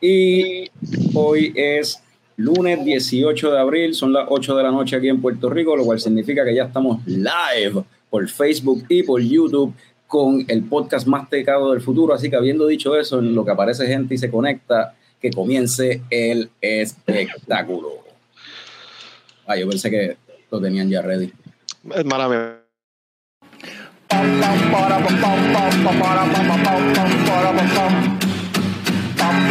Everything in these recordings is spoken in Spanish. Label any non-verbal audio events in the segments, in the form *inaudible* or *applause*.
Y hoy es lunes 18 de abril, son las 8 de la noche aquí en Puerto Rico, lo cual significa que ya estamos live por Facebook y por YouTube con el podcast más tecado del futuro. Así que habiendo dicho eso, en lo que aparece gente y se conecta, que comience el espectáculo. Ah, yo pensé que lo tenían ya ready. Es mala mía.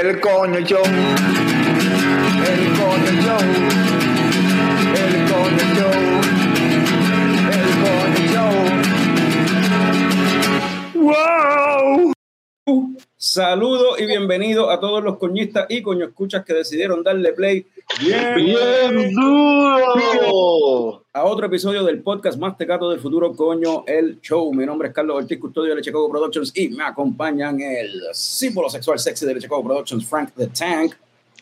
el coño show, el coño show, el coño el coño. ¡Wow! Saludos y bienvenidos a todos los coñistas y coño escuchas que decidieron darle play bien, ¡Bien duro! a otro episodio del podcast más tecato del futuro, coño, el show. Mi nombre es Carlos Ortiz, custodio de Chicago Productions y me acompañan el símbolo sexual sexy de Chicago Productions, Frank the Tank,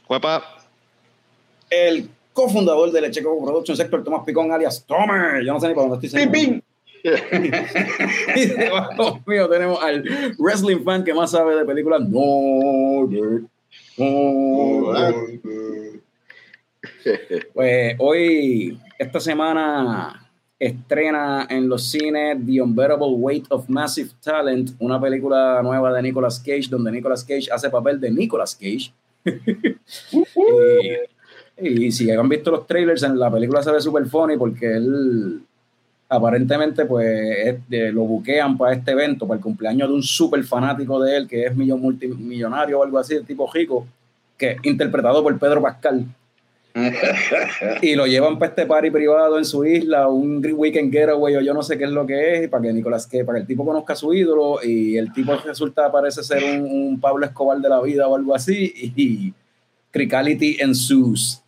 Guapa. el cofundador de Chicago Productions, Héctor Tomás Picón, alias Tomer. Yo no sé ni para dónde estoy. *laughs* Y debajo mío tenemos al wrestling fan que más sabe de películas. No, Pues hoy, esta semana, estrena en los cines The Unbearable Weight of Massive Talent, una película nueva de Nicolas Cage, donde Nicolas Cage hace papel de Nicolas Cage. *laughs* y, y si han visto los trailers, en la película se ve súper funny porque él aparentemente pues este, lo buquean para este evento, para el cumpleaños de un súper fanático de él, que es millon, multimillonario o algo así, tipo rico, que interpretado por Pedro Pascal. *laughs* y lo llevan para este party privado en su isla, un weekend getaway o yo no sé qué es lo que es, para que Nicolás, que para que el tipo conozca a su ídolo y el tipo resulta parece ser un, un Pablo Escobar de la vida o algo así y Cricality ensues.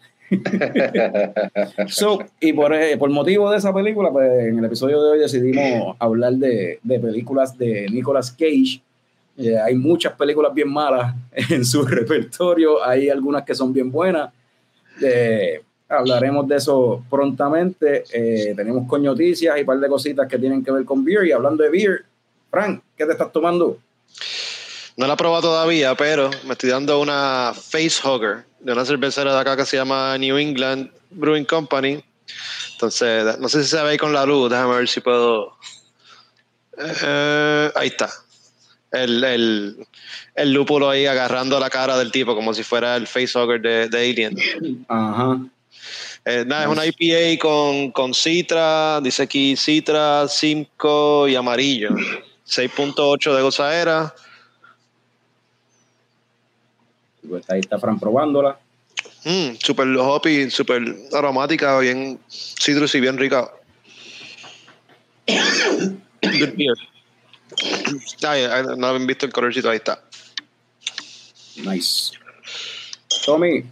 So, y por, eh, por motivo de esa película, pues en el episodio de hoy decidimos hablar de, de películas de Nicolas Cage. Eh, hay muchas películas bien malas *laughs* en su repertorio, hay algunas que son bien buenas. Eh, hablaremos de eso prontamente. Eh, tenemos coñoticias y un par de cositas que tienen que ver con beer. Y hablando de beer, Frank, ¿qué te estás tomando? No la he probado todavía, pero me estoy dando una Facehugger de una cervecera de acá que se llama New England Brewing Company. Entonces, no sé si se ve ahí con la luz, déjame ver si puedo. Eh, ahí está. El, el, el lúpulo ahí agarrando la cara del tipo como si fuera el Facehugger de, de Alien. Ajá. Eh, nada, es una IPA con, con citra, dice aquí citra, Simcoe y amarillo. 6.8 de gozadera. Pues ahí está Fran probándola. Mm, super hoppy, super aromática, bien citrus y bien rica. *coughs* Good beer. Ay, no habían visto el colorcito, ahí está. Nice. Tommy,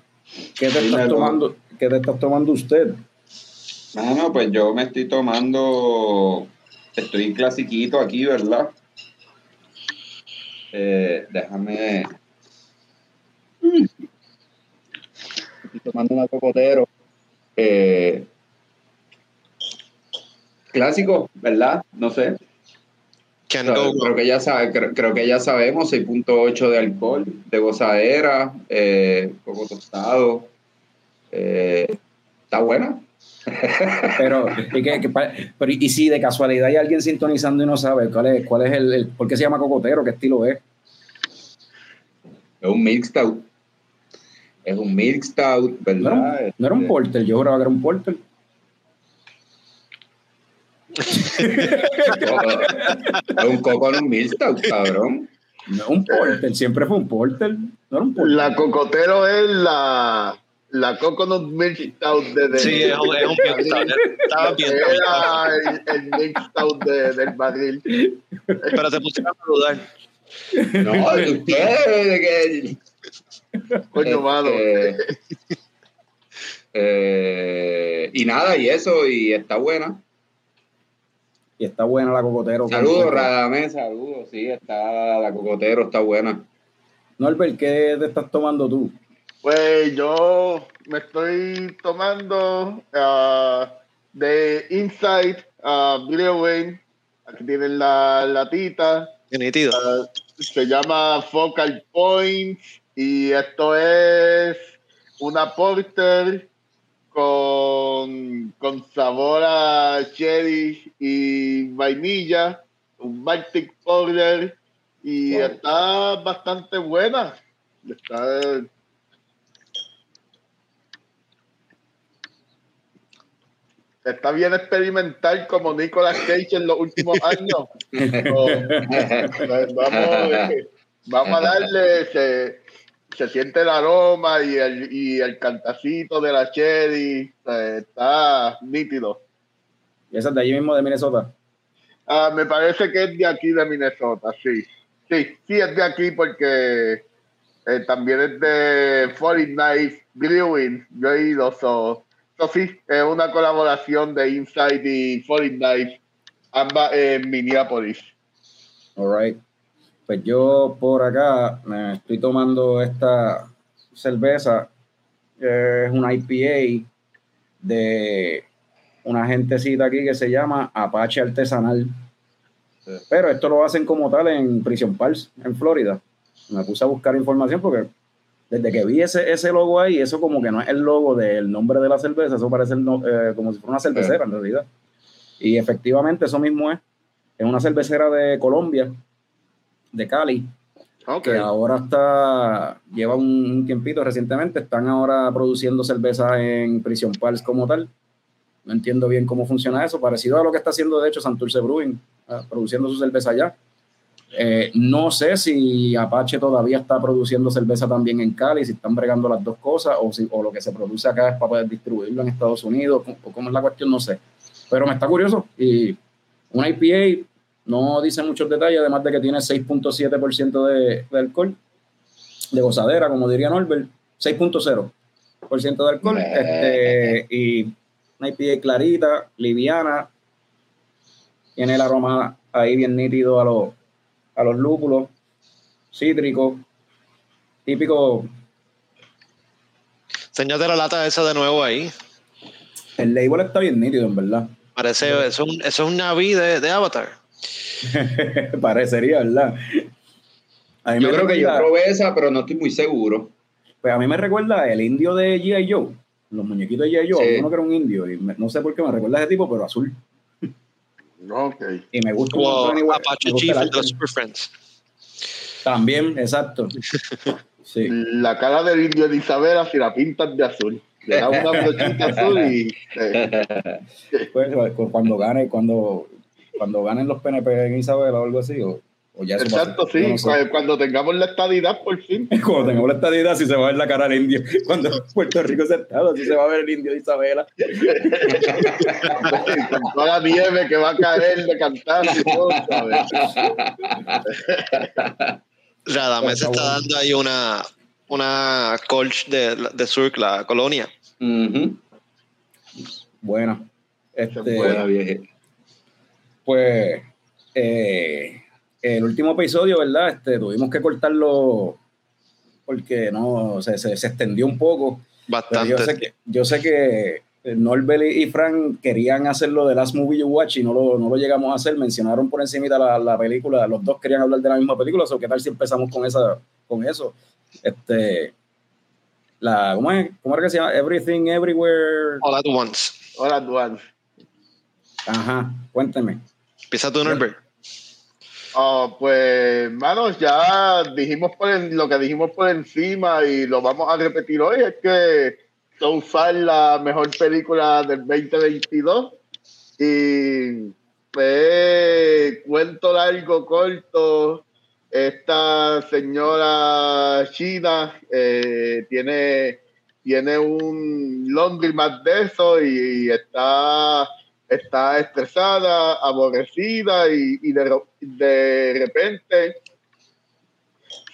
¿qué te estás tomando? ¿Qué te estás tomando usted? Bueno, pues yo me estoy tomando. Estoy en clasiquito aquí, ¿verdad? Eh, déjame. Estoy tomando una cocotero. Eh, clásico, ¿verdad? No sé. Can Creo, go. creo que ya sabe, creo, creo que ya sabemos, 6.8 de alcohol, de gozadera, eh, poco tostado. Eh, está buena. *laughs* Pero, ¿y, pa- pero, y si de casualidad hay alguien sintonizando y no sabe cuál es, cuál es el, el- por qué se llama cocotero, qué estilo es. Es un stout. Es un milk stout, No era ¿verdad? un, no era un Este, porter, yo juraba que era un porter. *laughs* Es un coco en un milk stout, cabrón. No es un porter, siempre fue un porter. No era un porter. La cocotero es la, la coconut milk stout de, de Sí, es un, bien stout. Estaba bien. Era el, el milk stout de, del barril. Pero te pusieron a dudar. No, ustedes que Coño, mano. Eh, *laughs* eh, y nada, y eso, y está buena. Y está buena la cocotero. Saludos, Radamés, saludos. Sí, está la cocotero, está buena. Norbert, ¿qué te estás tomando tú? Pues yo me estoy tomando ah, de Inside a Video Wayne. Aquí tienen la latita. Nítido. Ah, se llama Focal Point y esto es una porter con, con sabor a cherry y vainilla, un Baltic Porter y Wow. está bastante buena. Está, está bien experimental como Nicolas Cage en los últimos años. *laughs* Pues vamos, eh, vamos a darle, se, se siente el aroma y el, y el cantacito de la cherry, eh, está nítido. Y esa es de allí mismo de Minnesota. Ah, me parece que es de aquí de Minnesota, sí. Sí, sí es de aquí porque eh, también es de Foreign Knife Brewing. Yo he ido, so, so sí, es una colaboración de Inside y Foreign Knife, ambas en Minneapolis. All right. Pues yo por acá me estoy tomando esta cerveza. eh, Es una IPA de una gentecita aquí que se llama Apache Artesanal. Sí. Pero esto lo hacen como tal en Prison Pals, en Florida. Me puse a buscar información porque desde que vi ese, ese logo ahí, eso como que no es el logo del nombre de la cerveza, eso parece el no- eh, como si fuera una cervecera en realidad. Y efectivamente eso mismo es. Es una cervecera de Colombia, de Cali, que ahora está, lleva un, tiempito recientemente, están ahora produciendo cervezas en Prison Pals como tal. No entiendo bien cómo funciona eso, parecido a lo que está haciendo de hecho Santurce Brewing, ah, produciendo su cerveza allá. Eh, no sé si Apache todavía está produciendo cerveza también en Cali, si están bregando las dos cosas, o, si, o lo que se produce acá es para poder distribuirlo en Estados Unidos, o cómo es la cuestión, no sé. Pero me está curioso. Y una IPA no dice muchos detalles, además de que tiene 6.7% de, de alcohol, de gozadera, como diría Norbert, 6.0% de alcohol, Eh. este, y una IPA clarita, liviana, tiene el aroma ahí bien nítido a los, a los lúpulos, cítrico, típico, Enseñate la lata esa de nuevo ahí. el label está bien nítido, en verdad. Parece, eso, es un- eso es un Navi de, de Avatar. *laughs* Parecería, ¿verdad? A mí Yo me creo que yo probé esa, pero no estoy muy seguro. Pues a mí me recuerda el indio de G.I. Joe, los muñequitos de G.I. Joe, Sí. uno que era un indio, y me- no sé por qué me recuerda a ese tipo, pero azul. Ok. Y me gusta un montón igual, Apache gusta Chief. Super Friends. También, exacto. *laughs* Sí. La cara del indio de Isabela si la pintas de azul. Le da una brochita azul y eh, *laughs* Pues, cu- cuando gane, cuando, cuando ganen los PNP en Isabela o algo así, o, o ya exacto, sí. No sé. Cuando tengamos la estadidad por fin. *laughs* Cuando tengamos la estadidad, si se va a ver la cara del indio. Cuando Puerto Rico se estado, si se va a ver el indio de Isabela. *laughs* con toda la nieve que va a caer de cantar y todo, ¿sabes? *laughs* Radamés Está está bueno. dando ahí una, una colch de, de Surk, la colonia. Ujú. Buena. Este, Buena vieja. Pues eh, el último episodio, ¿verdad? Este, tuvimos que cortarlo porque no se, se, se extendió un poco. Pero Bastante. yo sé que, yo sé que Norbert y Frank querían hacerlo de Last Movie You Watch y no lo, no lo llegamos a hacer. Mencionaron por encima la, la película, los dos querían hablar de la misma película, o ¿qué tal si empezamos con esa, con eso? Este, la, ¿cómo, es? ¿Cómo era que se llama? Everything, Everywhere. All at once. Hola, Duan. Ajá, cuénteme. Empieza tú, Norbert. Ah, pues, manos, ya dijimos por lo que dijimos por encima y lo vamos a repetir hoy, es que So Far la mejor película del 2022 y pues, cuento largo, corto, esta señora china eh, tiene, tiene un laundromat de eso y está está estresada, aborrecida y, y de, de repente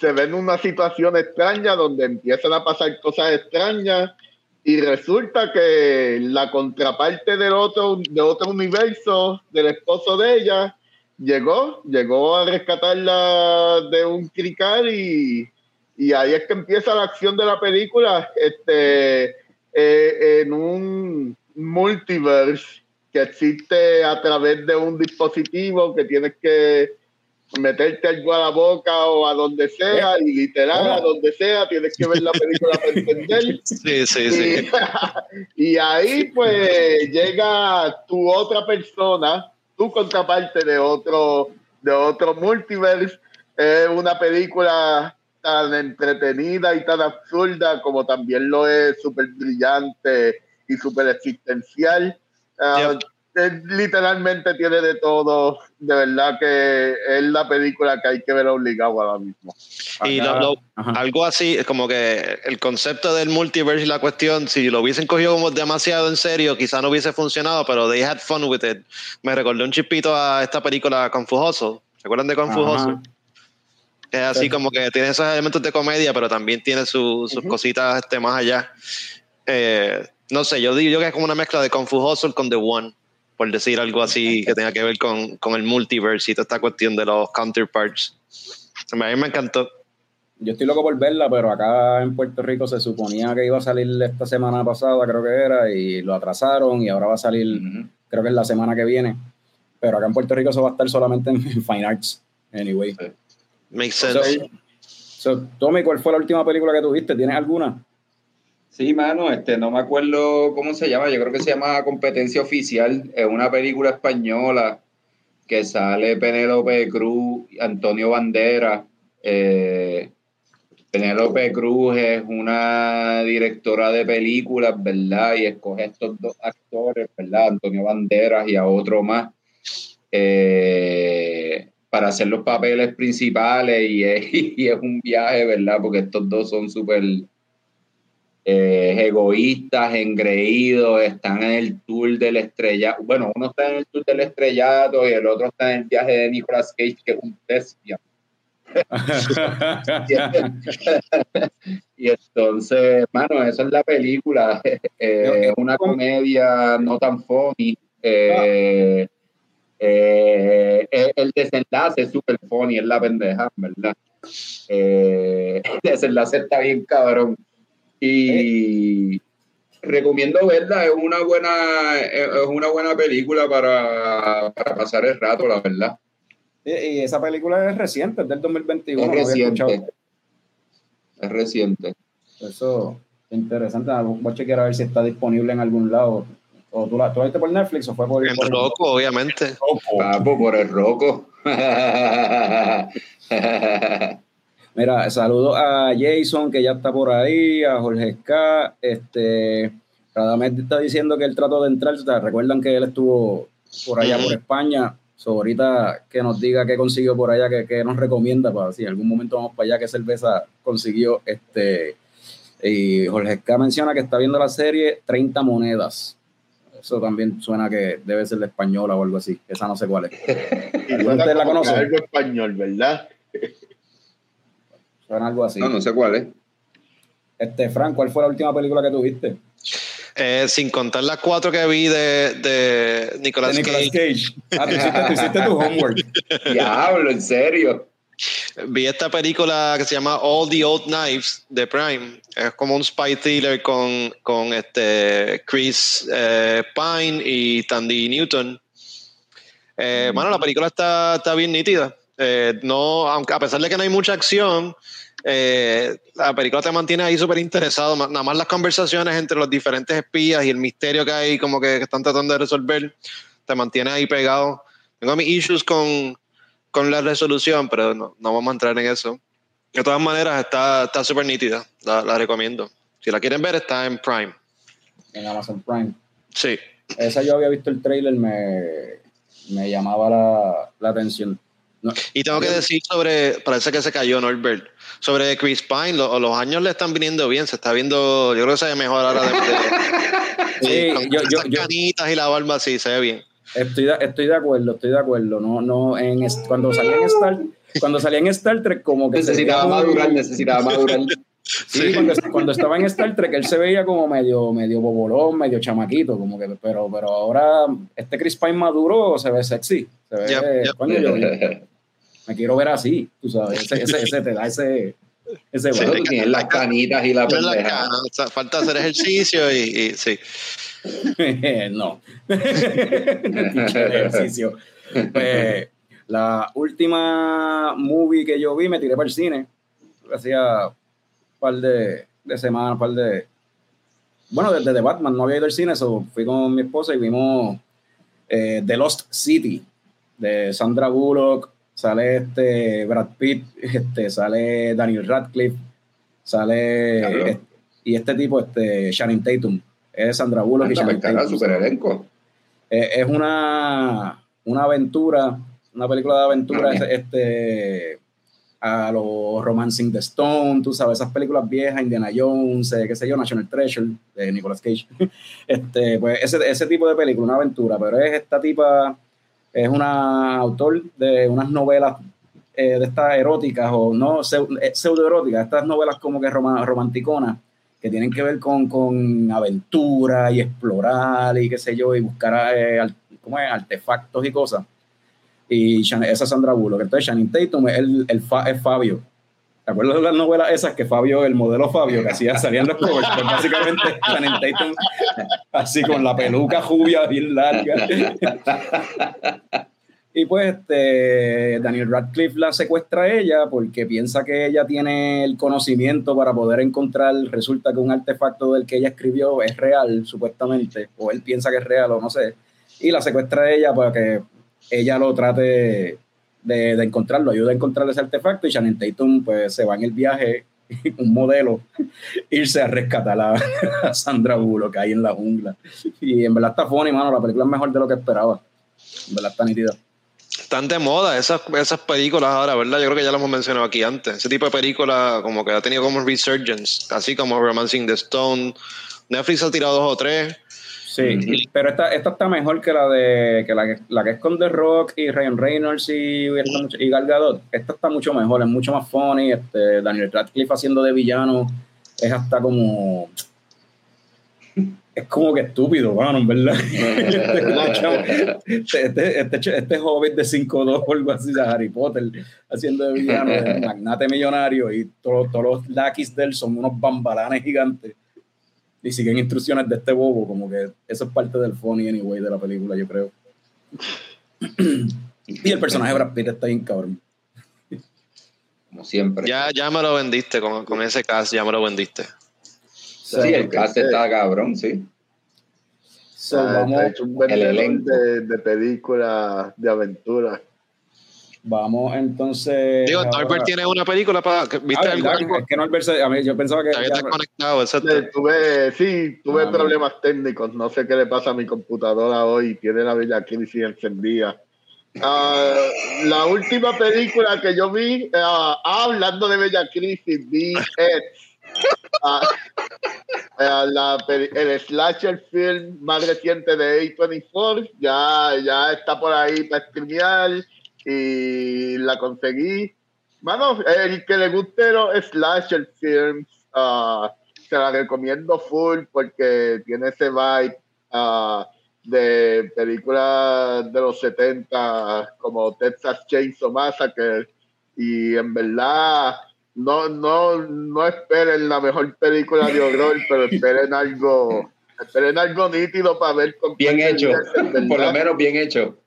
se ven una situación extraña donde empiezan a pasar cosas extrañas y resulta que la contraparte del otro, de otro universo, del esposo de ella, llegó, llegó a rescatarla de un crical y, y ahí es que empieza la acción de la película, este, eh, en un multiverse que existe a través de un dispositivo que tienes que meterte algo a la boca o a donde sea y literal a donde sea tienes que ver la película para entender. *laughs* Sí, sí, y, sí. *laughs* y ahí pues llega tu otra persona tu contraparte de otro de otro multiverse. Es una película tan entretenida y tan absurda como también lo es súper brillante y súper existencial Ah, literalmente tiene de todo. De verdad que es la película que hay que ver obligado ahora mismo. Y lo- lo- algo así, es como que el concepto del multiverse y la cuestión, si lo hubiesen cogido como demasiado en serio, quizá no hubiese funcionado, pero they had fun with it. Me recordó un chispito a esta película Confujoso. ¿Se acuerdan de Confujoso? Es así Sí. como que tiene esos elementos de comedia, pero también tiene su- sus cositas este, más allá. Eh, no sé, yo digo que es como una mezcla de Confujoso con The One, por decir algo así que tenga que ver con, con el multiverse y toda esta cuestión de los counterparts. A mí me encantó. Yo estoy loco por verla, pero acá en Puerto Rico se suponía que iba a salir esta semana pasada, creo que era, y lo atrasaron y ahora va a salir, creo que es la semana que viene. Pero acá en Puerto Rico eso va a estar solamente en, en *laughs* Fine Arts, anyway. Makes So, sense. so, Tommy, ¿cuál fue la última película que tuviste? ¿Tienes alguna? Sí, mano, este, no me acuerdo cómo se llama, yo creo que se llama Competencia Oficial, es una película española que sale Penélope Cruz, Antonio Bandera. Eh, Penélope Cruz es una directora de películas, ¿verdad? Y escoge estos dos actores, ¿verdad? Antonio Banderas y a otro más, eh, para hacer los papeles principales y es, *laughs* y es un viaje, ¿verdad? Porque estos dos son súper eh, egoístas, engreídos, están en el tour del estrellato. Bueno, uno está en el tour del estrellato y el otro está en el viaje de Nicolas Cage, que es un bestia. *laughs* y entonces, mano, esa es la película. *laughs* Eh, es una comedia no tan funny. Eh, eh, eh, el desenlace es súper funny, es la pendeja, ¿verdad? Eh, el desenlace está bien cabrón. Y recomiendo verla, es una buena, es una buena película para, para pasar el rato, la verdad. y, esa película es reciente, es del 2021. Es reciente. Es reciente. Eso es interesante. Voy a chequear a ver si está disponible en algún lado. ¿O tú la, tú la viste por Netflix o fue por, En por loco, obviamente. Papo, por el roco. *laughs* Mira, saludo a Jason, que ya está por ahí, a Jorge K. Este, Radamés está diciendo que él trató de entrar. o sea, Recuerdan que él estuvo por allá, por España. So, ahorita que nos diga qué consiguió por allá, que, que nos recomienda para si en algún momento vamos para allá, qué cerveza consiguió. Este, y Jorge K menciona que está viendo la serie 30 monedas. Eso también suena que debe ser de española o algo así. Esa no sé cuál es. *laughs* ¿Ustedes la conocen? Algo español, ¿verdad? *laughs* Suena algo así. No, no sé cuál es. Este, Frank, ¿cuál fue la última película que tuviste? Eh, sin contar las cuatro que vi de, de Nicolas, De Nicolas Cage, Cage. Ah, tú hiciste, tú hiciste tu homework. *laughs* Diablo, en serio. vi esta película que se llama All the Old Knives de Prime. Es como un spy thriller con, con este Chris eh, Pine y Tandy Newton. Eh, Bueno, la película está, está bien nítida. Eh, no, aunque a pesar de que no hay mucha acción, eh, la película te mantiene ahí súper interesado. Nada más las conversaciones entre los diferentes espías y el misterio que hay, como que, que están tratando de resolver, te mantiene ahí pegado. Tengo mis issues con, con la resolución, pero no, no vamos a entrar en eso. De todas maneras, está está súper nítida. La, la recomiendo. Si la quieren ver, está en Prime. En Amazon Prime. Sí. Esa yo había visto el trailer, me, me llamaba la, la atención. No, Y tengo que decir sobre, parece que se cayó Norbert, sobre Chris Pine, lo- los años le están viniendo bien, se está viendo, yo creo que se ve mejor ahora. De, *laughs* de- Sí, con yo- yo- esas yo- canitas y la barba así, se ve bien. estoy, de, estoy de acuerdo, estoy de acuerdo. No, no, en, cuando salí en Star, cuando salía en Star Trek, como que. Necesitaba madurar, *laughs* necesitaba madurar. Sí, Cuando, cuando, estaba en Star Trek, él se veía como medio, medio bobolón, medio chamaquito, como que, pero, pero ahora este Chris Pine maduro se ve sexy. Se ve, Yep, yep. coño, yo *laughs* me quiero ver así, tú sabes, ese, ese, ese te da ese, ese Sí, valor. Tú tienes las canitas y la pendeja. cana, o sea, falta hacer ejercicio y, y sí. *laughs* no. *laughs* Ejercicio. Pues, la última movie que yo vi, me tiré para el cine. Hacía un par de, de semanas, un par de. Bueno, desde The Batman no había ido al cine, so fui con mi esposa y vimos eh, The Lost City de Sandra Bullock. Sale este Brad Pitt, este, sale Daniel Radcliffe, sale este- y este tipo, este Shannon Tatum. Es Sandra Bullock y Anda, Shannon pues, cara, Tatum. super elenco. Eh, es una, una aventura, una película de aventura Ah, este, a los Romancing the Stone, tú sabes, esas películas viejas, Indiana Jones, eh, qué sé yo, National Treasure, de Nicolas Cage. *laughs* este, pues ese, ese tipo de película, una aventura, pero es esta tipa, es una autor de unas novelas eh, de estas eróticas o no eh, pseudoeróticas, estas novelas como que roma- romanticonas que tienen que ver con, con aventura y explorar y qué sé yo, y buscar eh, ¿cómo es? artefactos y cosas. Y esa es Sandra Bullock. Entonces, Shannon Tatum es, el, el Fa- Fabio. ¿Te acuerdas de las novelas esas que Fabio, el modelo Fabio, que hacía, salían los covers? Pues básicamente *laughs* así con la peluca rubia bien larga. *laughs* Y pues este, Daniel Radcliffe la secuestra a ella porque piensa que ella tiene el conocimiento para poder encontrar, resulta que un artefacto del que ella escribió es real, supuestamente, o él piensa que es real o no sé, y la secuestra a ella para que ella lo trate de, de encontrarlo, ayuda a encontrar ese artefacto y Shannon Tatum pues se va en el viaje, *laughs* un modelo, *laughs* irse a rescatar a, *laughs* a Sandra Bullock ahí en la jungla. Y en verdad está funny, mano, la película es mejor de lo que esperaba. En verdad está nítida. Están de moda esas, esas películas ahora, ¿verdad? Yo creo que ya lo hemos mencionado aquí antes. Ese tipo de película como que ha tenido como resurgence, así como Romancing the Stone. Netflix ha tirado dos o tres. Sí, pero esta, esta está mejor que la de que la, que la que es con The Rock y Ryan Reynolds y, y Gal Gadot. Esta está mucho mejor, es mucho más funny. Este, Daniel Radcliffe haciendo de villano es hasta como es como que estúpido, mano, en verdad. *laughs* este, este, este, este, este joven de 5'2 o algo así de Harry Potter haciendo de villano, *laughs* de magnate millonario y todos, todos los laquis de él son unos bambalanes gigantes y siguen instrucciones de este bobo, como que eso es parte del funny anyway de la película, yo creo. *clears throat* y el personaje de Brad Pitt está bien cabrón. Como siempre. Ya, ya me lo vendiste con, con ese cast, ya me lo vendiste. sí, el cast está cabrón, sí. So, Ah, vamos, hecho un buen el de, de películas de aventura. Vamos entonces. Digo, ahora- Norbert tiene una película para. ¿Viste Ah, algo? Es que Norbert se- a mí, yo pensaba que. Ya- está conectado, exacto. Eh, Tuve, sí, tuve Ah, problemas técnicos. No sé qué le pasa a mi computadora hoy. Tiene la bella crisis encendida. Ah, la última película que yo vi, ah, hablando de Bella Crisis, vi. Ah, ah, la el slasher film más reciente de A24. Ya, ya está por ahí para streamear y la conseguí. Mano, el que le guste los slasher films, ah, se la recomiendo full porque tiene ese vibe ah, de películas de los 70 como Texas Chainsaw Massacre y en verdad no, no, no esperen la mejor película de horror, *laughs* pero esperen algo, esperen algo nítido para ver con Bien hecho. Por lo menos bien hecho.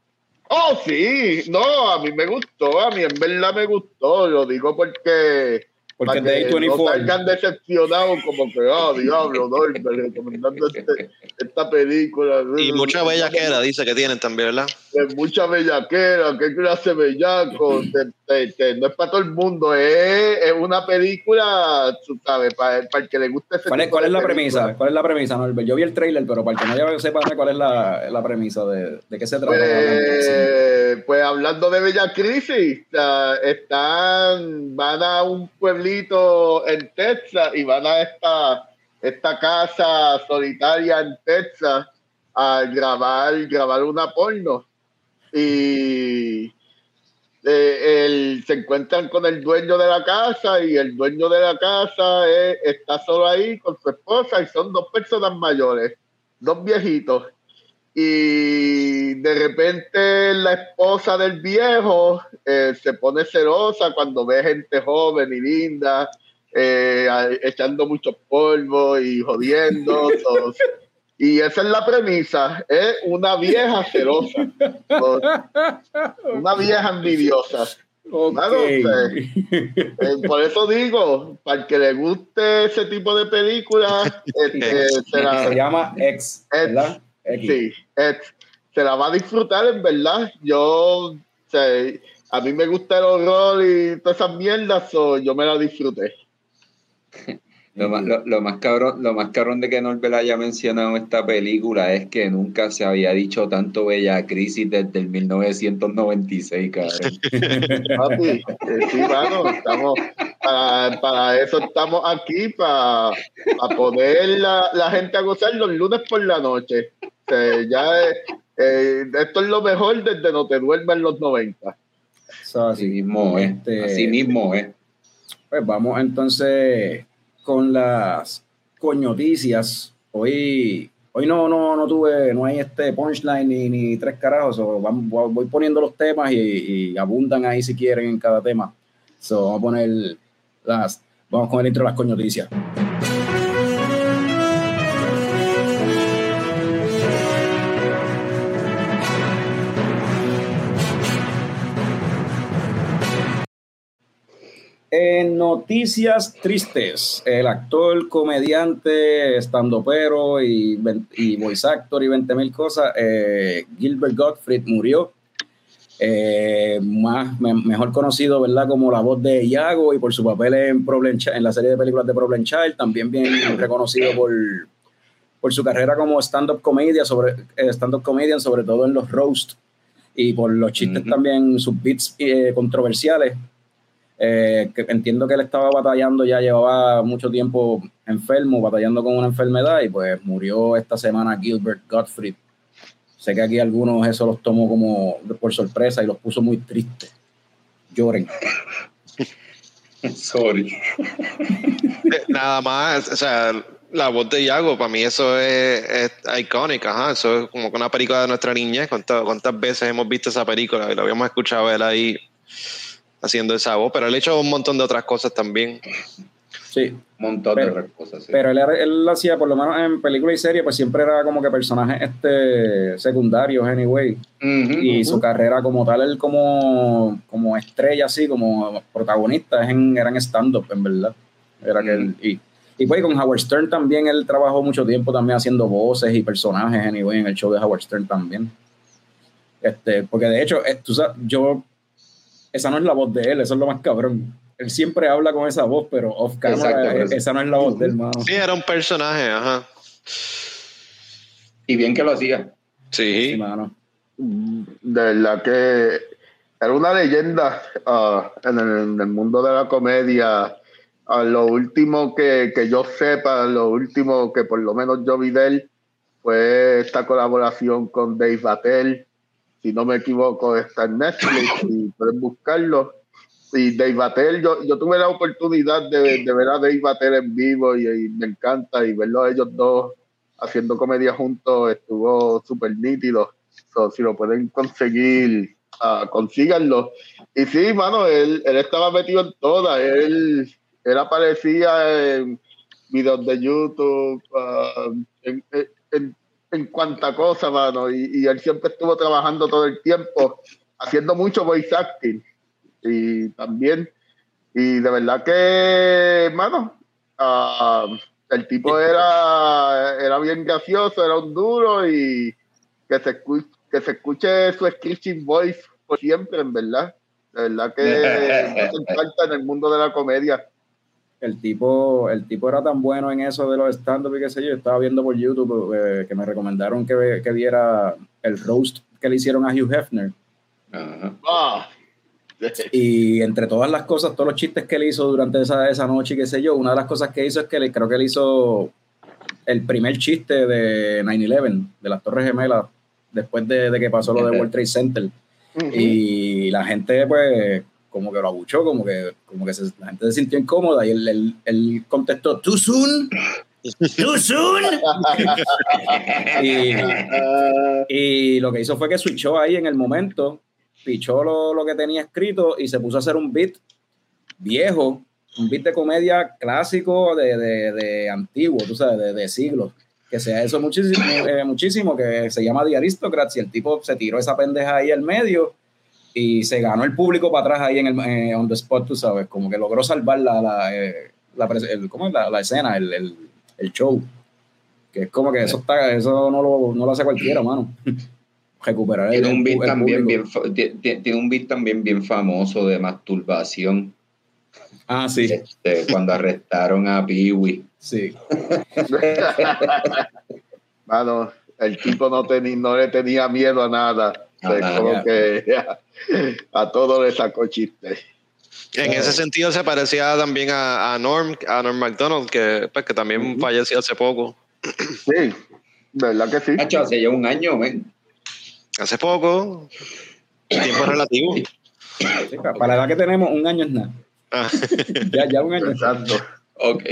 Oh, sí, no, a mí me gustó, a mí en verdad me gustó, lo digo porque Porque de no A24. salgan decepcionados como que, oh, diablo, Norbert, recomendando este- esta película. Y mucha bellaquera dice que tienen también, ¿verdad? De mucha bellaquera, qué clase bellaco, no es para todo el mundo, es, es una película, tú sabes, para, para el que le guste ese ¿Cuál es, tipo cuál es la premisa? ¿Cuál es la premisa, Norbert? Yo vi el trailer, pero para el que no ya sepa cuál es la, la premisa de, de qué se trata. Pues, pues hablando de Bella Crisis, están, van a un pueblito en Texas y van a esta, esta casa solitaria en Texas a grabar, grabar una porno. Y eh, el- se encuentran con el dueño de la casa y el dueño de la casa está solo ahí con su esposa y son dos personas mayores, dos viejitos. Y de repente la esposa del viejo eh, se pone celosa cuando ve gente joven y linda, eh, echando muchos polvos y jodiendo. *laughs* so- y esa es la premisa, es una vieja celosa, una vieja envidiosa. Claro. Eh, por eso digo, para el que le guste ese tipo de películas, este, se la- Se llama X, ¿verdad? X. Sí, eh, se la va a disfrutar en verdad. Yo, o sea, a mí me gusta el horror y todas esas mierdas, so, yo me la disfruté. *laughs* Lo más, lo, lo más cabrón, lo más cabrón de que Norbert haya mencionado esta película es que nunca se había dicho tanto Bella Crisis desde el 1996, cabrón. *laughs* Papi, eh, sí, mano, estamos, para, para eso estamos aquí, para, para poner la, la gente a gozar los lunes por la noche. O sea, ya eh, eh, esto es lo mejor desde No Te Duermas en los 90. So, Así así. mismo es. Este- Así mismo es. Pues vamos entonces con las coñoticias. Hoy, hoy no, no, no tuve, no hay este punchline ni, ni tres carajos. so voy voy poniendo los temas y, y abundan ahí si quieren en cada tema. So, vamos a poner las, vamos con el intro de las coñoticias. En noticias tristes, el actor, comediante, estandopero y, y voice actor y 20 mil cosas, eh, Gilbert Gottfried murió. Eh, más, me- mejor conocido ¿verdad? como la voz de Iago y por su papel en, Problem en la serie de películas de Problem Child, también bien reconocido por, por su carrera como stand-up comedian, sobre, eh, stand-up comedian, sobre todo en los roasts y por los chistes también, sus beats eh, controversiales. Eh, que entiendo que él estaba batallando, ya llevaba mucho tiempo enfermo, batallando con una enfermedad y pues murió esta semana Gilbert Gottfried. Sé que aquí algunos eso los tomó como por sorpresa y los puso muy tristes. Lloren. *laughs* Sorry. Eh, Nada más, o sea, la voz de Iago, para mí eso es, es icónica, ajá, eso es como que una película de nuestra niñez. ¿Cuántas, ¿Cuántas veces hemos visto esa película y lo habíamos escuchado él ahí haciendo esa voz? Pero él ha hecho un montón de otras cosas también. Sí, Un montón Pero- de otras cosas. sí. pero él, él hacía, por lo menos en película y serie, pues siempre era como que personajes este, secundarios, anyway. Ujú, y su carrera como tal, él como, como estrella, así, como protagonista, es en, era en stand-up, en verdad. Era que él- y, y pues con Howard Stern también, él trabajó mucho tiempo también haciendo voces y personajes, anyway, en el show de Howard Stern también. Este, porque de hecho, eh, tú sabes, yo, esa no es la voz de él, eso es lo más cabrón. Él siempre habla con esa voz, pero off camera, Exacto, pero eh, esa no es la voz de él, mano. Sí, era un personaje, ajá. Y bien que lo hacía. Sí, Sí. mano. De verdad que era una leyenda ah, en, el, en el mundo de la comedia. Ah, lo último que, que yo sepa, lo último que por lo menos yo vi de él fue esta colaboración con Dave Attell. Si no me equivoco, está en Netflix y pueden buscarlo. Y Dave Attell, yo, yo tuve la oportunidad de, de ver a Dave Attell en vivo y, me encanta y verlo a ellos dos haciendo comedia juntos estuvo súper nítido. So, si lo pueden conseguir, ah, consíganlo. Y sí, mano, él, él estaba metido en todas. Él, él aparecía en videos de YouTube, ah, en, en cuanta cosa, mano. Y, y él siempre estuvo trabajando todo el tiempo, haciendo mucho voice acting. Y también, y de verdad que, mano, ah, el tipo era, era bien gracioso, era un duro y que se escuche, que se escuche su screeching voice por siempre, en verdad. De verdad que me hace falta en el mundo de la comedia. El tipo, el tipo era tan bueno en eso de los stand-up y qué sé yo. Estaba viendo por YouTube eh, que me recomendaron que, que viera el roast que le hicieron a Hugh Hefner. Ah, Y entre todas las cosas, todos los chistes que él hizo durante esa, esa noche y qué sé yo, una de las cosas que hizo es que le, creo que él hizo el primer chiste de 9-11, de las Torres Gemelas, después de, de que pasó lo de World Trade Center. Y la gente, pues, como que lo abuchó, como que, como que se- la gente se sintió incómoda y él, él- él contestó, ¿Too soon? ¿Too soon? y, y lo que hizo fue que switchó ahí en el momento, pichó lo, lo que tenía escrito y se puso a hacer un beat viejo, un beat de comedia clásico de, de, de antiguo, tú sabes, de, de siglos. Que sea eso muchísimo, eh, muchísimo, que se llama The Aristocrats y el tipo se tiró esa pendeja ahí al medio y se ganó el público para atrás ahí en el eh, on the spot, tú sabes, como que logró salvar la, la, eh, la, el- ¿cómo es? la, la escena, el, el, el show. Que es como que eso está, eso no lo, no lo hace cualquiera, mano. *laughs* Recuperar el, Tiene un beat el también público. bien, tiene un beat también bien famoso de masturbación. Ah, sí, Este, cuando arrestaron a Peewee. sí. *laughs* Mano, el tipo no, teni- no le tenía miedo a nada. *laughs* A nada. como que a todo le sacó chiste. En ese sentido se parecía también a, a Norm, a Norm MacDonald, que, pues, que también falleció hace poco. Sí, ¿verdad que sí? Hacho, hace ya un año, men. Hace poco, tiempo *coughs* relativo. Sí, para la edad que tenemos, un año es nada. Ah, Ya, ya un año. Exacto. Ok.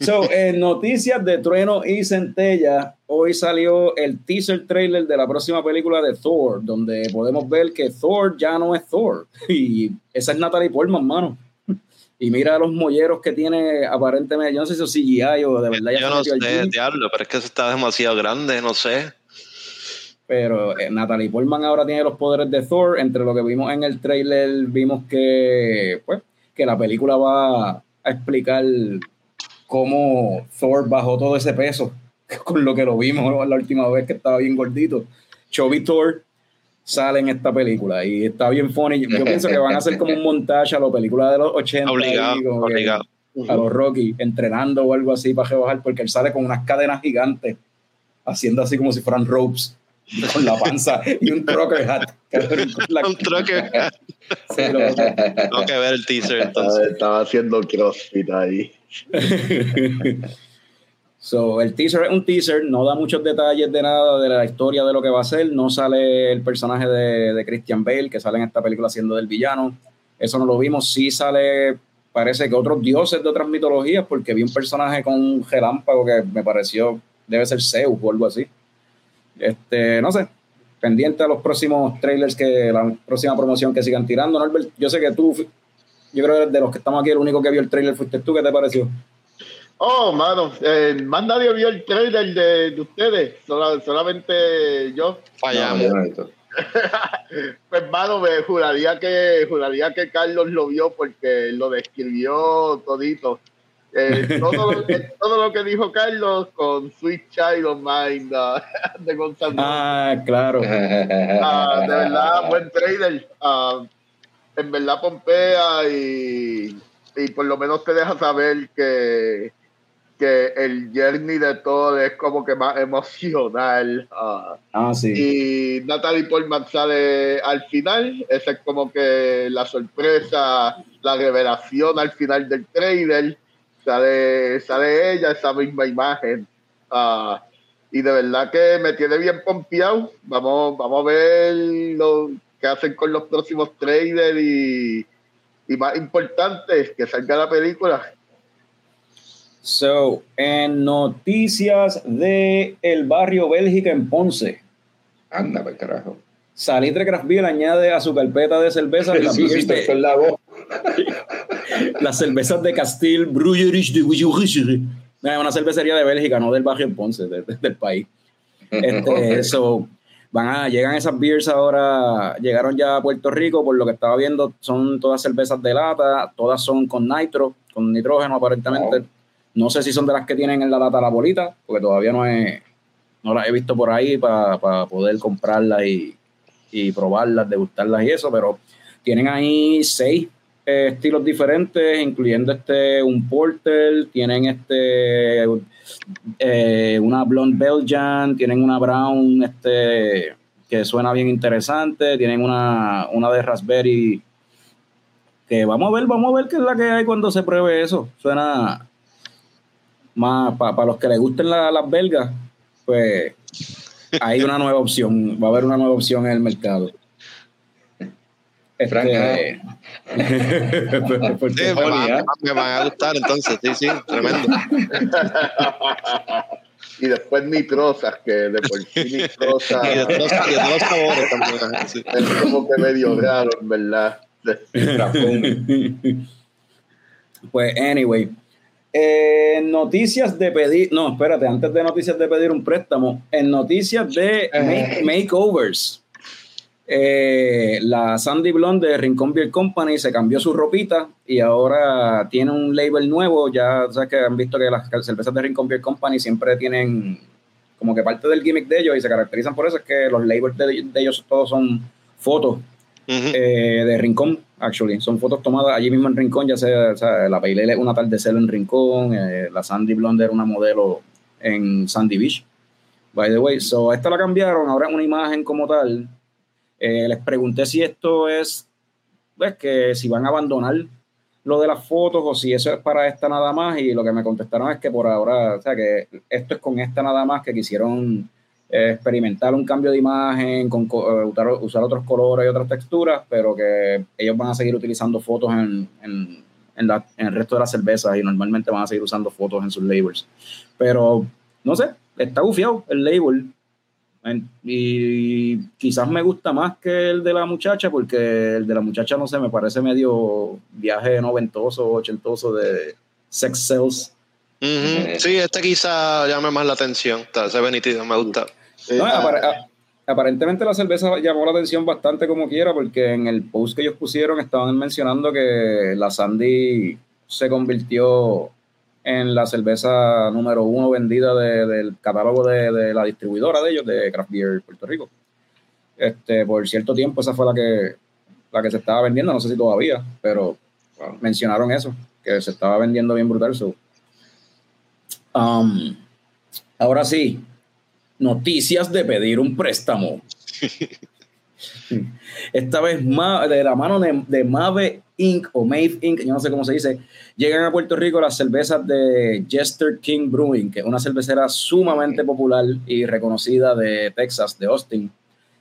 So, en noticias de Trueno y Centella, hoy salió el teaser trailer de la próxima película de Thor, donde podemos ver que Thor ya no es Thor. *laughs* Y esa es Natalie Portman, mano. *laughs* Y mira los molleros que tiene aparentemente. Yo no sé si es CGI o de verdad ya yo no sé, diablo, pero es que eso está demasiado grande, no sé. Pero eh, Natalie Portman ahora tiene los poderes de Thor. Entre lo que vimos en el trailer, vimos que, pues, que la película va a explicar cómo Thor bajó todo ese peso *laughs* con lo que lo vimos la última vez que estaba bien gordito. Chubby Thor sale en esta película y está bien funny. Yo pienso que van a hacer como un montaje a la película de los 80 Obligado, que obligado. a los Rocky entrenando o algo así para rebajar porque él sale con unas cadenas gigantes haciendo así como si fueran ropes *laughs* con la panza y un trucker hat. *laughs* Un trucker. Sí, lo- Tengo que ver el teaser entonces. Estaba, estaba haciendo crossfit ahí. *laughs* So, el teaser es un teaser, no da muchos detalles de nada de la historia de lo que va a ser. No sale el personaje de, de Christian Bale, que sale en esta película siendo del villano. Eso no lo vimos. Sí sale, parece que otros dioses de otras mitologías, porque vi un personaje con un relámpago que me pareció, debe ser Zeus o algo así. Este, no sé, pendiente a los próximos trailers, que la próxima promoción que sigan tirando. Norbert, yo sé que tú, yo creo que de los que estamos aquí, el único que vio el trailer fuiste tú. ¿Qué te pareció? Oh, mano, eh, más nadie vio el trailer de, de ustedes, sola- solamente yo. Fallamos. No. *laughs* Pues, mano, me juraría que, juraría que Carlos lo vio porque lo describió todito. Eh, *laughs* todo, lo, que- todo lo que dijo Carlos con Sweet Child of Mine ah, *laughs* de Gonzalo. Ah, claro. *laughs* Ah, de verdad, buen trailer. Ah, en verdad pompea y, y por lo menos te deja saber que, que el journey de todo es como que más emocional. Ah, Ah, sí. y Natalie Portman sale al final. Esa es como que la sorpresa, la revelación al final del trailer. Sale, sale ella, esa misma imagen. Ah, y de verdad que me tiene bien pompeado. Vamos, vamos a ver lo que hacen con los próximos trailers y, y más importante, que salga la película. So, en noticias de el barrio Bélgica en Ponce, Anda, carajo. Salitre Craft Beer añade a su carpeta de beers te de- fue en la voz. *laughs* las cervezas de Castile Breweries de. Es una cervecería de Bélgica, no del barrio en Ponce, de- de- del país. Este, *laughs* so, van a, llegan esas beers ahora, llegaron ya a Puerto Rico, por lo que estaba viendo, son todas cervezas de lata, todas son con nitro, con nitrógeno aparentemente. Wow. No sé si son de las que tienen en la lata la bolita, porque todavía no, he, no las he visto por ahí para poder comprarlas y, y probarlas, degustarlas y eso, pero tienen ahí seis eh, estilos diferentes, incluyendo este un porter, tienen este eh, una blonde Belgian, tienen una brown este que suena bien interesante, tienen una, una de raspberry que vamos a ver, vamos a ver qué es la que hay cuando se pruebe eso. Suena más para los que les gusten la- las belgas, pues hay una nueva opción, va a haber una nueva opción en el mercado. Este, *laughs* porque- Sí, me, van, a- me van a gustar entonces, sí, sí, tremendo. *laughs* y después nitrosas, que de por sí *laughs* nitrosas Y de todos, y de todos los sabores también. sí. es como que medio raro, en verdad. Pues, anyway. Eh, noticias de pedir. No, espérate, antes de noticias de pedir un préstamo, en noticias de make- makeovers. Eh, la Sandy Blonde de Rincón Beer Company se cambió su ropita y ahora tiene un label nuevo. Ya sabes que han visto que las cervezas de Rincón Beer Company siempre tienen como que parte del gimmick de ellos y se caracterizan por eso. Es que los labels de, de ellos todos son fotos eh, de Rincón, actually. Son fotos tomadas allí mismo en Rincón, ya sea, o sea, la Pale Ale es un atardecer en Rincón, eh, la Sandy Blonde era una modelo en Sandy Beach. By the way, so esta la cambiaron, ahora es una imagen como tal. Eh, les pregunté si esto es, pues que si van a abandonar lo de las fotos o si eso es para esta nada más y lo que me contestaron es que por ahora, o sea, que esto es con esta nada más que quisieron eh, experimentar un cambio de imagen, con, co- eh, usar, usar otros colores y otras texturas, pero que ellos van a seguir utilizando fotos en, en, en la- en el resto de las cervezas y normalmente van a seguir usando fotos en sus labels. Pero, no sé, está bufiado el label. Y quizás me gusta más que el de la muchacha, porque el de la muchacha, no sé, me parece medio viaje noventoso, ochentoso de sex cells. Ujú. Sí, este quizá llame más la atención. Está, se ve nítido, me gusta. No, ah, apare- aparentemente la cerveza llamó la atención bastante como quiera, porque en el post que ellos pusieron estaban mencionando que la Sandy se convirtió en la cerveza número uno vendida de- del catálogo de, de la distribuidora de ellos, de Craft Beer Puerto Rico. Este, por cierto tiempo esa fue la que, la que se estaba vendiendo, no sé si todavía, pero Wow. mencionaron eso, que se estaba vendiendo bien brutal. so. Um, ahora sí, noticias de pedir un préstamo. *laughs* Esta vez de la mano de, de Mave Inc. o Mave Inc., yo no sé cómo se dice, llegan a Puerto Rico las cervezas de Jester King Brewing, que es una cervecera sumamente popular y reconocida de Texas, de Austin.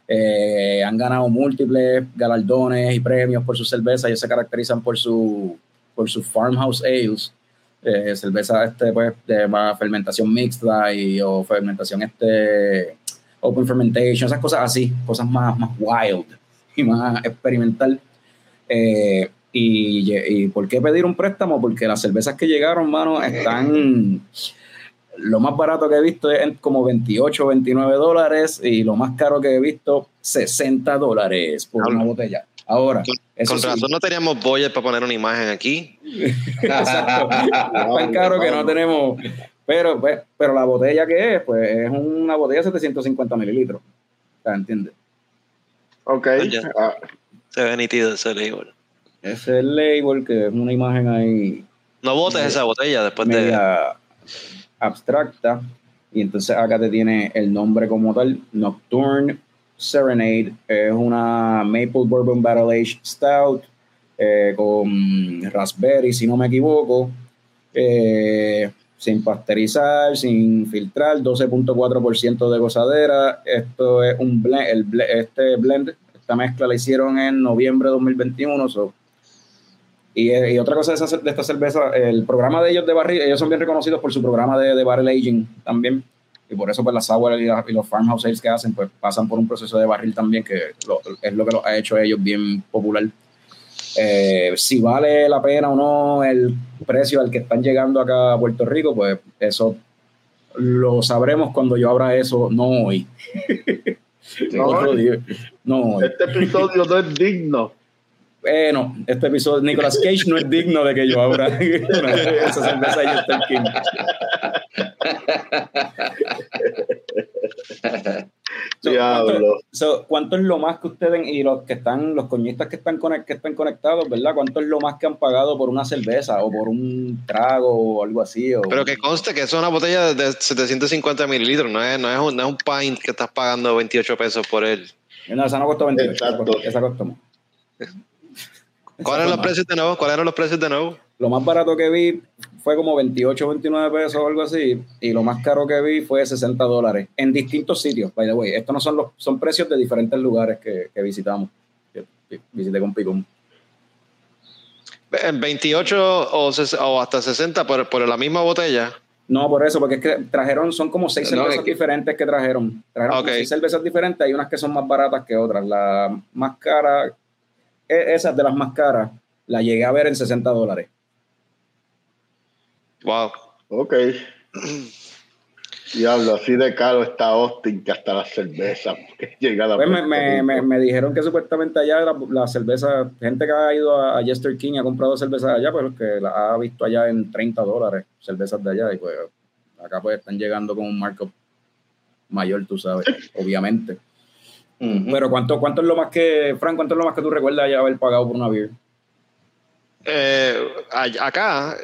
Eh, han ganado múltiples galardones y premios por sus cervezas. Ellos se caracterizan por su por sus farmhouse ales, eh, cerveza este pues de más fermentación mixta y o fermentación este open fermentation, esas cosas así, cosas más, más wild y más experimental. Eh, y, y por qué pedir un préstamo? Porque las cervezas que llegaron, mano, están lo más barato que he visto es en como 28 29 dólares y lo más caro que he visto 60 dólares por una botella. Ahora, eso Con sí, razón no teníamos boyas para poner una imagen aquí. *laughs* Exacto. tan caro que no tenemos. Pero, pues, pero la botella que es, pues es una botella de 750 mililitros. ¿entiendes? ok. Ya. Ah, Se ve nítido ese label. Es el label, que es una imagen ahí No botes esa botella después de. media abstracta. Y entonces acá te tiene el nombre como tal, Nocturne Serenade. Es una Maple Bourbon Barrel Aged Stout eh, con raspberry, si no me equivoco. Eh, sin pasteurizar, sin filtrar, 12.4% de gozadera. Esto es un blend, el este blend, esta mezcla la hicieron en noviembre de 2021. so, y, eh, y otra cosa de, esa- de esta cerveza, el programa de ellos de barril, ellos son bien reconocidos por su programa de, de barrel aging también. Y por eso pues las sour y, la- y los farmhouse ales que hacen pues pasan por un proceso de barril también que lo- es lo que los ha hecho ellos bien popular. Eh, si vale la pena o no el precio al que están llegando acá a Puerto Rico, pues eso lo sabremos cuando yo abra eso, no hoy. *laughs* *laughs* No. No hoy. Este episodio no es digno. Bueno, este episodio, Nicolas Cage no es digno de que yo abra *laughs* esa cerveza de Jester King. *laughs* So, Diablo. ¿cuánto, so, ¿Cuánto es lo más que ustedes y los que están, los coñistas que están, conect- que están conectados, ¿verdad? ¿Cuánto es lo más que han pagado por una cerveza o por un trago o algo así? O, Pero que conste que eso es una botella de 750 mililitros, no es, no, es un, no es un pint que estás pagando 28 pesos por él. No, esa no costó 28, esa Exacto. costó, esa costó más. ¿Cuáles eran los precios de nuevo? ¿Cuáles eran los precios de nuevo? Lo más barato que vi fue como 28, 29 pesos o algo así. Y lo más caro que vi fue 60 dólares en distintos sitios, by the way. Estos no son los son precios de diferentes lugares que, que visitamos. visité con Picón. En 28 o, hasta 60 por, por la misma botella. No, por eso, porque es que trajeron, son como seis cervezas que- diferentes que trajeron. Trajeron como Ok. seis cervezas diferentes, hay unas que son más baratas que otras. La más cara, esas de las más caras, la llegué a ver en 60 dólares. Wow. Ok. *clears throat* Diablo, así de caro está Austin que hasta la cerveza *laughs* llega la Pues me, me, me, me dijeron que supuestamente allá la, la cerveza, gente que ha ido a, a Jester King y ha comprado cervezas allá, pues que la ha visto allá en 30 dólares, cervezas de allá, y pues acá pues están llegando con un markup mayor, tú sabes, *laughs* obviamente. Pero ¿cuánto, ¿cuánto es lo más que, Frank, cuánto es lo más que tú recuerdas ya haber pagado por una beer? Eh, acá,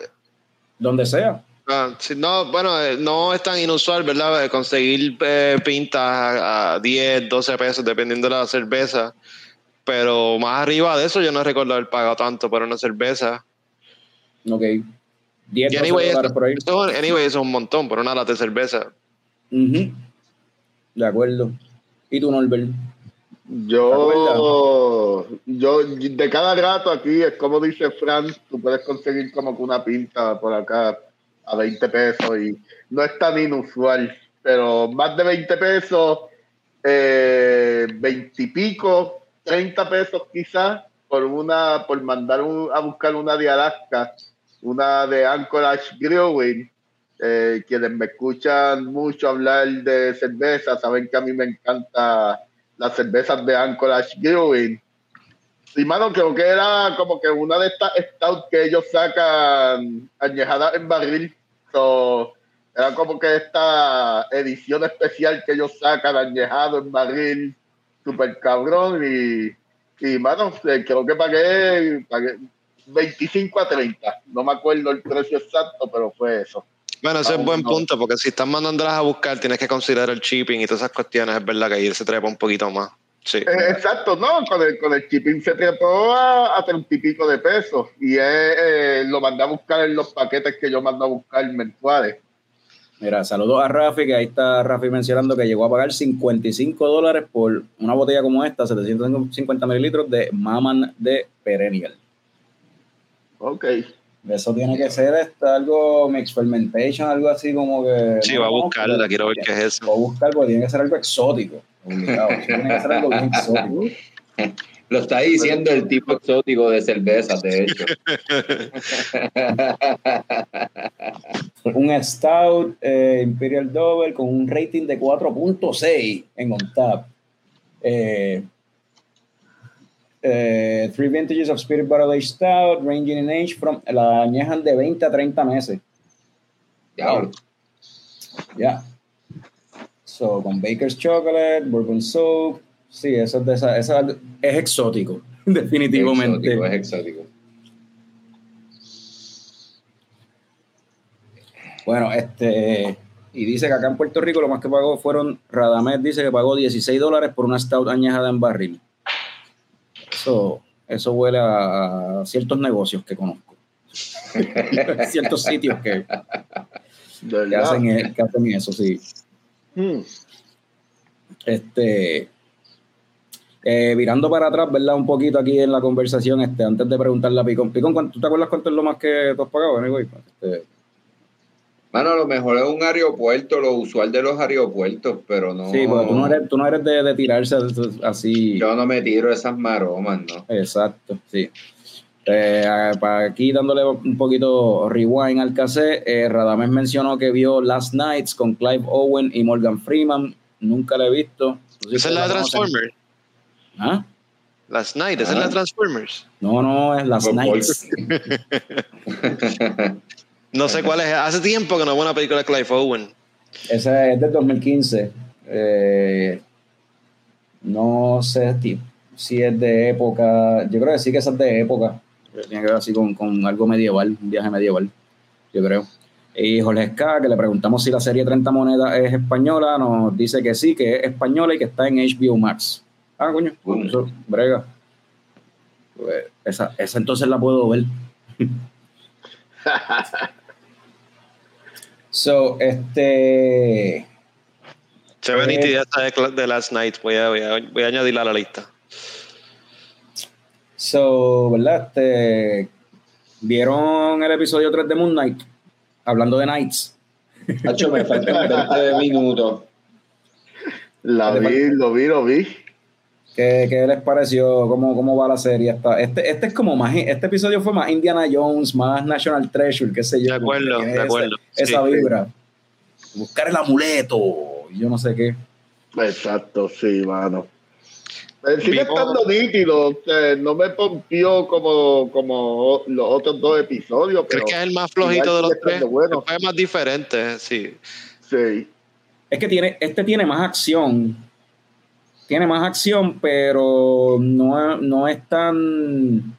Donde sea. ah, sí, no, bueno, eh, no es tan inusual, ¿verdad? Conseguir eh, pintas a, a 10, 12 pesos, dependiendo de la cerveza. Pero más arriba de eso, yo no recuerdo haber pagado tanto por una cerveza. Ok. 10 Y 12 anyway, dólares eso, por ahí. eso- anyway, eso es un montón por una lata de cerveza. Ujú. De acuerdo. ¿Y tú, Norbert? Yo, yo, de cada rato aquí, es como dice Fran, tú puedes conseguir como que una pinta por acá a 20 pesos y no es tan inusual, pero más de 20 pesos, eh, 20 y pico, 30 pesos quizás, por una, por mandar un- a buscar una de Alaska, una de Anchorage Brewing. Eh, quienes me escuchan mucho hablar de cerveza saben que a mí me encanta las cervezas de Anchorage Brewing. Y mano, creo que era como que una de estas stout que ellos sacan añejadas en barril. So, era como que esta edición especial que ellos sacan añejado en barril, super cabrón. Y, y mano, eh, creo que pagué, pagué 25 a 30. No me acuerdo el precio exacto, pero fue eso. Bueno, ese es buen punto, porque si están mandándolas a buscar, tienes que considerar el shipping y todas esas cuestiones. Es verdad que ahí se trepa un poquito más. Sí. Eh, exacto, no, con el, con el shipping se trepó a, a treinta y pico de pesos y eh, eh, lo mandé a buscar en los paquetes que yo mando a buscar mensuales. Mira, saludos a Rafi, que ahí está Rafi mencionando que llegó a pagar 55 dólares por una botella como esta, 750 mililitros de Maman de Perennial. Ok. Eso tiene que ser este, algo mixed fermentation, algo así como que. Sí, no va a buscarla, pero quiero ver qué es eso. Voy a buscar porque tiene que ser algo exótico. Obligado. Eso tiene que ser algo bien exótico. *laughs* Lo está diciendo el tipo exótico de cervezas, de hecho. Un Stout eh, Imperial Double con un rating de 4.6 en OnTap. Eh, eh, three vintages of Spirit Barrel Aged Stout, ranging in age from. La añejan de 20 a 30 meses. Diablo. Ya. So, con Baker's Chocolate, Bourbon Soap. Sí, eso es, de esa, esa es exótico, *laughs* definitivamente. Exótico, es exótico. Bueno, este. Y dice que acá en Puerto Rico lo más que pagó fueron. Radamés dice que pagó 16 dólares por una stout añejada en barril. Eso, eso huele a ciertos negocios que conozco. *laughs* ciertos sitios que, que hacen, e- que hacen eso, sí. Hmm. Este. eh, virando para atrás, ¿verdad? Un poquito aquí en la conversación, este, antes de preguntarle a Picón. Picón, ¿cuánto- ¿tú te acuerdas cuánto es lo más que tú has pagado? Este, Mano, a lo mejor es un aeropuerto, lo usual de los aeropuertos, pero no. Sí, porque tú no eres, tú no eres de, de tirarse así. Yo no me tiro esas maromas, ¿no? Exacto, sí. Eh, para aquí dándole un poquito rewind al cassette, eh, Radamés mencionó que vio Last Nights con Clive Owen y Morgan Freeman. Nunca la he visto. Esa es la de. Transformers. ¿Ah? Last Night, esa es Ah. la de Transformers. No, no, es Last Nights. *laughs* *laughs* No sé cuál es. Hace tiempo que no veo una película de Clive Owen. Esa es del 2015. Eh, no sé si es de época. Yo creo que sí que esa es de época. Tiene que ver así con, con algo medieval, un viaje medieval, yo creo. Y Jorge Esca, que le preguntamos si la serie 30 monedas es española, nos dice que sí, que es española y que está en HBO Max. Ah, coño, eso, brega. Pues, esa, esa entonces la puedo ver. *laughs* so, este. Se ve Eh. nítida esta de, Last Night. Voy a, voy, a, voy a añadirla a la lista. So, ¿verdad? Este, ¿Vieron el episodio 3 de Moon Knight? Hablando de Knights. Hacho, me faltan 20 minutos. La vi, lo vi, lo vi. ¿Qué, qué les pareció? ¿Cómo, ¿Cómo va la serie? Esta- Este, este es como más, este episodio fue más Indiana Jones, más National Treasure, qué sé yo. De acuerdo, de esa- acuerdo. Esa Sí. vibra. Buscar el amuleto, y yo no sé qué. Exacto, sí, mano. Eh, Sigue estando nítido, eh, no me pompió como, como los otros dos episodios. ¿Crees pero que es el más flojito de los tres? bueno. Fue más diferente, sí. Sí. Es que tiene, este tiene más acción. Tiene más acción, pero no, no es tan.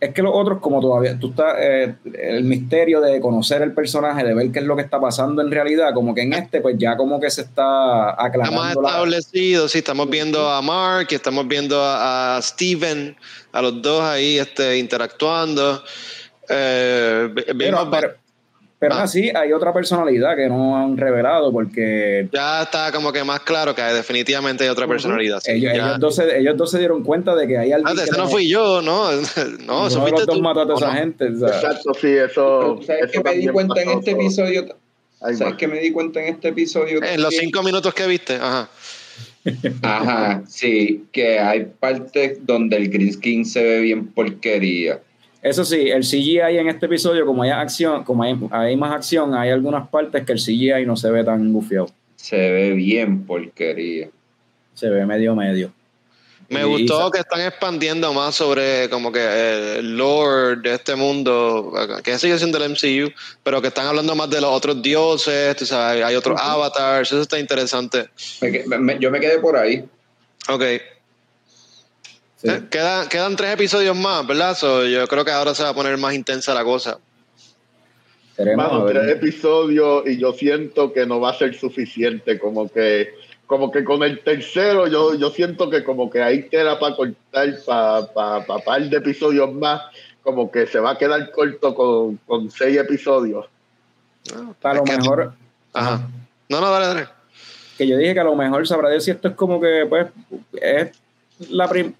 Es que los otros, como todavía tú estás, eh, el misterio de conocer el personaje, de ver qué es lo que está pasando en realidad, como que en este, pues ya como que se está Está más aclarando la, establecido, sí, estamos viendo a Mark y estamos viendo a, a Steven, a los dos ahí este, interactuando. Eh, Pero, pero, pero Ah. aún así hay otra personalidad que no han revelado porque ya está como que más claro que definitivamente hay otra personalidad. sí, ellos, dos se, ellos dos se dieron cuenta de que hay alguien Ah, que ese no fui yo, ¿no? *laughs* No, eso los dos tú. mató a toda ¿o esa no? gente. Exacto, sí, eso. ¿Tú ¿Sabes eso qué me di cuenta en este so- episodio? ¿Sabes qué me di cuenta en este episodio? En los cinco minutos que viste, ajá. Ajá, sí, que hay partes donde el green screen se ve bien porquería. Eso sí, el CGI en este episodio, como hay acción, como hay, hay más acción, hay algunas partes que el CGI no se ve tan bufiado. Se ve bien porquería. Se ve medio medio. Me Y- gustó que están expandiendo más sobre como que eh, el lore de este mundo, que sigue siendo el MCU, pero que están hablando más de los otros dioses, tú sabes, hay otros avatars, eso está interesante. Me que- me- yo me quedé por ahí. Ok. Sí. Eh, Quedan, quedan tres episodios más, ¿verdad? So, yo creo que ahora se va a poner más intensa la cosa. Ver. tres episodios y yo siento que no va a ser suficiente, como que como que con el tercero yo, yo siento que como que ahí queda para cortar para pa, pa par de episodios más, como que se va a quedar corto con, con seis episodios. a lo que- mejor, Ajá. No, no, dale, dale. que yo dije que a lo mejor sabrá Dios si esto es como que, pues, es la, prim-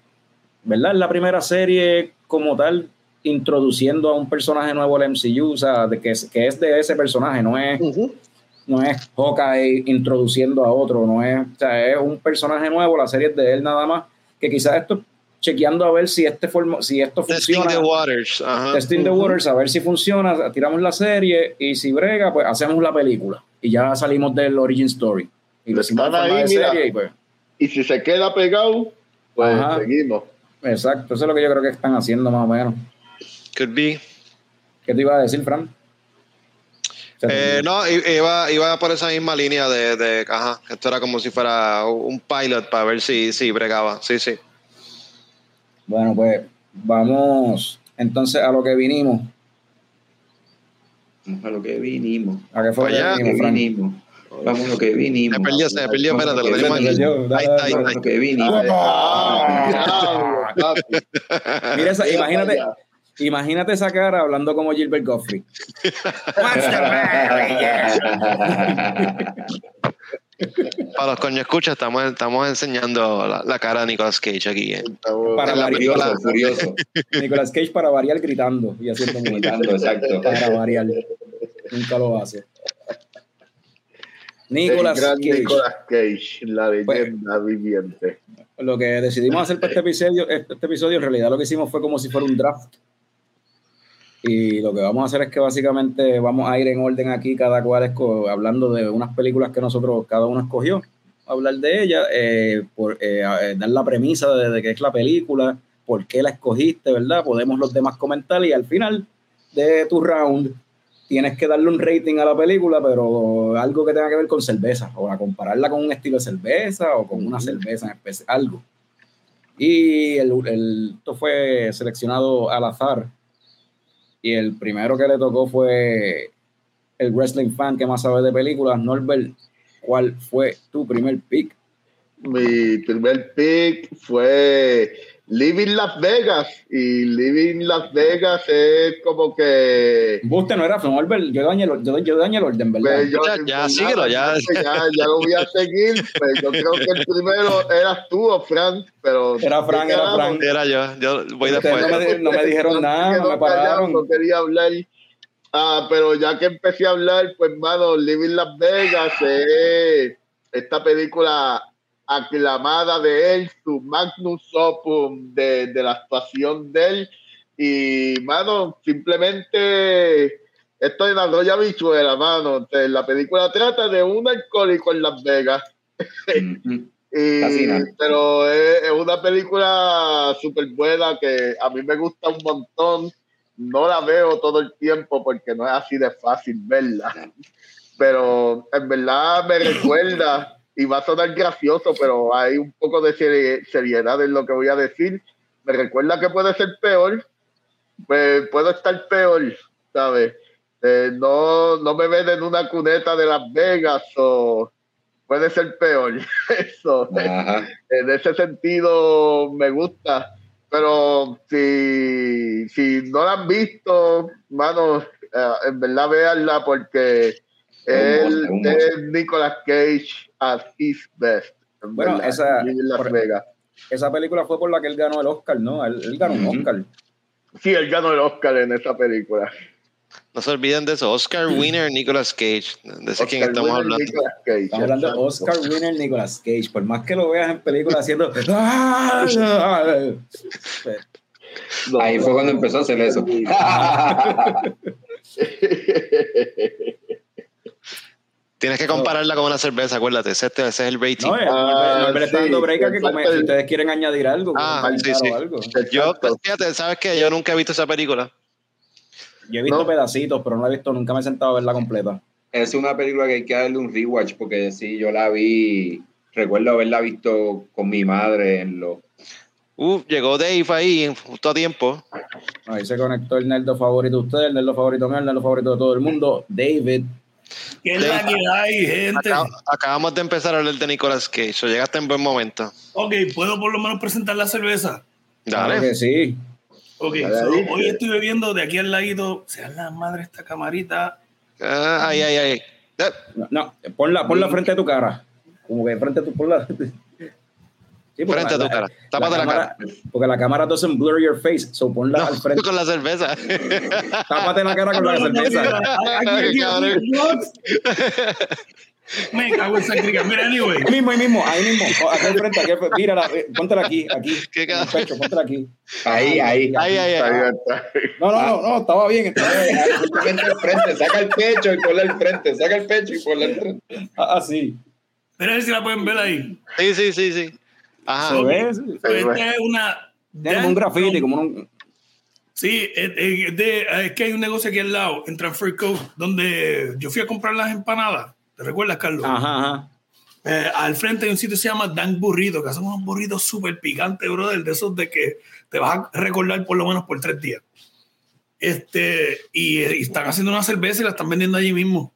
¿verdad? Es la primera serie como tal introduciendo a un personaje nuevo al MCU, o sea, de que, es, que es de ese personaje, no es, no es Hawkeye introduciendo a otro, no es, o sea, es un personaje nuevo, la serie es de él nada más, que quizás esto chequeando a ver si este forma, si esto Testing funciona. the waters. Ajá. Testing the waters, a ver si funciona, tiramos la serie y si brega, pues hacemos la película y ya salimos del origin story. Y lo ahí, mira. serie y pues, Y si se queda pegado, pues Ajá. seguimos. Exacto, eso es lo que yo creo que están haciendo más o menos. Could be. ¿Qué te iba a decir, Fran? Eh, no, iba, iba por esa misma línea de, de, ajá, esto era como si fuera un pilot para ver si, si bregaba. Sí, sí. Bueno, pues vamos entonces a lo que vinimos. Vamos a lo que vinimos. ¿A qué fue Pues ya, que vinimos, Fran? vinimos. Vamos lo que vinimos. Se perdió, se perdió, espérate, lo que tenemos aquí. Ahí está, ahí está. lo que vinimos. Papi. Mira esa- imagínate, imagínate esa cara hablando como Gilbert Gottfried. What's *laughs* the matter? Para los coño escucha, estamos, estamos enseñando la, la cara de Nicolas Cage aquí. eh. Para variar, Furioso, furioso. Nicolas Cage para variar gritando y haciendo. *laughs* Gritando, exacto. Para variar. Nunca lo hace. Nicolas gran Cage. Nicolas Cage, la Pues- leyenda viviente. Lo que decidimos hacer para este episodio, este, este episodio, en realidad lo que hicimos fue como si fuera un draft. Y lo que vamos a hacer es que básicamente vamos a ir en orden aquí, cada cual esco- hablando de unas películas que nosotros, cada uno escogió, hablar de ellas, eh, por, eh, eh, dar la premisa de, de qué es la película, por qué la escogiste, ¿verdad? Podemos los demás comentar y al final de tu round tienes que darle un rating a la película, pero algo que tenga que ver con cerveza, o a compararla con un estilo de cerveza o con una cerveza en especial, algo. Y el, el- esto fue seleccionado al azar. Y el primero que le tocó fue el wrestling fan que más sabe de películas, Norbert. ¿Cuál fue tu primer pick? Mi primer pick fue Living Las Vegas. Y Living Las Vegas es como que. Buste no era From Orwell, yo dañé, el- yo, yo dañé el orden, ¿verdad? pues, yo- Ya- ya, síguelo, ya. ya, ya lo voy a seguir. Pues yo creo que el primero eras tú o Frank, pero. Era Frank, era Frank. Era yo, yo voy Ustedes después. no me, no me dijeron nada, no me pararon. No quería hablar. Ah, pero ya que empecé a hablar, pues, mano, Living Las Vegas es esta película aclamada de él, su magnus opus de, de la actuación de él. Y, mano, simplemente esto es la Roya Bichuela, mano. Entonces, la película trata de un alcohólico en Las Vegas. Ujú. *laughs* Y- pero es, es una película súper buena que a mí me gusta un montón. No la veo todo el tiempo porque no es así de fácil verla. Pero en verdad me recuerda, y va a sonar gracioso, pero hay un poco de seri- seriedad en lo que voy a decir. Me recuerda que puede ser peor. Pues, puedo estar peor, ¿sabes? Eh, no, no me ven en una cuneta de Las Vegas o puede ser peor. *laughs* Eso Ajá. en ese sentido me gusta. Pero si, si no la han visto, mano, eh, en verdad véanla porque Es un monstruo, un es Nicolas Cage at his best. en Bueno, verdad, esa- en Las por- Vegas. Esa película fue por la que él ganó el Oscar, ¿no? Él, él ganó un Ujú. Oscar. Sí, él ganó el Oscar en esa película. No se olviden de eso. Oscar Winner, Nicolas Cage. De ese quién estamos Wilde, hablando. Cage, Estamos hablando de. Oscar winner Nicolas Cage. Por más que lo veas en películas haciendo. ¡Ah! *laughs* No, Ahí fue cuando empezó a hacer eso. *laughs* *laughs* Tienes que compararla con una cerveza, acuérdate. Ese, ese es el rating. No, Ah, Norbert está sí, dando break a que come- si ustedes quieren añadir algo, Ah, sí, sí. algo. Yo, Exacto. fíjate, ¿sabes qué? Yo nunca he visto esa película. Yo he visto No. pedacitos, pero no la he visto, nunca me he sentado a verla completa. es una película que hay que darle un rewatch porque sí, yo la vi, recuerdo haberla visto con mi madre en los... Uh, llegó Dave ahí justo a tiempo. Ahí se conectó el nerdo favorito de ustedes, el nerdo favorito mío, el nerdo favorito de todo el mundo, David. ¿Qué es la que hay, gente? Acab- acabamos de empezar a hablar de Nicolas Cage. So, llegaste en buen momento. Ok, ¿puedo por lo menos presentar la cerveza? Claro Dale. que sí. Ok, Dale so, hoy estoy bebiendo de aquí al ladito, sea la madre esta camarita. Ah, ay, ay, ay. No, no, ponla, ponla frente a tu cara. Como que frente a tu. Ponla. Sí, porque Frente a tu cara. Tápate la cámara- Porque la cámara doesn't blur your face. So ponla no, al frente. con la cerveza. Tápate la cara con la cerveza. Me cago en sangría. Mira, anyway. Ahí mismo, ahí mismo, ahí mismo. Oh, Aquí al frente, aquí. Mírala, eh, póntela aquí, aquí. Qué en el pecho, póntela aquí. Ahí, ahí. Ay. bien, está bien. No, no, no, no, estaba bien. Estaba bien. Al frente, saca el pecho y ponle al frente, saca el pecho y ponle al frente. Ah, sí. Mira a ver si la pueden ver ahí. Sí, sí, sí, sí. Ajá. Se Ok. ve, sí. So, esta es una. Tiene como un graffiti, como un. Sí, es, es de- es que hay un negocio aquí al lado, en Transfer Coast, donde yo fui a comprar las empanadas. ¿Te recuerdas, Carlos? Ajá, ajá. Eh, al frente hay un sitio que se llama Dan Burrito, que hacen unos burritos súper picantes, brother, de esos de que te vas a recordar por lo menos por tres días. Este, y, y están haciendo una cerveza y la están vendiendo allí mismo.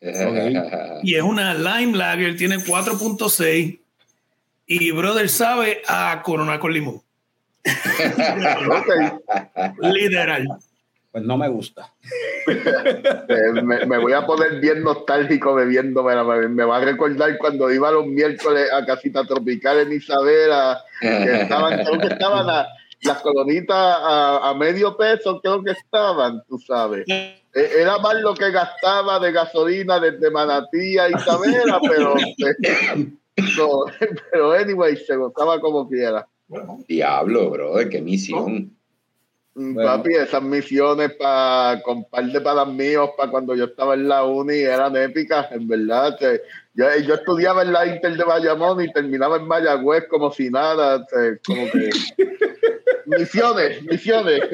*laughs* Y es una Lime Lager, tiene 4.6 y brother sabe a Corona con limón. Literal. Pues no me gusta. Eh, me, me voy a poner bien nostálgico bebiéndome. Me, me va a recordar cuando iba los miércoles a Casita Tropical en Isabela, que estaban, creo que estaban a- las colonitas a, a medio peso, creo que estaban, tú sabes. Eh, Era más lo que gastaba de gasolina desde Manatí a Isabela, pero, no, pero anyway, se gozaba como quiera. Diablo, brother, qué misión. Mm, Bueno. Papi, esas misiones para con par de panas míos para cuando yo estaba en la uni eran épicas, en verdad. que yo, yo estudiaba en la Inter de Bayamón y terminaba en Mayagüez como si nada. que como que *laughs* misiones, misiones. *laughs*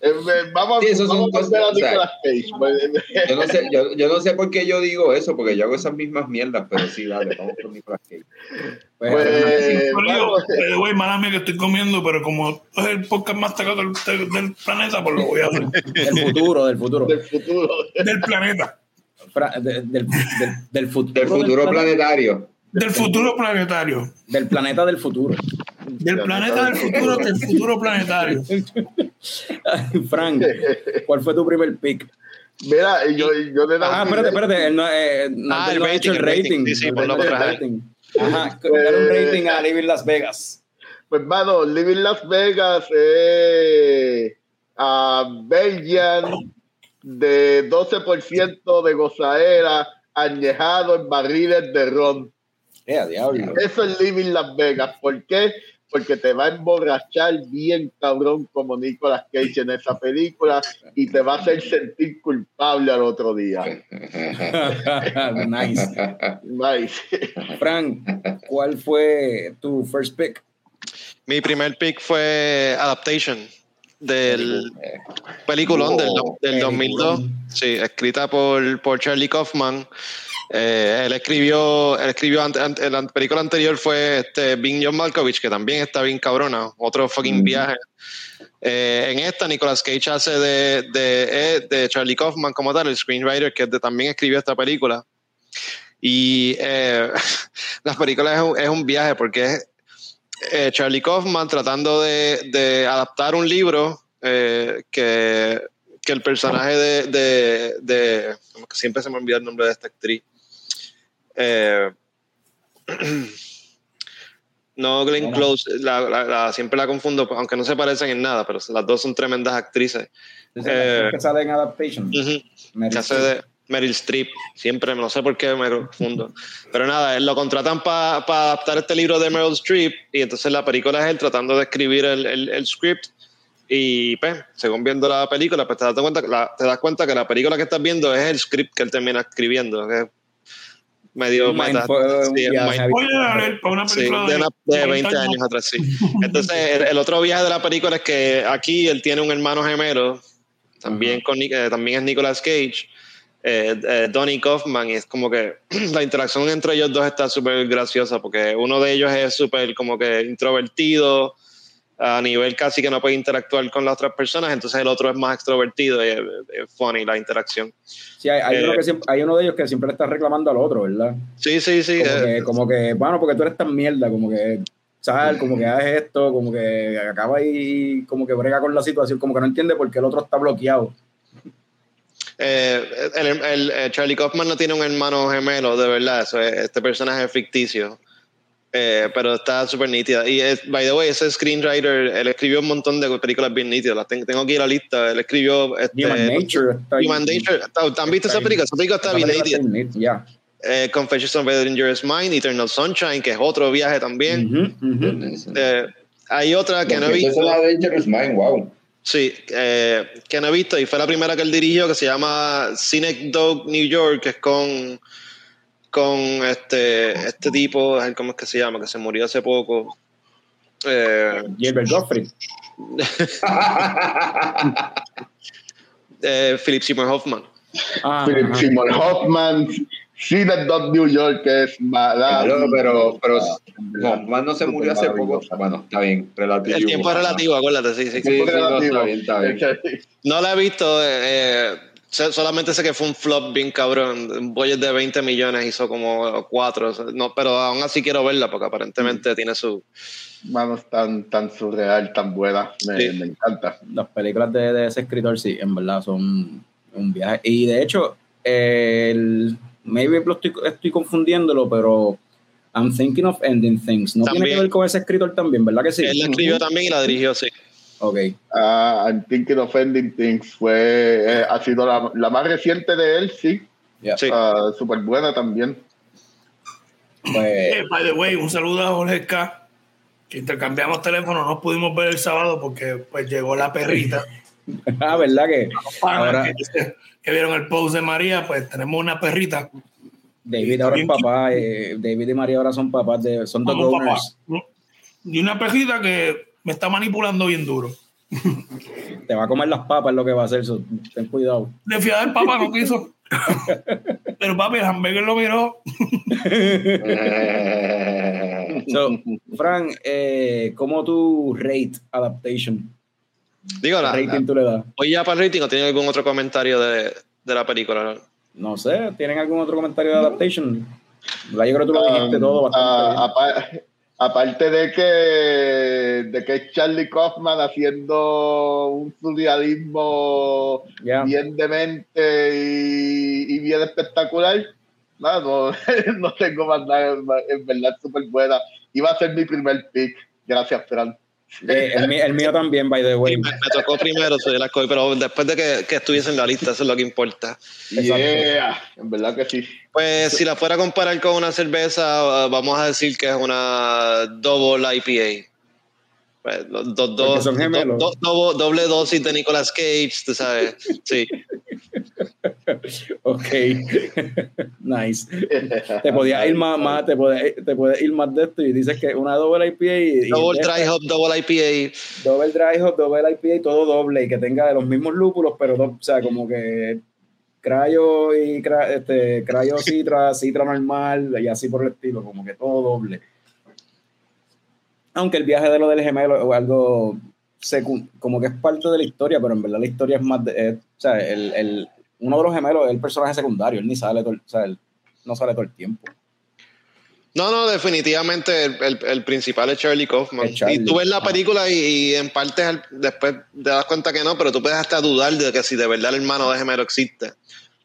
Eh, eh, eh, vamos, Sí, vamos a volver a Nicolas Cage. Yo no, sé, yo, yo no sé por qué yo digo eso, porque yo hago esas mismas mierdas, pero sí, dale, vamos con Nicolas Cage. Pues, Pues, güey, mala mía que estoy comiendo, pero como es el podcast más tacado del, del- planeta, pues lo voy a hacer. del futuro, del futuro. del futuro. Del planeta. Del, del, del futuro. Del futuro plane- planetario. Del futuro planetario. Del planeta del futuro. Del planeta del futuro del futuro planetario. Frank, ¿cuál fue tu primer pick? Mira, yo, yo le daba Ah, espérate, rating. espérate. Él no, eh, no, Ah, el no ha hecho rating, el el rating. rating. Sí, sí, El rating, por el ahí. rating. Ajá, dale un rating a Living Las Vegas. Pues, mano, Living Las Vegas es a Belgian de 12% de gozaera añejado en barriles de ron. Eh, a diablo. Eso es Living Las Vegas. ¿Por qué? Porque te va a emborrachar bien cabrón como Nicolas Cage en esa película y te va a hacer sentir culpable al otro día. *laughs* nice. Nice. Frank, ¿cuál fue tu first pick? Mi primer pick fue Adaptation del peliculón del, del 2002. Sí, escrita por, por Charlie Kaufman. Eh, él escribió, él escribió ante- ante- la película anterior fue este Bing John Malkovich, que también está bien cabrona, otro fucking viaje. Eh, en esta, Nicolas Cage hace de, de, eh, de Charlie Kaufman como tal, el screenwriter que de- también escribió esta película. Y eh, *laughs* la película es un, es un viaje porque es eh, Charlie Kaufman tratando de, de adaptar un libro eh, que, que el personaje de, de, siempre se me olvida el nombre de esta actriz. Eh, *clears throat* no, Glenn. Close, la- la- la- siempre la confundo, aunque no se parecen en nada, pero las dos son tremendas actrices. Eh, que sale en Adaptation. Ujú Meryl que hace de Meryl Streep, siempre, no sé por qué me confundo. Pero nada, lo contratan para adaptar este libro de Meryl Streep y entonces la película es él tratando de escribir el, el- el script y pues, según viendo la película, pues te das, cuenta, que la- te das cuenta que la película que estás viendo es el script que él termina escribiendo, que es medio meta- sí, Sí, película de, una- de 90 20 años atrás, sí. Entonces, el, el otro viaje de la película es que aquí él tiene un hermano gemelo, también, con, eh, también es Nicolas Cage, eh, eh, Donnie Kaufman, y es como que *clears throat* la interacción entre ellos dos está súper graciosa, porque uno de ellos es súper como que introvertido, a nivel casi que no puede interactuar con las otras personas, entonces el otro es más extrovertido y es, es funny la interacción. Sí, hay, hay Eh, uno que siempre- hay uno de ellos que siempre le está reclamando al otro, ¿verdad? Sí, sí, sí. Como, eh, que, como que, bueno, porque tú eres tan mierda, como que, sal, como que haces esto, como que acaba y como que brega con la situación, como que no entiende por qué el otro está bloqueado. Eh, el, el- el Charlie Kaufman no tiene un hermano gemelo, de verdad. Eso es- este personaje es ficticio. Eh, pero está súper nítida. Y, es, by the way, ese screenwriter, él escribió un montón de películas bien nítidas. Las ten- tengo aquí en la lista. Él escribió. Este, Human Nature está ahí. Human Nature. ¿Han visto esa película? Esa película está bien nítida. Eh, Confessions of a Dangerous Mind, Eternal Sunshine, que es otro viaje también. Eh, hay otra que no he Eso es visto. la Dangerous Mind, wow. Sí, eh, que no he visto y fue la primera que él dirigió que se llama Cynic Dog New York, que es con, con este, este tipo, ¿cómo es que se llama? Que se murió hace poco. Eh, Gilbert Gottfried. *laughs* eh, Philip Seymour Hoffman. Ah, Philip. Seymour Hoffman, Synecdoche, New York, que es mala. Pero, pero Ah, Hoffman no se murió hace poco. Bueno, está bien, relativo. El tiempo es relativo, acuérdate, sí, sí. Sí, sí, no, está bien, está bien. No la he visto, eh, eh, solamente sé que fue un flop bien cabrón. Un budget de 20 millones hizo como 4, no, pero aún así quiero verla porque aparentemente tiene su... Manos tan, tan surreal, tan buena. Me, Sí. me encanta. Las películas de, de ese escritor, sí, en verdad son un viaje. Y de hecho, el, maybe lo estoy, estoy confundiéndolo, pero I'm thinking of ending things. No tiene También. que ver con ese escritor también, ¿verdad que sí? Él la escribió también y la dirigió, sí. Ok. Ah, I'm Thinking of Ending Things fue, eh, ha sido la, la más reciente de él, sí. ya. Sí. Ah, Súper buena también. Pues, Eh, by the way, un saludo a Jorge K. Que intercambiamos teléfono, no pudimos ver el sábado porque pues llegó la perrita. *laughs* ah, ¿verdad que ahora que, *laughs* que vieron el post de María, pues tenemos una perrita. David ahora es papá, eh, David y María ahora son papás de, son dos papá. Y una perrita que me está manipulando bien duro. Te va a comer las papas, lo que va a hacer, ten cuidado. De fiar del papá no quiso. Pero papi, el hamburger lo miró. *laughs* So, Fran, eh, ¿cómo tú rate adaptation? Digo, ¿Qué la, rating tú le das? ¿voy ya para el rating o tiene algún otro comentario de, de la película? No sé, ¿tienen algún otro comentario de adaptation? Yo creo que tú lo dijiste Um, todo bastante bien. Apa- Aparte de que, de que es Charlie Kaufman haciendo un surrealismo bien demente y, y bien espectacular, nada, no, *laughs* no tengo más nada, en verdad súper buena. Iba a ser mi primer pick, gracias Fran. Eh, el, mío- el mío también, by the Y way. me, me tocó primero, soy la escogí, pero después de que, que estuviese en la lista, eso es lo que importa. Yeah, en verdad que sí. Pues si la fuera a comparar con una cerveza, uh, vamos a decir que es una double IPA. Pues, do- do- Porque do- son gemelos. do- do- doble dosis de Nicolas Cage, tú sabes. Sí. *laughs* Ok. *laughs* nice. Te podías ir más, más te, puedes, te puedes ir más de esto y dices que una doble IPA y, y Double de dry esta, hop, double IPA. doble dry hop, doble IPA y todo doble y que tenga de los mismos lúpulos, pero do- o sea, como que crayo y cra- este, crayo citra, *laughs* citra normal y así por el estilo, como que todo doble. Aunque el viaje de lo del gemelo es algo secu- como que es parte de la historia, pero en verdad la historia es más de, es- o sea, el, el- uno de los gemelos es el personaje secundario, él ni sale todo, el- o sea, él no sale todo el tiempo. No, no, definitivamente el, el- el principal es Charlie Kaufman. Es Charlie, Y tú ves la ajá. película y, y en parte al- después te das cuenta que no, pero tú puedes hasta dudar de que si de verdad el hermano de gemelo existe. Sí,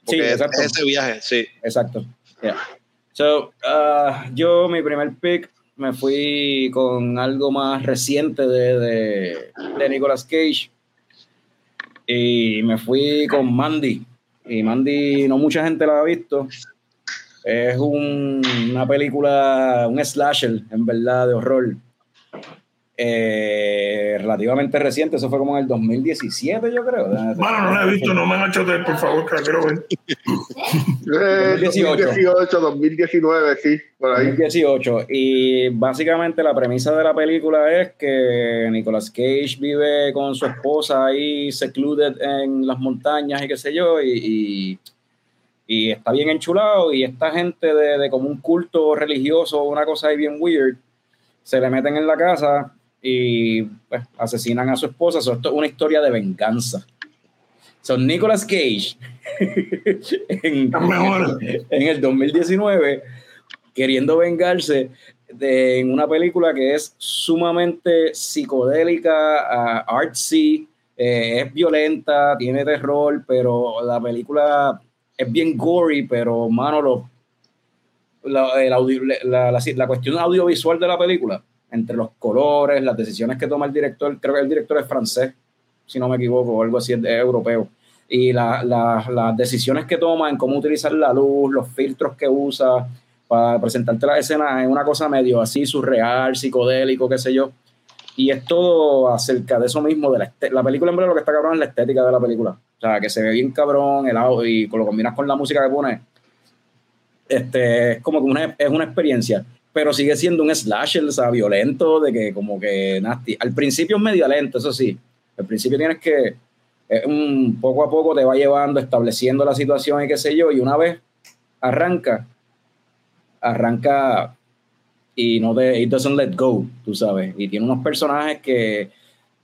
Porque es, exacto. es ese viaje, sí. Exacto. Yeah. So, ah, yo, mi primer pick, me fui con algo más reciente de, de, de Nicolas Cage. Y me fui con Mandy. Y Mandy, no mucha gente la ha visto. Es un- una película, un slasher, en verdad, de horror. Eh, relativamente reciente, eso fue como en el 2017, yo creo. Bueno, no la he visto, no me han hecho de, por favor, que la quiero ver. Eh, 2018. 2018, 2019, sí, por ahí. 2018. Y básicamente la premisa de la película es que Nicolas Cage vive con su esposa ahí secluded en las montañas y qué sé yo, y, y, y está bien enchulado y esta gente de, de como un culto religioso, una cosa ahí bien weird, se le meten en la casa y pues, asesinan a su esposa. So, esto es una historia de venganza. Son Nicolas Cage *laughs* en, en el 2019 queriendo vengarse de, en una película que es sumamente psicodélica, ah, artsy, eh, es violenta, tiene terror, pero la película es bien gory, pero mano, lo, la, el audio- la, la- la cuestión audiovisual de la película, entre los colores, las decisiones que toma el director, creo que el director es francés, si no me equivoco, o algo así, es, europeo. Y la- la- las decisiones que toma en cómo utilizar la luz, los filtros que usa para presentarte la escena es una cosa medio así surreal, psicodélico, qué sé yo. Y es todo acerca de eso mismo, de la, este- la película en verdad lo que está cabrón es la estética de la película. O sea, que se ve bien cabrón, el audio, y lo combinas con la música que pone, este, es como que es una experiencia, pero sigue siendo un slasher, o sea, violento, de que como que nasty. Al principio es medio lento, eso sí. Al principio tienes que, eh, un, poco a poco te va llevando, estableciendo la situación y qué sé yo, y una vez arranca, arranca y no te, it doesn't let go, tú sabes, y tiene unos personajes que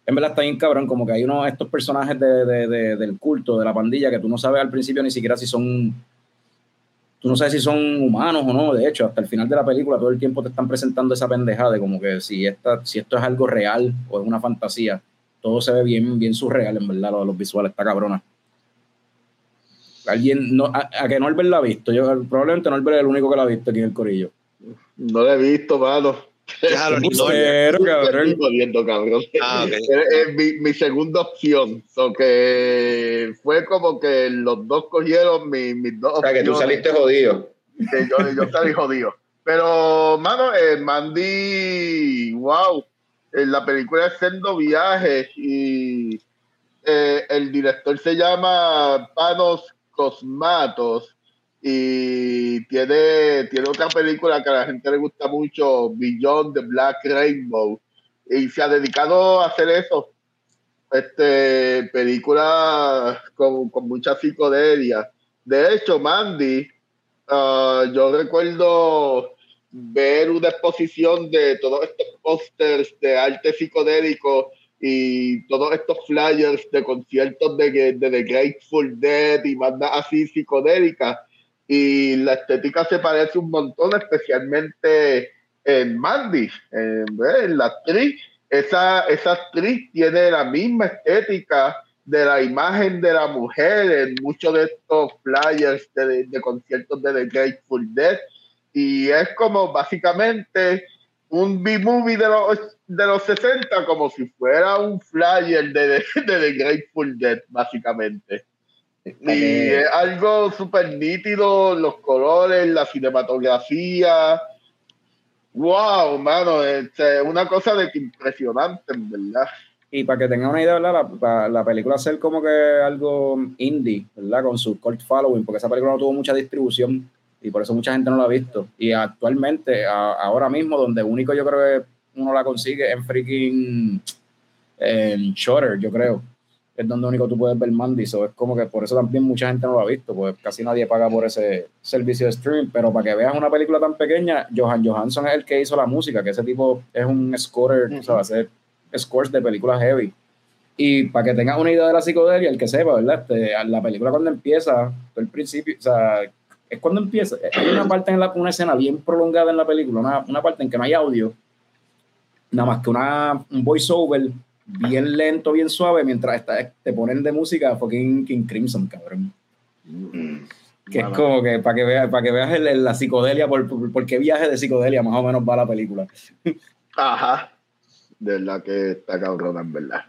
en verdad está bien cabrón, como que hay unos estos personajes de, de- de- del culto, de la pandilla, que tú no sabes al principio ni siquiera si son, tú no sabes si son humanos o no, de hecho, hasta el final de la película todo el tiempo te están presentando esa pendejada de como que si, esta, si esto es algo real o es una fantasía, todo se ve bien, bien surreal, en verdad, los, los visuales, está cabrona. Alguien, no, a, a que Norbert la ha visto, yo probablemente Norbert es el único que la ha visto aquí en el corillo. No lo he visto, mano. Déjalo, ni. Pero, cabrón. Estoy jodiendo, cabrón. Ah, ok. Es, es mi, mi segunda opción. So que fue como que los dos cogieron mi- mis dos O sea, que tú opciones. saliste jodido. que yo, yo salí jodido. Pero, mano, eh, Mandy, wow, en la película es Sendo Viajes y eh, el director se llama Panos Cosmatos y tiene, tiene otra película que a la gente le gusta mucho, Beyond the Black Rainbow, y se ha dedicado a hacer eso. Este, película con, con mucha psicodelia. De hecho, Mandy, Ah, yo recuerdo ver una exposición de todos estos pósters de arte psicodélico y todos estos flyers de conciertos de, de The Grateful Dead y bandas así psicodélicas. Y la estética se parece un montón, especialmente en Mandy, en, en la actriz. Esa, esa actriz tiene la misma estética de la imagen de la mujer en muchos de estos flyers de, de conciertos de The Grateful Dead. Y es como básicamente un B-movie de los, de los 60, como si fuera un flyer de, de, de The Grateful Dead, básicamente. Y es algo súper nítido, los colores, la cinematografía. Wow, mano, es eh, una cosa de que impresionante, en verdad. Y para que tengan una idea, ¿verdad? La, la, la película ser como que algo indie, ¿verdad? Con su cult following, porque esa película no tuvo mucha distribución y por eso mucha gente no la ha visto. Y actualmente, a, ahora mismo, donde único yo creo que uno la consigue en freaking en Shutter, yo creo. Es donde único tú puedes ver Mandy. So es como que por eso también mucha gente no lo ha visto, pues casi nadie paga por ese servicio de streaming. Pero para que veas una película tan pequeña, Johan Johansson es el que hizo la música, que ese tipo es un scorer, o sea, va a hacer scores de películas heavy. Y para que tengas una idea de la psicodelia, el que sepa, ¿verdad? Este, la película cuando empieza, el principio, o sea, es cuando empieza. Hay una parte en la, una escena bien prolongada en la película, una, una parte en que no hay audio, nada más que una, un voiceover bien lento, bien suave, mientras está, te ponen de música fucking King Crimson, cabrón. Que es como que para que veas, para que veas el, el- la psicodelia, por, por, por qué viaje de psicodelia más o menos va la película. Ajá. De verdad que está cabrona, en verdad.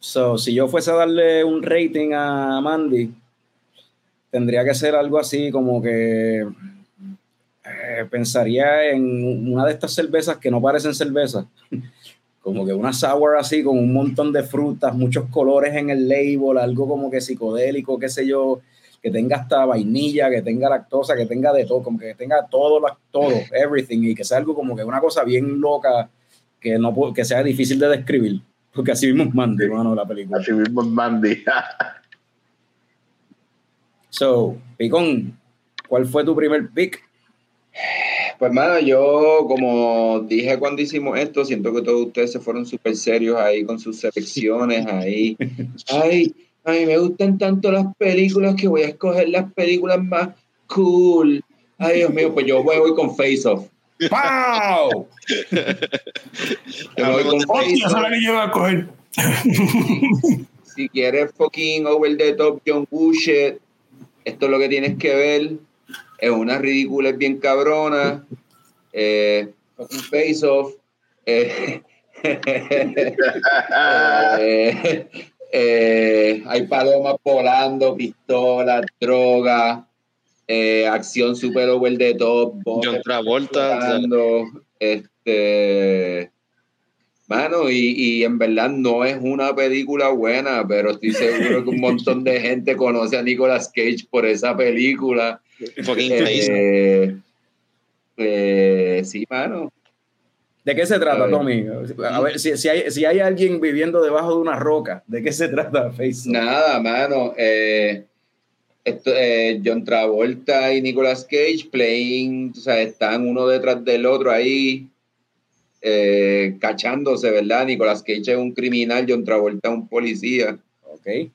So, si yo fuese a darle un rating a Mandy, tendría que ser algo así como que eh, pensaría en una de estas cervezas que no parecen cervezas, *laughs* como que una sour así con un montón de frutas, muchos colores en el label, algo como que psicodélico, qué sé yo, que tenga hasta vainilla, que tenga lactosa, que tenga de todo, como que tenga todo, todo, everything, y que sea algo como que una cosa bien loca que no que sea difícil de describir, porque así mismo es Mandy, hermano, la película. Así mismo es Mandy. So, Picón, ¿cuál fue tu primer pick? Pues, mano, yo, como dije cuando hicimos esto, siento que todos ustedes se fueron súper serios ahí con sus selecciones ahí. *laughs* Ay, a mí me gustan tanto las películas que voy a escoger las películas más cool. Ay, Dios mío, pues yo voy, voy con Face Off. ¡Wow! Yo voy con Face Off. que yo iba a coger. Si quieres fucking over the top John Bullshit, esto es lo que tienes que ver. Es una ridícula, es bien cabrona. Eh, face off. Eh, *laughs* eh, eh, hay palomas volando, pistolas, drogas, eh, acción super over the top. John Travolta. volando, este mano y, y en verdad no es una película buena pero estoy seguro que un montón de gente conoce a Nicolas Cage por esa película Fucking face. Eh, eh, sí mano ¿De qué se A trata, ver. Tommy? A ver, si, si hay, si hay alguien viviendo debajo de una roca, ¿de qué se trata Facebook? nada mano eh, esto, eh, John Travolta y Nicolas Cage playing o sea están uno detrás del otro ahí eh, cachándose verdad Nicolas Cage es un criminal John Travolta es un policía.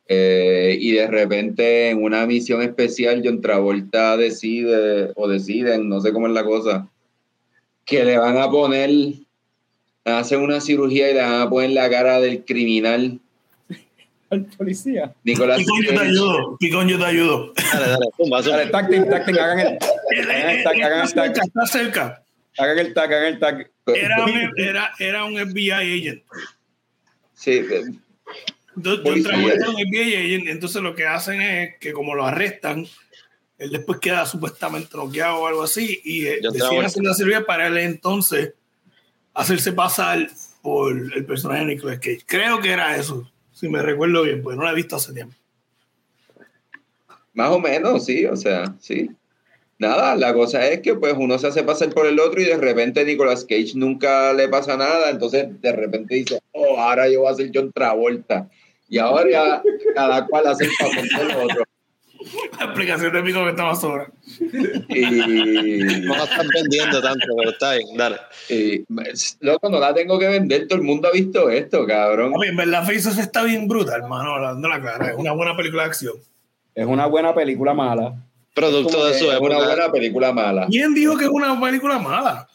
Eh, y de repente en una misión especial John Travolta decide o deciden, no sé cómo es la cosa, que le van a poner, hacen una cirugía y le van a poner la cara del criminal *laughs* Al policía. Nicolás Picón, yo te ayudo. Picón, yo te ayudo. Dale, dale, zumba. Dale, tacting, tacting, hagan el, hagan el hagan Está el cerca, tag, está cerca. hagan el tag, hagan el tag. Era un, era, era un FBI agent. Sí, FBI agent, entonces lo que hacen es que como lo arrestan, él después queda supuestamente noqueado o algo así y eh, deciden hacer la cirugía para él entonces hacerse pasar por el personaje de Nicolas Cage. Creo que era eso, si me recuerdo bien, porque no la he visto hace tiempo. más o menos, sí, o sea, sí. Nada, la cosa es que pues uno se hace pasar por el otro y de repente Nicolas Cage nunca le pasa nada, entonces de repente dice, oh, ahora yo voy a ser John Travolta. Y ahora ya cada cual hace el papel del otro. La explicación de Pico que estaba sobra. Y, No la están vendiendo tanto, pero está bien, dale. y, loco, no la tengo que vender, todo el mundo ha visto esto, cabrón. A mí, en verdad, Faces está bien brutal, hermano, hablando la clara. Es una buena película de acción. Es una buena película mala. Producto de su Es una buena película mala. ¿Quién dijo que es una película mala?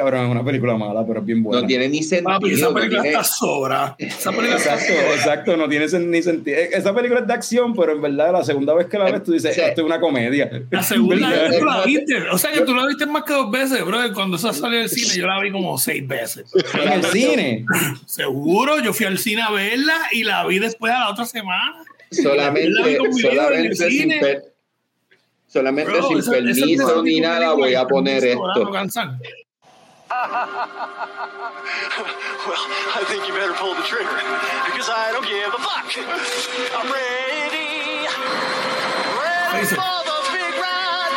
Cabrón, es una película mala, pero es bien buena. No tiene ni sentido. Papi, esa película tiene- está sobra. Esa película está Exacto, sobra. exacto, no tiene ni sentido. Eh, Esa película es de acción, pero en verdad la segunda vez que la ves tú dices, Sí. esto es una comedia. La segunda *laughs* vez tú la viste. O sea que tú la viste más que dos veces, bro. Cuando esa salió del cine, yo la vi como seis veces. En el cine. Seguro, yo fui al cine a verla y la vi después a la otra semana. solamente, solamente sin, cine. per- solamente Bro, sin esa- esa permiso ni nada voy a poner esto. Cansan. *laughs* Well, I think you better pull the trigger because I don't give a fuck. I'm ready. Ready for the big ride,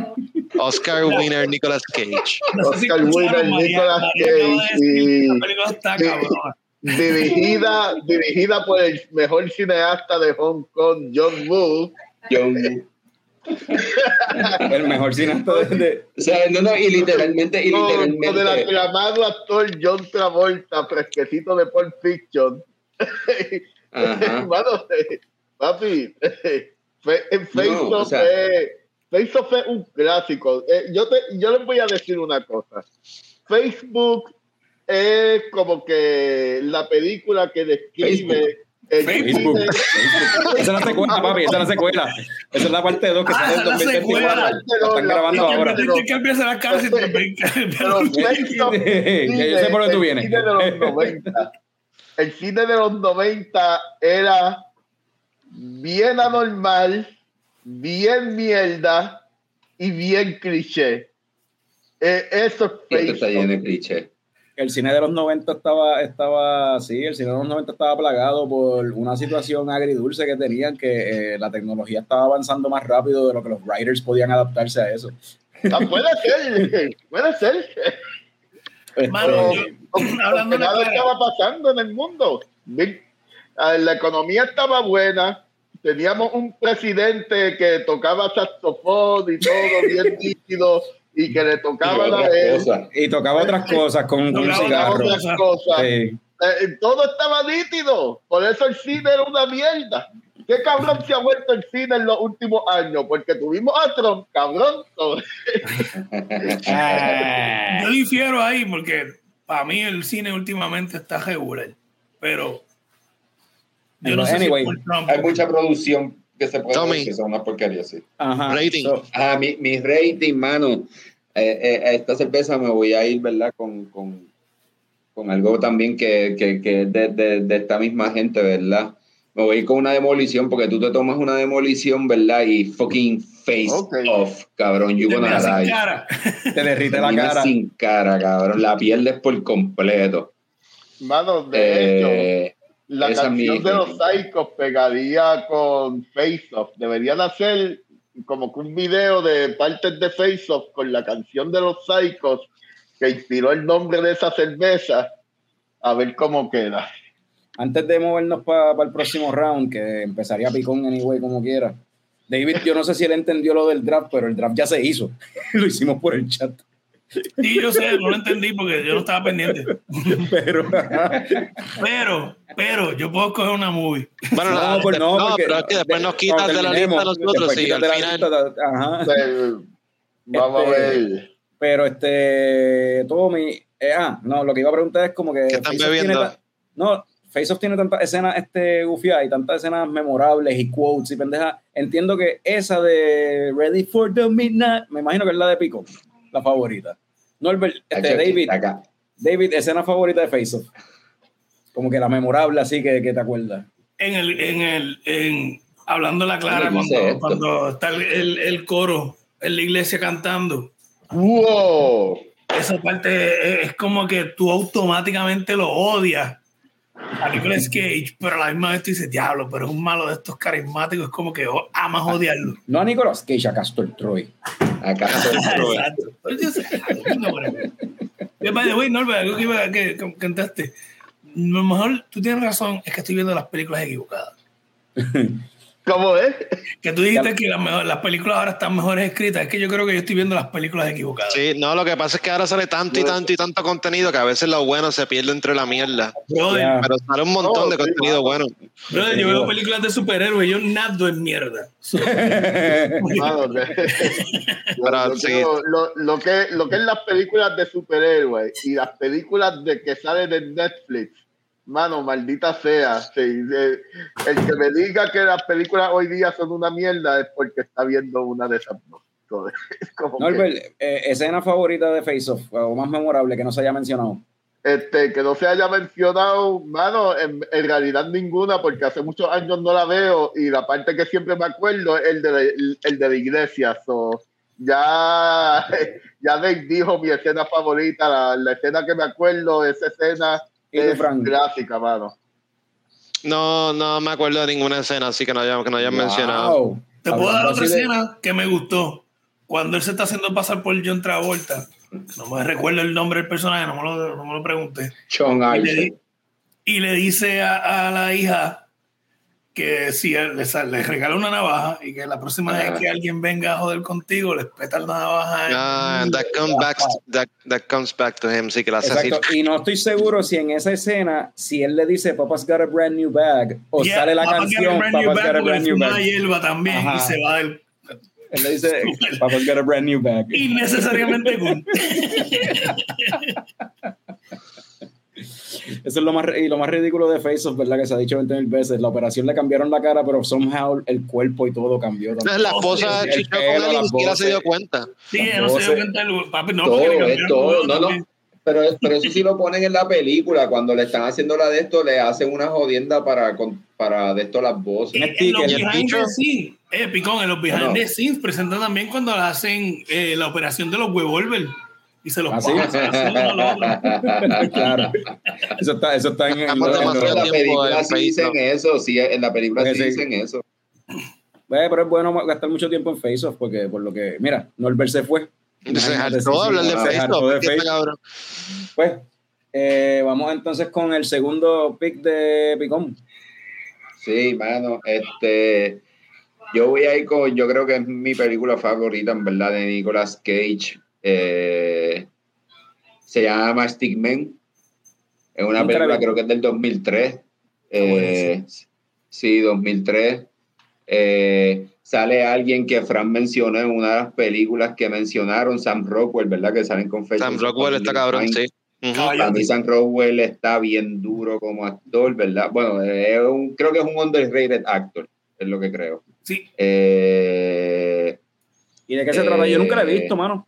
baby. Oscar winner Nicolas Cage. No sé si Oscar winner Nicolas María acaba de Cage decir que y- La película está cabrona. dirigida, dirigida por el mejor cineasta de Hong Kong, John Woo. John- El mejor cineasta de, o sea, no, no, y literalmente, y Con, con el literalmente. aclamado actor John Travolta, fresquecito de Pulp Fiction. *laughs* Hermano, papi, en Face No, Off o sea- es- Face Off es un clásico. Eh, yo, te, yo les voy a decir una cosa. Facebook es como que la película que describe el Facebook. cine- *laughs* Esa es la secuela, papi, esa es la secuela. Esa es la parte 2 que Ah, sale en esa es la 2024. secuela. La están grabando No, ahora. Tienes que empieza la cara si te yo sé por dónde tú el vienes. cine de los 90. El cine de los 90 era bien anormal, bien mierda y bien cliché. Eh, eso es esto está lleno de clichés. El cine de los 90 estaba, estaba, sí, el cine de los 90 estaba plagado por una situación agridulce que tenían, que eh, la tecnología estaba avanzando más rápido de lo que los writers podían adaptarse a eso. Ah, puede ser, puede ser. Mano, yo- *clears throat* Porque hablando de nada estaba pasando en el mundo. La economía estaba buena. Teníamos un presidente que tocaba saxofón y todo bien *laughs* nítido y que le Y tocaba a otras él. cosas. Y tocaba otras cosas con un cigarro. otras cosas. Sí. Eh, todo estaba nítido. Por eso el cine era una mierda. ¿Qué cabrón se ha vuelto el cine en los últimos años? Porque tuvimos a Trump, cabrón. *laughs* Yo *laughs* difiero ahí porque para mí el cine últimamente está regular. Pero yo no sé Anyway, si por Trump. Hay mucha producción que se puede Tommy. que son una porquería, sí. Ajá. Rating. So, Ah, mi, mi rating, mano. Eh, eh, a esta cerveza me voy a ir, ¿verdad? Con, con, con algo también que, que, que es de, de, de esta misma gente, ¿verdad? Me voy a ir con una demolición porque tú te tomas una demolición, ¿verdad? Y fucking face Ok. off, cabrón. You te gonna die. cara. *laughs* te derrite la cara. sin cara, cabrón. La pierdes por completo. Mano, de hecho, Eh, la esa canción de los. Psychos pegaría con Face Off. Deberían hacer como que un video de partes de Face Off con la canción de los Psychos que inspiró el nombre de esa cerveza. A ver cómo queda. Antes de movernos para el próximo round, que empezaría picón anyway, como quiera. David, yo no sé si él entendió lo del draft, pero el draft ya se hizo. *laughs* lo hicimos por el chat. Sí, yo sé, no lo entendí porque yo no estaba pendiente. Pero, Pero, pero, yo puedo coger una movie. Bueno, no, no, pues no, no, porque- pero es que después nos quitas de la lista de nosotros, sí, al final. lista, ajá. Eh, Vamos Este, a ver. Pero este, Tommy, eh, ah, no, lo que iba a preguntar es como que. ¿Qué están bebiendo? no, Face Off tiene tantas escenas este, gufiadas y tantas escenas memorables y quotes y pendejas. Entiendo que esa de Ready for the Midnight, me imagino que es la de Pico, la favorita. Norbert, este, David, acá. David, escena favorita de Face Off. Como que la memorable así que, que te acuerdas. En el, en el, en, hablando la clara, ¿Cómo dice cuando, cuando está el, el, el coro en la iglesia cantando, ¡Wow! esa parte es, es como que tú automáticamente lo odias a Nicolas Cage, pero a la misma vez tú dices, diablo, pero es un malo de estos carismáticos, es como que oh, amas odiarlo. No a Nicolas Cage, a Castor Troy. *laughs* Exacto. Sé, no, pero- Yo, by the way, Norbert, algo que, iba, que, que cantaste. A lo mejor tú tienes razón, es que estoy viendo las películas equivocadas. *laughs* ¿Cómo es? Que tú dijiste que las, mejor- las películas ahora están mejores escritas. Es que yo creo que yo estoy viendo las películas equivocadas. Sí, no, lo que pasa es que ahora sale tanto y tanto y tanto contenido que a veces lo bueno se pierde entre la mierda. Brother. Pero sale un montón Oh, de contenido bueno. brother, yo veo películas de superhéroes, yo nado en mierda. *laughs* *laughs* Pero sí. lo que, lo que es las películas de superhéroes y las películas de que salen de Netflix, mano, maldita sea. sí, eh, el que me diga que las películas hoy día son una mierda es porque está viendo una de esas dos. *laughs* Como que- Norbert, eh, escena favorita de Face Off, o más memorable que no se haya mencionado. Este, que no se haya mencionado, mano, en, en realidad ninguna, porque hace muchos años no la veo y la parte que siempre me acuerdo es el de la, el de la iglesia. So, ya, *laughs* ya Dave dijo mi escena favorita, la, la escena que me acuerdo, esa escena ¿Y tú, es Frank? clásica, mano. No, no me acuerdo de ninguna escena, así que no hayan, que no hayan mencionado. Te puedo dar otra de- escena que me gustó. Cuando él se está haciendo pasar por John Travolta. No me recuerdo el nombre del personaje, no me lo, no me lo pregunté. Sean Y le, y le dice a, a la hija que si él le, sal- le regala una navaja y que la próxima Ah. vez que alguien venga a joder contigo, le peta la navaja. Ah, that comes back, that, that comes back to him, sí, que la hace así. Exacto. Y no estoy seguro si en esa escena, si él le dice Papa's got a brand new bag, o Yeah, sale la Papa got a canción new Papa's bag got a brand new fuma bag. hierba también Ajá. y se va del Él le dice *laughs* Papa's got a brand new bag. innecesariamente *laughs* cool. *laughs* Eso es lo más, y lo más ridículo de Face Off, ¿verdad? Que se ha dicho 20 mil veces. La operación le cambiaron la cara, pero somehow el cuerpo y todo cambió. también. La esposa El chichó con pelo, él y las ni siquiera se dio cuenta. Sí, ella no se dio cuenta del papi, no, todo, es todo. No, no. Pero, pero eso sí lo ponen en la película. Cuando le están haciendo la de esto, le hacen una jodienda para, con- para de esto las voces. Un En los sticker. ¿Y el behind the scenes, eh, Picón, en los behind Bueno. the scenes presentan también cuando hacen eh, la operación de los huevolver y se los ¿Ah, sí? uno al otro. claro. Eso está, eso está en, en- en- la película sí dicen eso, sí, en la película sí Porque sí. dicen eso. Eh, pero es bueno gastar mucho tiempo en Face Off, porque por lo que, mira, Norbert se fue. Hartó sí, hablar de. Pues, eh, vamos entonces con el segundo pick de Picón. Sí, mano, este, yo voy a ir con, yo creo que es mi película favorita, en verdad, de Nicolas Cage. Eh, se llama Stickman. Es una película, creo que es del 2003. Eh, buenísimo. sí, 2003. Eh, sale alguien que Fran mencionó en una de las películas que mencionaron, Sam Rockwell, ¿verdad? Que salen con Sam Rockwell está cabrón, sí. Ujú. Para mí Sam Rockwell está bien duro como actor, ¿verdad? Bueno, es un, creo que es un underrated actor, es lo que creo. Sí, Eh, ¿Y de qué se trata? Yo nunca la he Eh, visto, mano.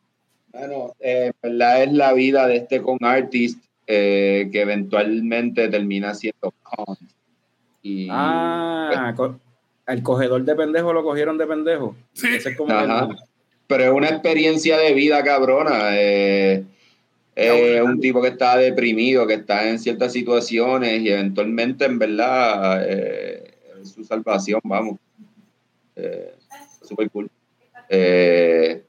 Bueno, eh, en verdad es la vida de este con artist eh, que eventualmente termina siendo con. Y, Ah, co- el cogedor de pendejo lo cogieron de pendejo. sí. Ese es como Ajá. el- Pero es una experiencia de vida cabrona. eh, es un tipo que está deprimido, que está en ciertas situaciones y eventualmente, en verdad, eh, es su salvación, vamos. Eh, super cool. Eh,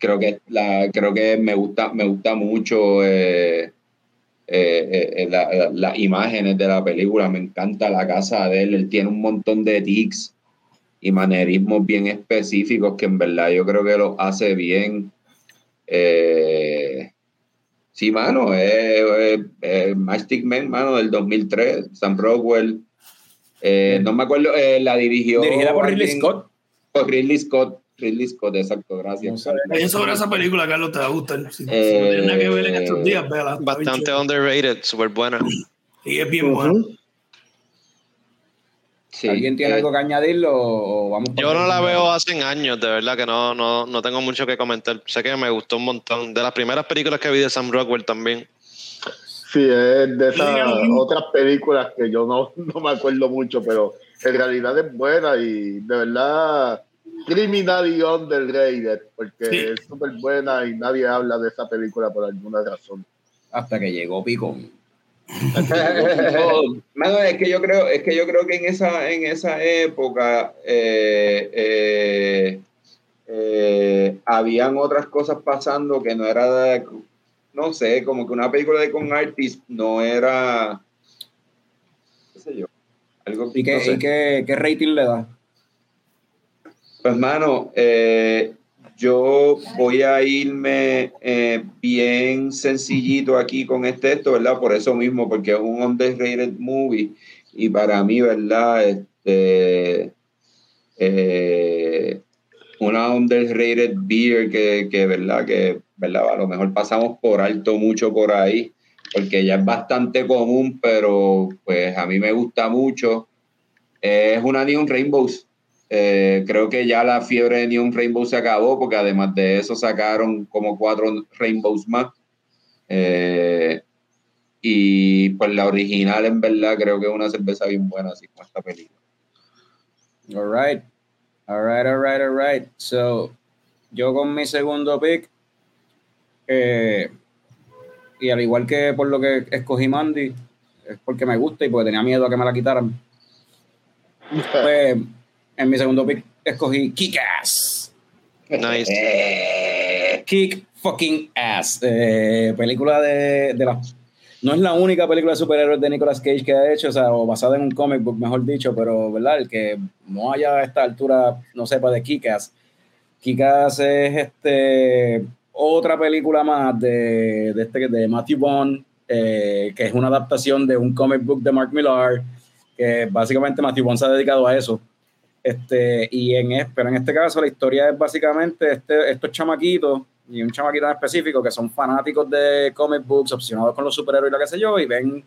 creo que la, creo que me gusta, me gusta mucho eh, eh, eh, la- la- las imágenes de la película. Me encanta la casa de él. Él tiene un montón de tics y manerismos bien específicos que en verdad yo creo que lo hace bien. Eh, sí, mano, eh, eh, Mastic Man, mano, del 2003, Sam Rockwell. No me acuerdo, la dirigió. Dirigida por Ridley alguien- Scott. por Ridley Scott. Ridley Scott, exacto, gracias. Oye, sobre esa película, Carlos, te va a gustar. Si, si no Eh, tienes nada que ver en estos días, véala. Bastante underrated, súper buena. Y es bien bueno. Sí, ¿Alguien tiene eh, algo que añadirlo o vamos Yo no la veo hace años, de verdad que no, no, no tengo mucho que comentar. Sé que me gustó un montón. De las primeras películas que vi de Sam Rockwell también. Sí, es de esas otras películas que yo no, *laughs* no me acuerdo mucho, pero en realidad es buena y de verdad criminal underrated, porque Sí. es súper buena y nadie habla de esa película por alguna razón. Hasta que llegó Picón. *laughs* Mano, es que yo creo, es que yo creo que en esa, en esa época eh, eh, eh, habían otras cosas pasando que no era de- no sé, como que una película de con artist no era qué sé yo. Algo ¿Y qué, no sé. y qué, qué rating le da? Pues, mano, eh, yo voy a irme eh, bien sencillito aquí con este texto, ¿verdad? Por eso mismo, porque es un underrated movie y para mí, ¿verdad? Este, eh, una underrated beer que, que, ¿verdad? Que, ¿verdad? A lo mejor pasamos por alto mucho por ahí, porque ya es bastante común, pero pues a mí me gusta mucho. es una Neon Rainbows. Eh, creo que ya la fiebre de Neon Rainbow se acabó porque además de eso sacaron como cuatro Rainbows más. Eh, y pues la original en verdad creo que es una cerveza bien buena así como esta película. All right. All right, all right, all right. So, yo con mi segundo pick, eh, y al igual que por lo que escogí Mandy, es porque me gusta y porque tenía miedo a que me la quitaran. *laughs* Pues, en mi segundo pick escogí Kick-Ass. Nice. Eh, Kick fucking ass. Eh, película de, de la. No es la única película de superhéroes de Nicolas Cage que ha hecho, o sea, o basada en un comic book, mejor dicho, pero, ¿verdad? El que no haya a esta altura no sepa de Kick-Ass. Kick-Ass es este, otra película más de, de, este, de Matthew Bond, eh, que es una adaptación de un comic book de Mark Millar, que básicamente Matthew Bond se ha dedicado a eso. Este, y en, pero en este caso la historia es básicamente este, estos chamaquitos y un chamaquito en específico que son fanáticos de comic books, obsesionados con los superhéroes y lo que sé yo, y ven,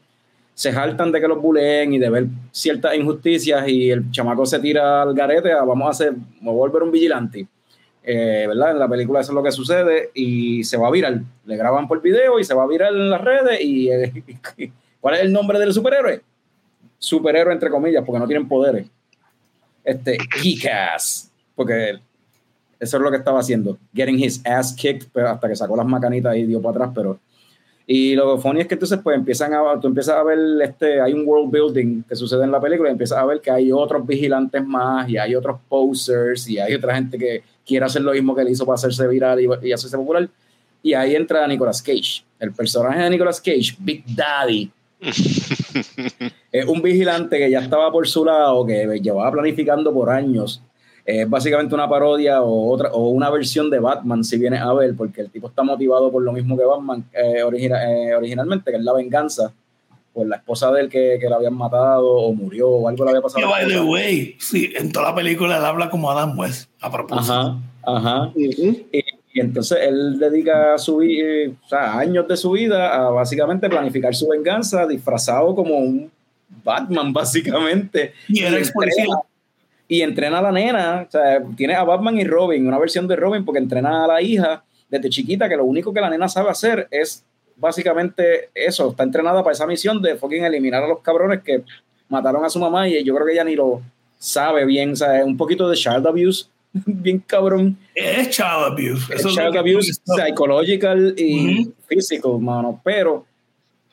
se jaltan de que los buleen y de ver ciertas injusticias y el chamaco se tira al garete a vamos a hacer, a volver un vigilante. Eh, ¿verdad? En la película eso es lo que sucede y se va a viral. Le graban por video y se va a viral en las redes y eh, *laughs* ¿cuál es el nombre del superhéroe? Superhéroe entre comillas, porque no tienen poderes este, Kick-Ass, porque eso es lo que estaba haciendo, getting his ass kicked, pero hasta que sacó las macanitas y dio para atrás, pero... Y lo funny es que entonces pues empiezan a, tú empiezas a ver, este, hay un world building que sucede en la película y empiezas a ver que hay otros vigilantes más y hay otros posers y hay otra gente que quiere hacer lo mismo que él hizo para hacerse viral y, y hacerse popular. Y ahí entra Nicolas Cage, el personaje de Nicolas Cage, Big Daddy, *laughs* es un vigilante que ya estaba por su lado, que llevaba planificando por años. Es básicamente una parodia o, otra, o una versión de Batman, si viene a ver, porque el tipo está motivado por lo mismo que Batman eh, origina, eh, originalmente, que es la venganza por la esposa de él que, que la habían matado o murió o algo le había pasado. Y by the way, sí, en toda la película él habla como Adam West, a propósito. Ajá, ajá. Uh -huh. y, y entonces él dedica su, eh, o sea, años de su vida a básicamente planificar su venganza disfrazado como un Batman, *laughs* básicamente. Y era ex entrena, y entrena a la nena, o sea, tiene a Batman y Robin, una versión de Robin, porque entrena a la hija desde chiquita, que lo único que la nena sabe hacer es básicamente eso, está entrenada para esa misión de fucking eliminar a los cabrones que mataron a su mamá y yo creo que ella ni lo sabe bien, o sea, es un poquito de child abuse *laughs* bien cabrón. Es child abuse. Es child abuse psychological y uh -huh. physical, mano. Pero,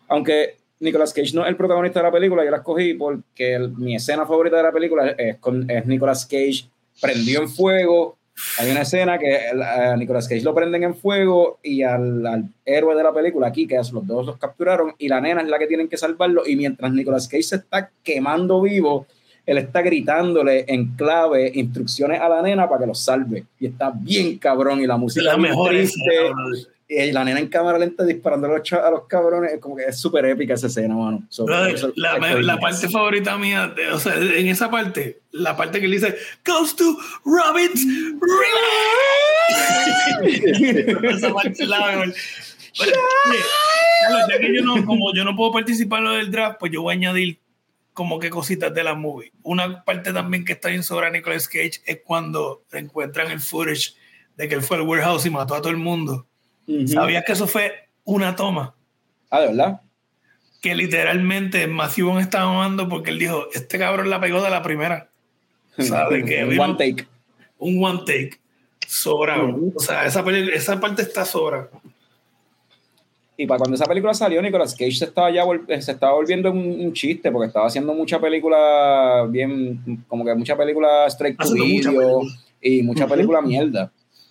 aunque Nicolas Cage no es el protagonista de la película, yo la escogí porque el, mi escena favorita de la película es, con, es Nicolas Cage prendió en fuego. Hay una escena que a Nicolas Cage lo prenden en fuego y al, al héroe de la película, aquí, que los dos los capturaron, y la nena es la que tienen que salvarlo. Y mientras Nicolas Cage se está quemando vivo, él está gritándole en clave instrucciones a la nena para que lo salve. Y está bien cabrón. Y la música la es mejor y la nena en cámara lenta disparando a los, a los cabrones. Como que es súper épica esa escena, mano. So, Brother, eso, la, la parte favorita mía, de, o sea, en esa parte, la parte que él dice, Goes to Robbins *laughs* esa parte la mejor. Pero, ya que yo no, como yo no puedo participar en lo del draft, pues yo voy a añadir como que cositas de la movie. Una parte también que está bien sobre Nicolas Cage es cuando encuentran el footage de que él fue al warehouse y mató a todo el mundo. Uh -huh. ¿Sabías que eso fue una toma? Ah, ¿de verdad? Que literalmente Matthew Bond estaba mamando porque él dijo, este cabrón la pegó de la primera. ¿Sabes? *laughs* que un one take. Un one take. Sobrado. Uh -huh. O sea, esa, esa parte está sobrada. Y para cuando esa película salió, Nicolas Cage se estaba ya se estaba volviendo un, un, chiste porque estaba haciendo mucha película bien, como que mucha película straight to video y mucha película uh -huh. mierda.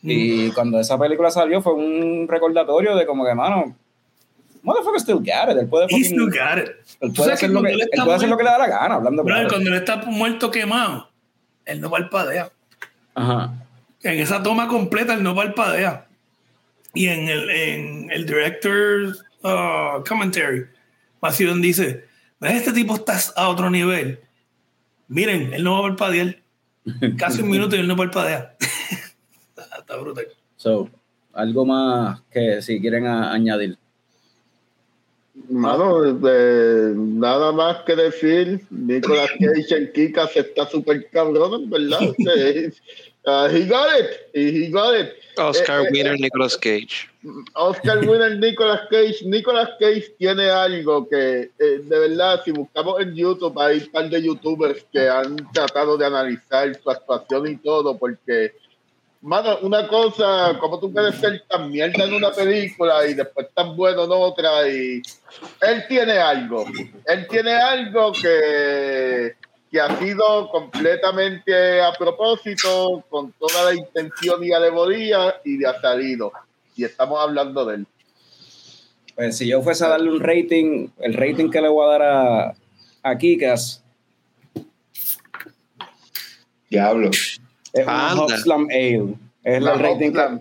Uh -huh. Y cuando esa película salió fue un recordatorio de como que, mano, motherfucker still got it. Él puede, He still got it. Él puede, hacer, lo que, él puede hacer lo que le da la gana, hablando Bro, cuando él está muerto quemado, él no palpadea. Ajá. En esa toma completa él no parpadea. Y en el, en el director uh, commentary, Macedon dice, "¿Ves? este tipo está a otro nivel. Miren, él no va a parpadear. *laughs* Casi un minuto y él no parpadea. *laughs* está brutal. So, algo más que si quieren a- añadir. Mano, eh, nada más que decir, Nicolas Cage en Kikas está súper cabrón, verdad. *laughs* Eh, uh, he got it, he got it. Oscar Eh, eh, winner Nicolas Cage. Oscar winner Nicolas Cage. Nicolas Cage tiene algo que, eh, de verdad, si buscamos en YouTube, hay un par de youtubers que han tratado de analizar su actuación y todo, porque, mano, una cosa, como tú puedes ser tan mierda en una película y después tan bueno en otra, y él tiene algo. Él tiene algo que, que ha sido completamente a propósito, con toda la intención y alegoría, y le ha salido y estamos hablando de él. Pues si yo fuese a darle un rating, el rating que le voy a dar a, a Kikas Diablo. es Anda. Hopslam Ale. Es La el rating que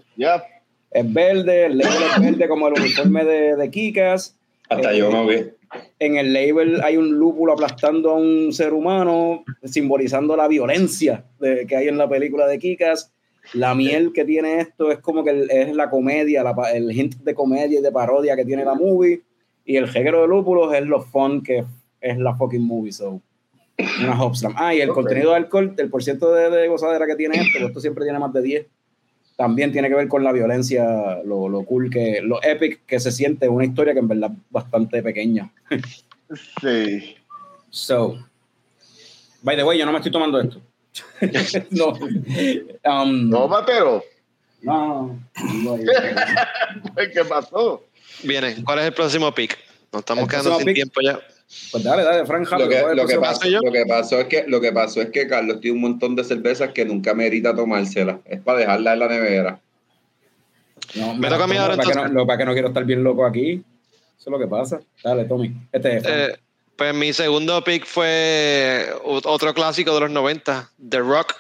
es verde, el label es verde como el uniforme de, de Kikas. Hasta Eh, yo me vi. En el label hay un lúpulo aplastando a un ser humano, simbolizando la violencia de- que hay en la película de Kikas. La miel que tiene esto es como que el- es la comedia, la el hint de comedia y de parodia que tiene la movie. Y el género de lúpulos es lo fun que es la fucking movie. So, una Hopslam. Ah, y el Ok. contenido de alcohol, el porciento de, de gozadera que tiene esto, esto siempre tiene más de 10. También tiene que ver con la violencia, lo, lo cool que, lo epic que se siente, una historia que en verdad es bastante pequeña. Sí. So, by the way, yo no me estoy tomando esto. *laughs* no. Um, No, Mateo. no. no, *laughs* ¿Qué pasó? Viene, ¿cuál es el próximo pick? Nos estamos El quedando sin pick. tiempo ya. Pues dale, dale, Frank, Lo rápido, que, ¿cuál es el lo, que pasó, yo? lo, que pasó es que, lo que pasó es que Carlos tiene un montón de cervezas que nunca merita tomárselas. Es para dejarla en la nevera. No, Me toca a mí ahora, para que no- para que no quiero estar bien loco aquí. Eso es lo que pasa. Dale, Tommy. Este es. Eh, pues mi segundo pick fue otro clásico de los 90, The Rock.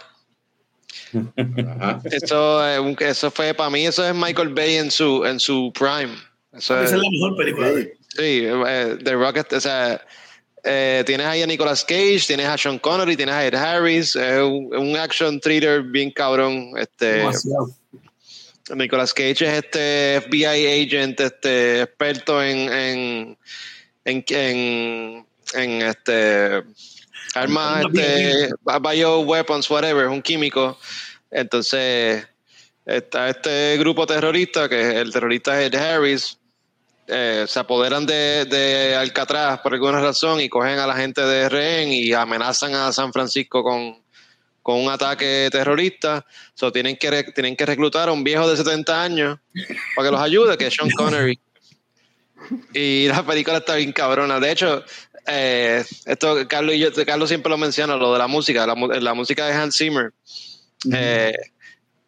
Ajá. Eso, eso fue para mí, eso es Michael Bay en su, en su prime. Eso Esa es, es la mejor película de. Sí, eh, The Rock, es- o sea, eh, tienes ahí a Nicolas Cage, tienes a Sean Connery, tienes a Ed Harris, es un, un action thriller bien cabrón. Este, Demasiado. Nicolas Cage es este FBI agent, este experto en en en, en, en, este armas, este bioweapons, whatever, es un químico. Entonces está este grupo terrorista que el terrorista es Ed Harris. Eh, se apoderan de, de Alcatraz por alguna razón y cogen a la gente de rehén y amenazan a San Francisco con, con un ataque terrorista. So, tienen, que tienen que reclutar a un viejo de 70 años para que los ayude, que es Sean Connery. Y la película está bien cabrona. De hecho, eh, esto Carlos, y yo, Carlos siempre lo menciona, lo de la música, la, música de Hans Zimmer. Eh,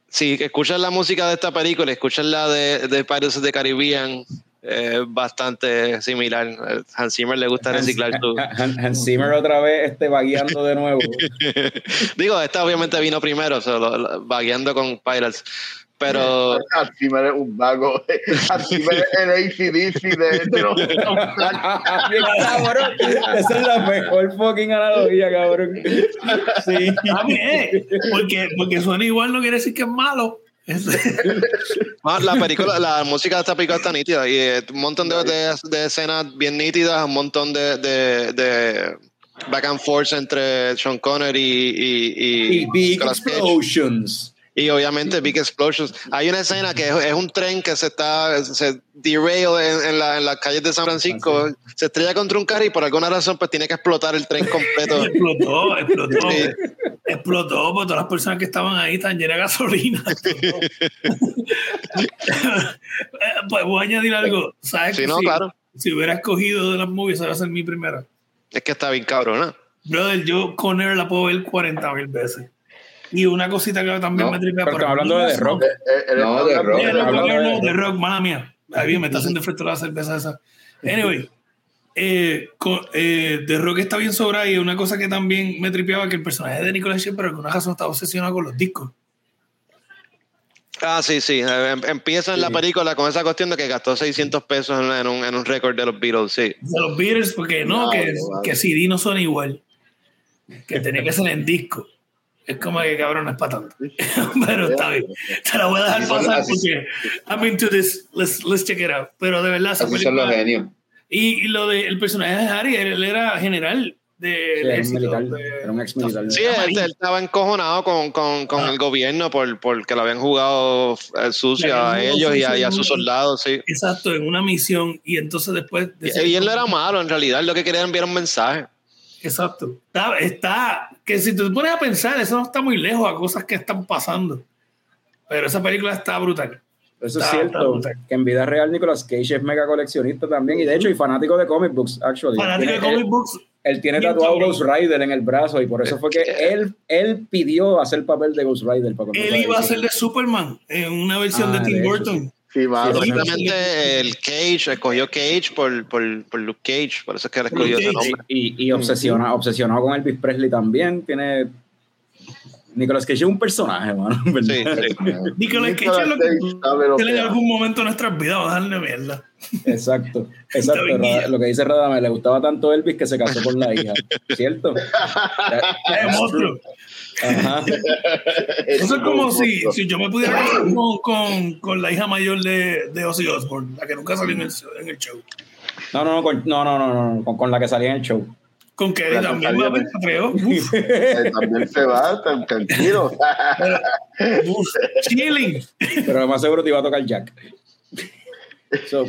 si escuchas la música de esta película, escuchas la de, de Pirates of the Caribbean, eh, bastante similar. Hans Zimmer le gusta reciclar su... *laughs* Han- Hans Zimmer otra vez este, vagueando de nuevo. *laughs* Digo, esta obviamente vino primero, solo lo- vagueando con Pirates. Pero Así me eres un vago. Así me eres el ACDC de, de los *laughs* Bien, cabrón. Esa es la mejor fucking analogía, cabrón. Sí. Bien, porque, porque suena igual no quiere decir que es malo. Ah, *laughs* la película, la música de esta película está nítida y eh, un montón de, de- de escenas bien nítidas, un montón de, de, back and forth entre Sean Connery y, y, Y Big. Explosions. Y obviamente Big Explosions. Hay una escena que es, es un tren que se está se derail en, en, la, en las calles de San Francisco, se estrella contra un carro y por alguna razón pues tiene que explotar el tren completo. *laughs* explotó, explotó. Sí. Explotó, porque todas las personas que estaban ahí están llenas de gasolina. *laughs* Pues voy a añadir algo. ¿Sabes Sí, que no, si, claro. si hubiera escogido de las movies, esa va a ser mi primera. Es que está bien cabrona. Brother, yo con Air la puedo ver 40 mil veces. Y una cosita que también No, me tripea. pero por estamos hablando de The Rock. No, de rock. Eh, no, no, no, de- rock, mala mía. Ahí bien, me está haciendo efecto la cerveza esa. Anyway, eh, eh, The Rock está bien sobrado y una cosa que también me tripeaba que el personaje de Nicolas Cage por alguna razón estaba obsesionado con los discos. Ah, sí, sí. Eh, em- Empieza en la película con esa cuestión de que gastó 600 pesos en, un, en un récord de los Beatles, sí. De los Beatles, porque no, Claro, que, claro. que CD no son igual. Que tenía que ser en disco. Es como que cabrón, no es para tanto. *laughs* Pero está bien. Te la voy a dejar pasar porque I'm into this. Let's, let's check it out. Pero de verdad, Así son los genios. Y, y lo de el personaje de Harry, él era general de, Sí, del era un ejército, militar, de- era un ex militar. Sí, él, él estaba encojonado con, con, con Ah. el gobierno por porque lo habían jugado eh, sucio a ellos y a, y a sus soldados, sí. Exacto, en una misión. Y entonces después. Y, decía- y él no era malo, en realidad, lo que quería era enviar un mensaje. Exacto. Está, está, que si te pones a pensar, eso no está muy lejos a cosas que están pasando. Pero esa película está brutal. Eso es Está- está cierto, que en vida real Nicolas Cage es mega coleccionista también y de hecho y fanático de comic books, actually. Fanático de comic books. Él, tiene tatuado. Ghost Rider en el brazo y por eso fue que él, él pidió hacer papel de Ghost Rider. Para Él iba a ser de Superman en una versión Ah, de Tim de Burton. Sí. Sí, Básicamente el Cage, escogió Cage por, por, por Luke Cage, por eso es que él Por escogió ese nombre. Y, y obsesionado, obsesionado con Elvis Presley también. Tiene. Nicolas Cage es un personaje, mano. en *laughs* Sí, verdad. sí. Nicolas Cage es lo que sabe lo tiene en algún momento de nuestras vidas, vamos a darle mierda. Exacto, *laughs* exacto. Rada- lo que dice Radame, le gustaba tanto Elvis que se casó con la hija. ¿Cierto? *laughs* Es monstruo. Ajá. *laughs* Eso es como si, si yo me pudiera casar con, con, con la hija mayor de, de Ozzy Osbourne, la que nunca salió en el, en el show. No, no, no, con, no, no, no, no, con, con la que salía en el show. Con Kelly La que también, salió va a ver, en- creo. También se va, tan tranquilo. uf, chilling. Pero lo más seguro te iba a tocar Jack. So,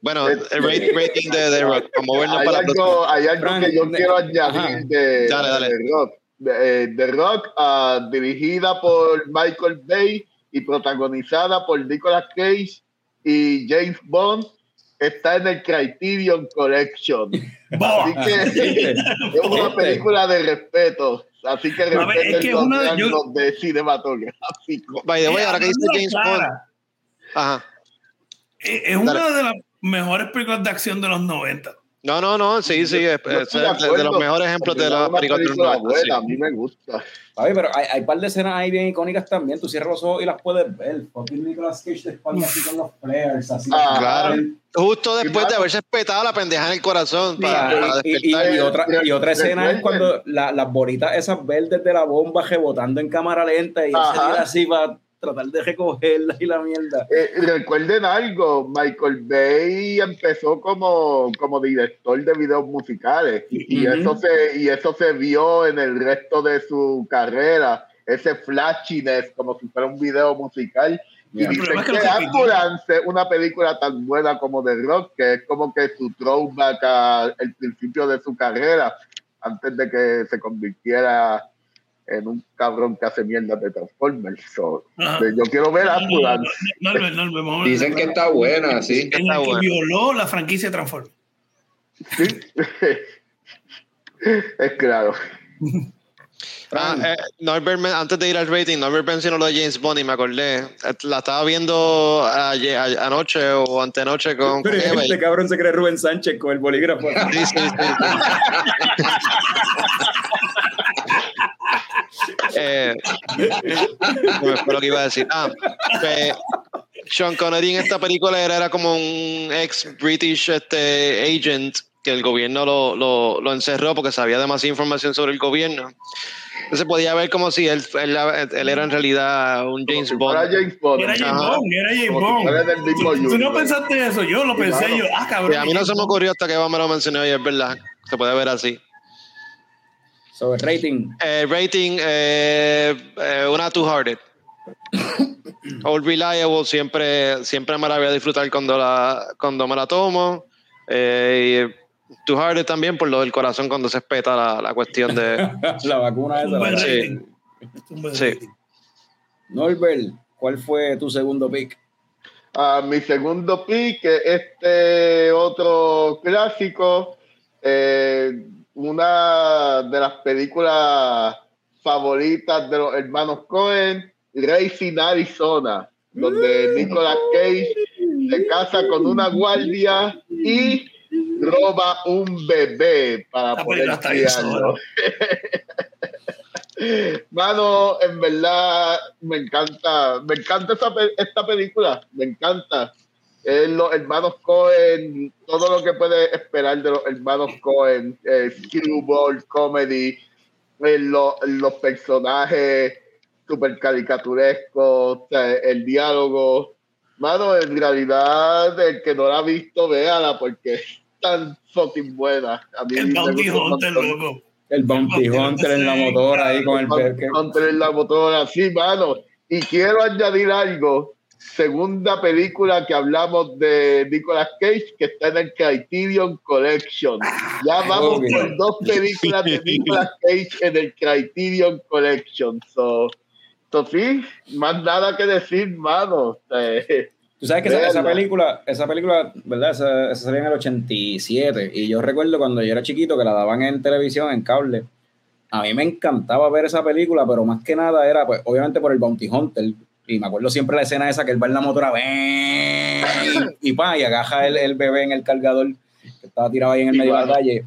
Bueno, el rate- rating de The Rock, para movernos hay para algo, hay algo Frank, que yo de- quiero añadir de, Dale, dale. de Rock. De, eh, The Rock, ah, dirigida por Michael Bay y protagonizada por Nicolas Cage y James Bond, está en el Criterion Collection. *laughs* Así que *laughs* es una película de respeto. Así que A ver, es respeten que los una de- yo- de cinematográfico. By the way, ahora que dice Hablando James clara, Bond. Ajá. Es es una Dale. de las mejores películas de acción de los 90. No, no, no, sí, sí, es, es de, de los mejores ejemplos de la película de los película 90, sí. buena, A mí me gusta. Ay, pero hay, hay un par de escenas ahí bien icónicas también. Tú cierras los ojos y las puedes ver. Fucking Nicolas Cage de espalda así con los flares, así. Ah, Claro. Justo después de haberse espetado la pendeja en el corazón para, Ah, para y, y- despertar. y otra, y otra escena es cuando la- las bolitas esas verdes de la bomba rebotando en cámara lenta y él se tira así para tratar de recogerlas y la mierda. Eh, recuerden algo, Michael Bay empezó como, como director de videos musicales y, Ujú. eso se, y eso se vio en el resto de su carrera, ese flashiness como si fuera un video musical. Yeah. Y dicen es que que Ambulance una película tan buena como The Rock, que es como que su throwback al principio de su carrera, antes de que se convirtiera en un cabrón que hace mierda de Transformers. So, yo quiero ver Ambulance. No, no, no. Dicen que está buena, sí. en está el que bueno. violó la franquicia Transformers. Sí. *laughs* es claro. Ah, eh, Norbert, antes de ir al rating, Norbert mencionó lo de James Bond y me acordé. Eh, La estaba viendo ayer- anoche o antenoche con, con Pero Eva. este cabrón se cree Rubén Sánchez con el bolígrafo. Sí, sí, sí. *laughs* eh, no me fue lo que iba a decir. Ah, que Sean Connery en esta película era, era como un ex British este, agent que el gobierno lo, lo, lo encerró porque sabía demasiada información sobre el gobierno. Entonces podía ver como si él, él, él era en realidad un James Como si Bond. James Bond. Era James. Bond, era James si Bond. mismo Tú, tú no pensaste eso, yo lo pensé claro. yo. Ah, cabrón. Y a mí no se me ocurrió hasta que Eva me lo mencionó y es verdad. Se puede ver así. So, el rating. Eh, rating, eh, eh, una Two Hearted. All *coughs* Reliable, siempre, siempre me la voy a disfrutar cuando, la, cuando me la tomo. Eh, y Two Hearted también por lo del corazón cuando se espeta la, la cuestión de... *laughs* la vacuna Un esa. buen ¿verdad? Sí. rating. Un buen Sí. Norbert, ¿cuál fue tu segundo pick? Ah, mi segundo pick, es este otro clásico, eh, una de las películas favoritas de los hermanos Cohen, Racing Arizona, donde Nicolas Cage se casa con una guardia y roba un bebé para Esa poder película está bien criarlo. *laughs* Mano, en verdad me encanta, me encanta esta, pe- esta película, me encanta. Es los hermanos Cohen, todo lo que puede esperar de los hermanos Cohen, eh, screwball, comedy, eh, lo- los personajes super caricaturescos, el diálogo. Mano, en realidad, el que no la ha visto, véala porque es tan fucking buena. A mí El Bounty Hunter, loco. El Bounty Hunter en la motora ahí con el Con- perque. contra la motora, sí, mano. Y quiero añadir algo. Segunda película que hablamos de Nicolas Cage, que está en el Criterion Collection. Ya vamos Ok. por dos películas de Nicolas Cage en el Criterion Collection. So, so sí, más nada que decir, mano. Eh, Tú sabes que esa, esa película, esa película, ¿verdad? Esa, esa salió en el 87. Y yo recuerdo cuando yo era chiquito que la daban en televisión, en cable. A mí me encantaba ver esa película, pero más que nada era, pues, obviamente por el Bounty Hunter. Y me acuerdo siempre la escena esa que él va en la motora, ¡ven! y, y pa, y agaja el, el bebé en el cargador que estaba tirado ahí en el Sí, medio de la calle.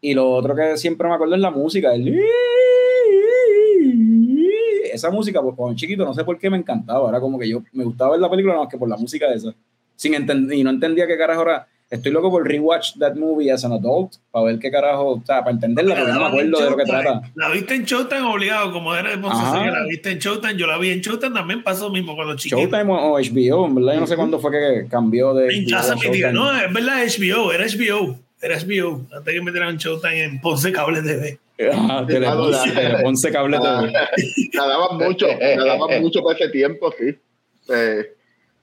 Y lo otro que siempre me acuerdo es la música. el- Esa música, pues cuando chiquito, no sé por qué me encantaba. Era como que yo me gustaba ver la película nada más que por la música de esa. Sin y no entendía qué carajo era. Estoy loco por rewatch that movie as an adult para ver qué carajo, o sea, para entenderla, porque no me acuerdo de lo que trata. La viste en Showtime obligado, como era de Ponce la viste en Showtime, yo la vi en Showtime también pasó lo mismo cuando chiquito. Showtime o HBO, en verdad, yo no sé cuándo fue que cambió de. En HBO casa a me diga, Showtime. no, es verdad, HBO, era HBO, era HBO, antes que metieran Showtime en Ponce Cable TV. Ah, Teleponce, Teleponce Cable Ah, TV. la daban mucho, la daban mucho para ese tiempo, sí. Eh,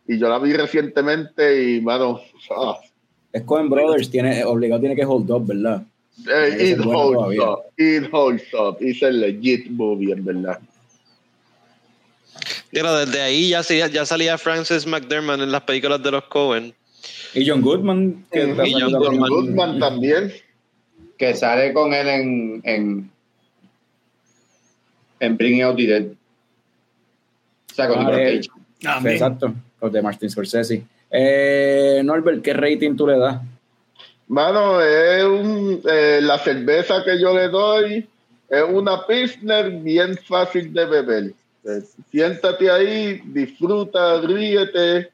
y yo la vi recientemente y, mano, ah, Es Coen Brothers, tiene, obligado tiene que hold up, ¿verdad? eh, it holds todavía. up, it holds up. It's a legit movie, en verdad. Pero desde ahí ya, se- ya salía Francis McDermott en las películas de los Cohen. Y John Goodman, que Y también- John John Goodman. Goodman también. Que sale con él en, en, en Bring Out the Dead. O sea, con Ah, Nicolas eh. Exacto, los de Martin Scorsese. Eh, Norbert, ¿qué rating tú le das? Mano, es un, eh, la cerveza que yo le doy es una Pilsner bien fácil de beber. Eh, siéntate ahí, disfruta, ríete.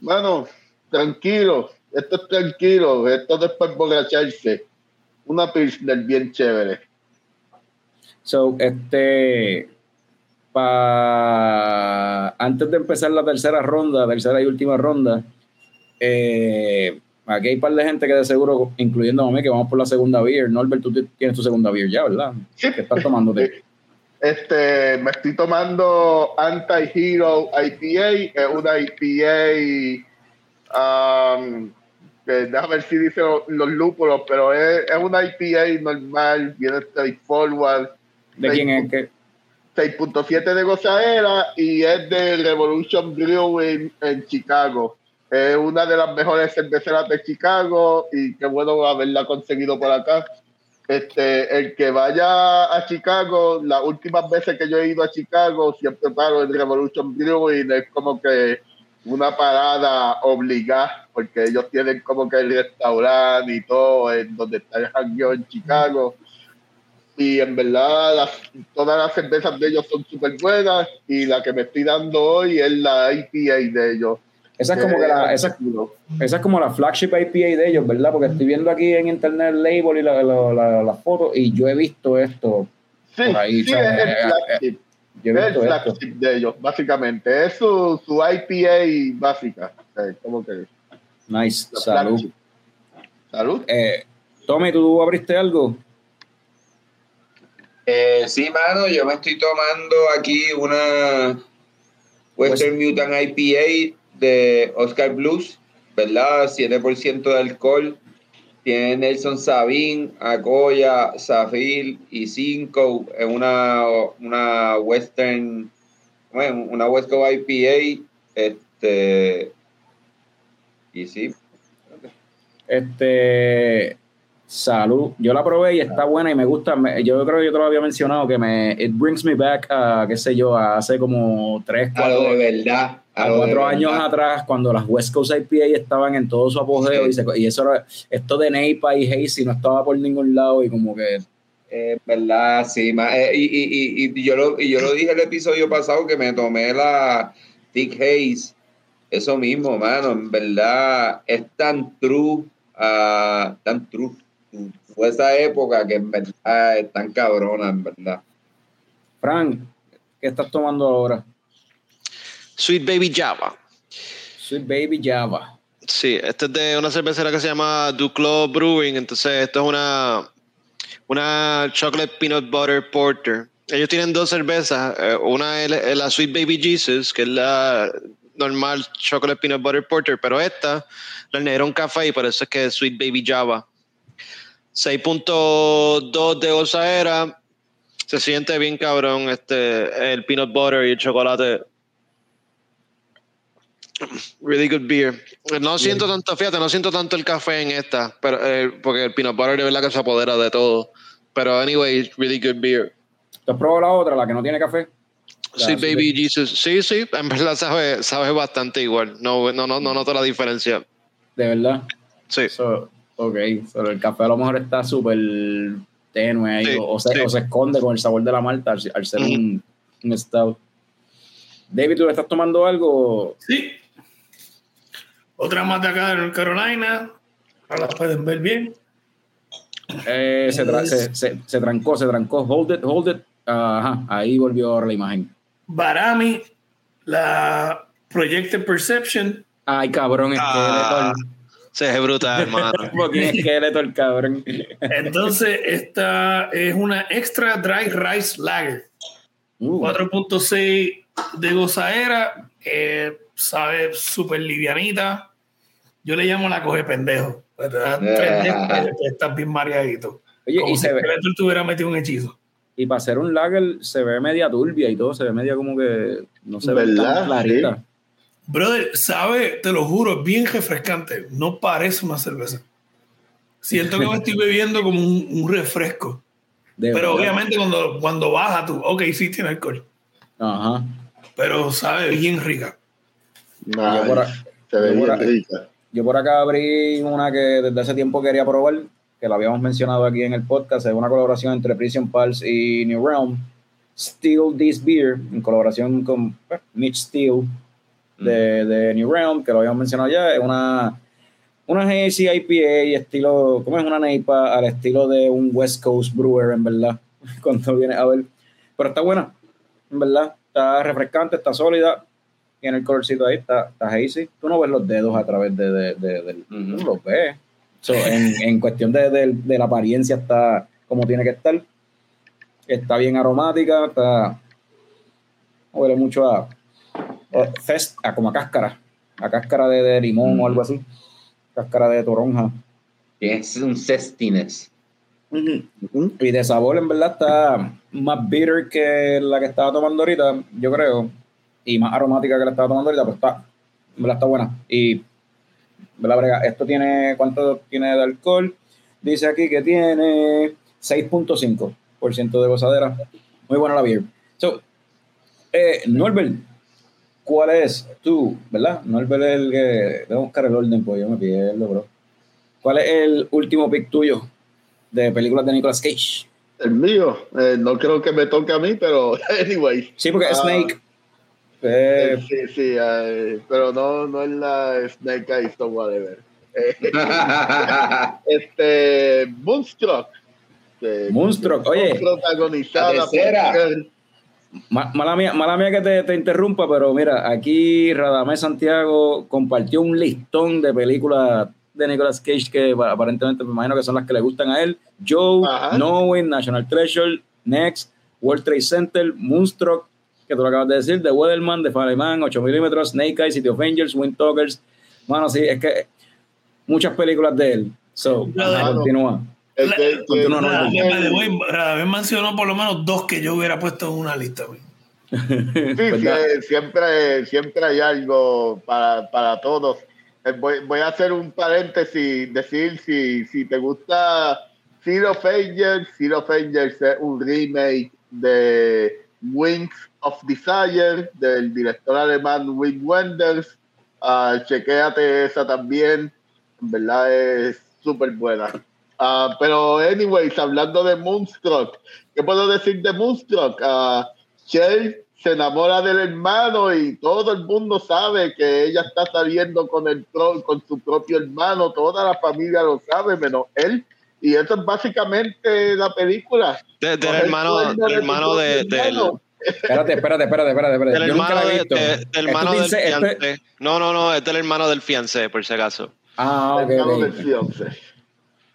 Mano, tranquilo, esto es tranquilo, esto no es para emborracharse. Una Pilsner bien chévere. So, este, pa, antes de empezar la tercera ronda, tercera y última ronda, eh, aquí hay un par de gente que de seguro, incluyendo a mí, que vamos por la segunda beer. Norbert, tú tienes tu segunda beer ya, ¿verdad? Sí. ¿Qué estás tomándote? *laughs* Este, me estoy tomando Anti-Hero IPA, es una IPA, um, déjame ver si dice los, los lúpulos, pero es, es una IPA normal, bien straightforward, ¿De quién es que? 6.7 de gozadera y es de Revolution Brewing en Chicago. Es una de las mejores cerveceras de Chicago y qué bueno haberla conseguido por acá. Este, el que vaya a Chicago, las últimas veces que yo he ido a Chicago, siempre paro en Revolution Brewing, es como que una parada obligada, porque ellos tienen como que el restaurante y todo, en donde está el hangueo en Chicago y en verdad las- todas las cervezas de ellos son súper buenas y la que me estoy dando hoy es la IPA de ellos. Esa es como que la, esa, esa es como la flagship IPA de ellos, ¿verdad? Porque estoy viendo aquí en internet el label y la, la, la- las fotos y yo he visto esto. Sí, ahí, sí, es el Eh, flagship, Yo he es el visto esto. flagship de ellos, básicamente. Es su, su IPA básica. O sea, como que Nice, la salud. flagship. Salud. Eh, Tommy, ¿tú abriste algo? Eh, sí, mano, yo me estoy tomando aquí una Western Mutant IPA de Oscar Blues, ¿verdad? 7% de alcohol. Tiene Nelson Sabin, Agoya, Zafir y Cinco. Es una, una Western, bueno, una West Coast IPA. Este, y sí, Este, salud. Yo la probé y está buena y me gusta. Me- yo creo que yo te lo había mencionado que me it brings me back a qué sé yo, a hace como tres, cuatro, de verdad. a de cuatro años atrás cuando las West Coast IPA estaban en todo su apogeo Sí. y, se- y eso era, esto de Neipa y Hazy no estaba por ningún lado y como que Eh, verdad, sí, eh, y, y, y, y yo lo, y yo lo dije el episodio pasado que me tomé la Thick Haze. Eso mismo, mano, en verdad es tan true, ah, tan true. Fue esa época que en verdad es tan cabrona, en verdad. Frank, ¿qué estás tomando ahora? Sweet Baby Java. Sweet Baby Java. Sí, este es de una cervecera que se llama Duclos Brewing. Entonces, esto es una, una Chocolate Peanut Butter Porter. Ellos tienen dos cervezas. eh, Una es la- es la Sweet Baby Jesus, que es la normal Chocolate Peanut Butter Porter, pero esta la añadieron café y por eso es que es Sweet Baby Java. 6.2 de gozadera. Se siente bien cabrón este, el peanut butter y el chocolate. Really good beer. No siento tanto, fíjate, no siento tanto el café en esta, pero eh, porque el peanut butter de verdad que se apodera de todo. Pero anyway, really good beer. ¿Tú has probado la otra, la que no tiene café? Sí, baby Jesus. Sí, sí, en verdad sabe, sabe bastante igual. No, no, no, no noto la diferencia. De verdad. Sí. So, ok, so, el café a lo mejor está súper tenue ahí, Sí, o, o se, sí. o se esconde con el sabor de la malta al, al ser un, un stout. David, ¿tú le estás tomando algo? Sí. Otra más de acá de North Carolina. Ahora la pueden ver bien. Eh, se, tra- se, se- se trancó, se trancó. Hold it, hold it. Ajá, ahí volvió ahora la imagen. Barami, la Projected Perception. Ay, cabrón, Ah, esqueleto. Se ve brutal, hermano. *laughs* Fucking esqueleto el cabrón. Entonces, esta es una Extra Dry Rice Lager. Uh, 4.6 de gozadera. eh, sabe súper livianita. Yo le llamo la coge pendejo. Pues Te dan tres *laughs* estás bien mareadito. Oye, Como y, si se ve, te hubiera metido un hechizo. y para hacer un lager se ve media turbia y todo, se ve media como que no se ve ¿Verdad? tan clarita. Brother, sabe, te lo juro, es bien refrescante. No parece una cerveza. Siento que me estoy bebiendo como un, un refresco. De Pero verdad. obviamente cuando, cuando baja tú, ok, sí tiene alcohol. Ajá. Pero sabe bien rica. Yo por a- se ve yo por bien a- rica. Yo por acá abrí una que desde hace tiempo quería probar, que la habíamos mencionado aquí en el podcast, es una colaboración entre Prison Pulse y New Realm. Steal This Beer, en colaboración con pues, Mitch Steele de, de New Realm, que lo habíamos mencionado ya, es una, una Hazy IPA estilo, ¿cómo es una neipa? Al estilo de un West Coast Brewer, en verdad, *laughs* cuando viene a ver. Pero está buena, en verdad, está refrescante, está sólida, tiene el colorcito ahí, está, está hazy. Tú no ves los dedos a través de, de, de- del- tú no los ves. So, en, en cuestión de, de- de la apariencia está como tiene que estar. Está bien aromática, está huele mucho a, a fest, a como a cáscara, a cáscara de, de limón o algo así, cáscara de toronja. Es un cestines. Y de sabor, en verdad, está más bitter que la que estaba tomando ahorita, yo creo. Y más aromática que la estaba tomando ahorita, pues está, en verdad está buena. Y, ¿verdad, brega? Esto tiene, ¿cuánto tiene de alcohol? Dice aquí que tiene 6.5% de gozadera. Muy buena la beer. So, eh, Norbert, ¿cuál es tú, verdad? Norbert es el que, debo buscar el orden, pues yo me pierdo, bro. ¿Cuál es el último pick tuyo de películas de Nicolas Cage? El mío, eh, no creo que me toque a mí, pero *laughs* anyway. Sí, porque Ah, Snake. eh, eh, sí, sí, eh, pero no, no es la Snake Eyes o whatever. *laughs* Este, Moonstruck. Moonstruck, oye. Protagonizada por mala, mía, mala mía que te, te interrumpa, pero mira, aquí Radamés Santiago compartió un listón de películas de Nicolas Cage que pa- aparentemente me imagino que son las que le gustan a él. Joe, Ajá. Knowing, National Treasure, Next, World Trade Center, Moonstruck, que tú lo acabas de decir, The Weatherman, The Fireman, 8 milímetros, Snake Eyes, City of Angels, Wind Talkers. Mano, sí, es que muchas películas de él. So, continúa. Continúa, no, no, mencionó por lo menos dos que yo hubiera puesto en una lista. güey. *laughs* Sí, sí, eh, siempre, siempre hay algo para, para todos. Eh, Voy, voy a hacer un paréntesis, decir si, si te gusta Zero of Angels, Zero of Angels es un remake de Wings of Desire del director alemán Wim Wenders. Ah, chequéate esa también, en verdad es súper buena. Ah, pero, anyways, hablando de Moonstruck, ¿qué puedo decir de Moonstruck? Ah, Cher se enamora del hermano y todo el mundo sabe que ella está saliendo con, el, con su propio hermano, toda la familia lo sabe, menos él. Y eso es básicamente la película. De- del hermano, del de hermano de, hermano. Espérate, espérate, espérate, espérate. espérate. del Yo nunca hermano, la he de- visto. de- del hermano del. No, no, no, es del hermano del fiancé, por si acaso. Ah, ok, Hermano ok. del fiancé.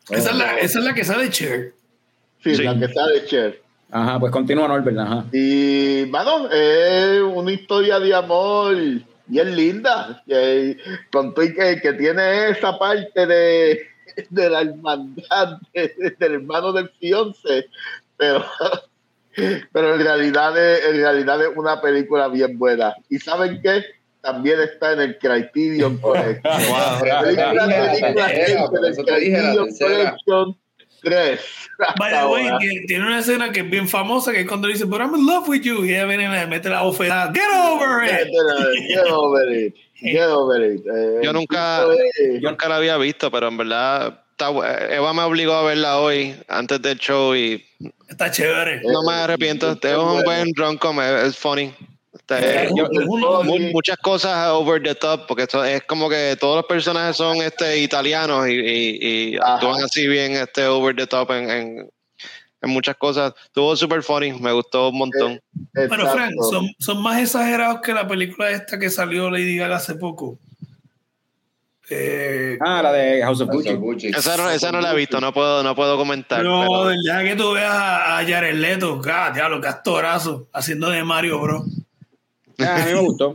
Esa es la, esa es la que sale Cher. Sí, Sí. la que sale Cher. Ajá, pues continúa Norbert, ajá. Y, mano, es una historia de amor bien linda. Que, con tu- que, que tiene esa parte de, de la hermandad de- del hermano del fiance. Pero, pero en, realidad es, en realidad es una película bien buena. ¿Y saben qué? También está en el Criterion *laughs* Collection. Wow. Película, La película tercera, por del eso te dije la Criterion tercera. Collection 3. By the way, que tiene una escena que es bien famosa, que es cuando dice, but I'm in love with you, y ella viene y le mete la ofensa, get over it. Get over it. Get over it. Eh, Yo nunca- Yo nunca la había visto, pero en verdad está bu- Eva me obligó a verla hoy, antes del show, y Está chévere. no me arrepiento. Es un buen rom-com, es, es funny. Yo- muchas cosas over the top, porque esto es como que todos los personajes son este italianos y, y- y Ajá. actúan así bien este over the top en, en, en muchas cosas. Estuvo super funny, me gustó un montón. Pero Exacto. Frank, son, son más exagerados que la película esta que salió Lady Gaga hace poco. Eh, Ah, la de House of Gucci. Gucci. esa, no, esa no la he visto, no puedo, no puedo comentar. no, pero- ya que tú veas a, Jared Leto, God, diablo, qué actorazo, haciendo de Mario, bro. Ah, a mí me gustó.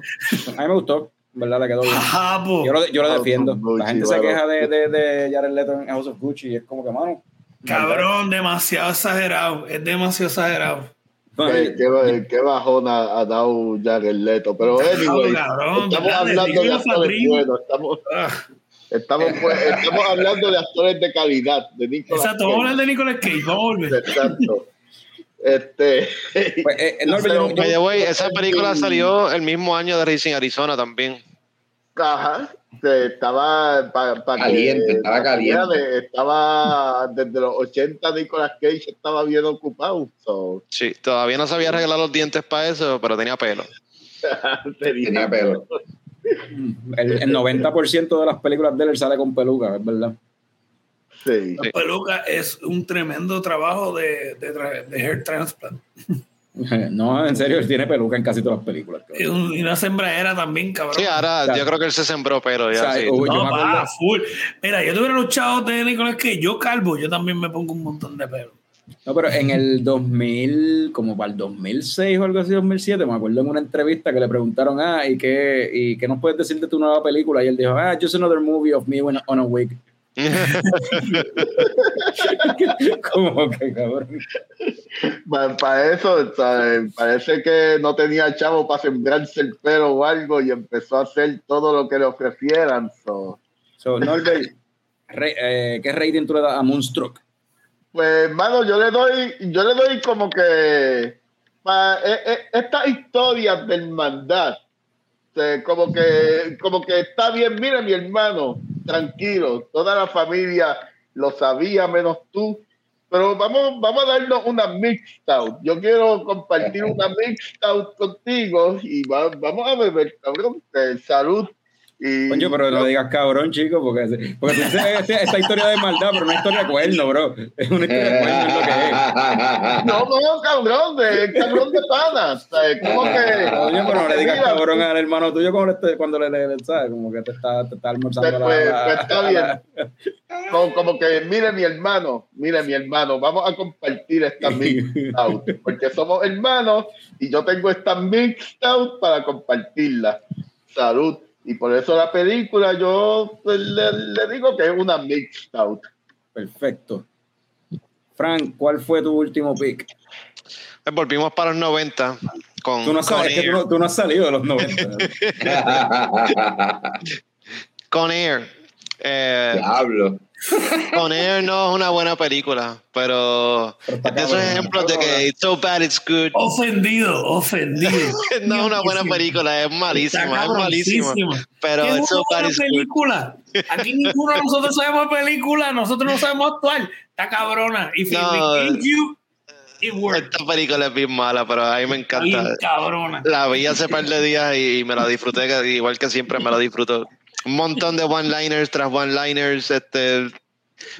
A mí me gustó. En verdad le quedó bien. Ajá, po. Yo lo, yo lo House of defiendo. Gucci, La gente se queja de, de, de Jared Leto en House of Gucci y es como que, mano. Cabrón, demasiado exagerado. Es demasiado exagerado. Qué, qué bajón ha, ha dado Jared Leto. Pero, anyway, cabrón, estamos hablando de actores buenos. Estamos, Ah, estamos, pues, estamos hablando de actores de calidad. De Nicolas exacto, vamos a hablar de Nicolas Cage, vamos a volver. Exacto. Este, *laughs* Pues, eh, Norbert, yo- yo- By the way, esa película salió el mismo año de Racing Arizona también. Ajá, estaba pa- pa Caliente, que- estaba caliente. Estaba desde los 80 Nicolas Cage estaba bien ocupado. So, Sí, todavía no sabía arreglar los dientes para eso, pero tenía pelo. *laughs* Tenía pelo. el, el 90% de las películas de él sale con peluca, es verdad. Sí. La peluca es un tremendo trabajo de, de, tra- de hair transplant. *laughs* No, en serio, él tiene peluca en casi todas las películas. Y, un- y una sembradera también, cabrón. Sí, ahora yo creo que él se sembró pelo ya. O sea, sí. uy, no, full. Mira, yo tuviera los chavos de Nicolas Cage, yo calvo, yo también me pongo un montón de pelo. No, pero en el 2000, como para el 2006 o algo así, 2007, me acuerdo en una entrevista que le preguntaron, ah, ¿y qué, y qué nos puedes decir de tu nueva película? Y él dijo, ah, just another movie of me when- on a wig. *laughs* como que cabrón. Para eso, ¿sabes? parece que no tenía chavo para sembrarse el pelo o algo y empezó a hacer todo lo que le ofrecieran. So. So, Norbert, re- eh, ¿qué rating tú le das a Moonstruck? Pues, hermano, yo le doy, yo le doy como que pa- eh, eh, estas historias de hermandad, como que, como que está bien, mira mi hermano, tranquilo, toda la familia lo sabía menos tú, pero vamos, vamos a darnos una mixed. Yo quiero compartir una mixed contigo y va- vamos a beber, cabrón, eh, salud. Y, Coño, pero no digas cabrón, chico, porque, porque tú dices esta historia de maldad, pero una historia de cuerno, bro. Es una historia de cuerno, es lo que es. No, no, cabrón, de cabrón de panas. ¿Cómo que? Coño, pero no le digas Mira, cabrón al hermano tuyo como le cuando le, le, le- ¿sabes? Como que te está, te está almorzando Pues, la- pues, la- pues está bien. *laughs* Como, como que, mire mi hermano, mire mi hermano, vamos a compartir esta *laughs* mixed out, porque somos hermanos y yo tengo esta mixed out para compartirla. Salud. Y por eso la película yo pues, le, le digo que es una mixed out. Perfecto. Frank, ¿cuál fue tu último pick? Pues Volvimos para los 90 con, Tú no, con sabes, es que tú, Air. no, tú no has salido de los 90. *laughs* Con Air. Eh, Diablo. *laughs* Con Air no es una buena película, pero Pero es de esos ejemplos de que it's so bad it's good. Ofendido, ofendido. *laughs* No es una buena película, es malísima, es malísima. Pero ¿Qué es it's so una bad it's good. película? Aquí ninguno de nosotros sabemos película, nosotros no sabemos actuar. Está cabrona. If No. you, it works. Esta película es bien mala, pero a mí me Está bien encanta. cabrona. La vi hace par de días y me la disfruté, igual que siempre me la disfruto. Un montón de one-liners tras one-liners, este, un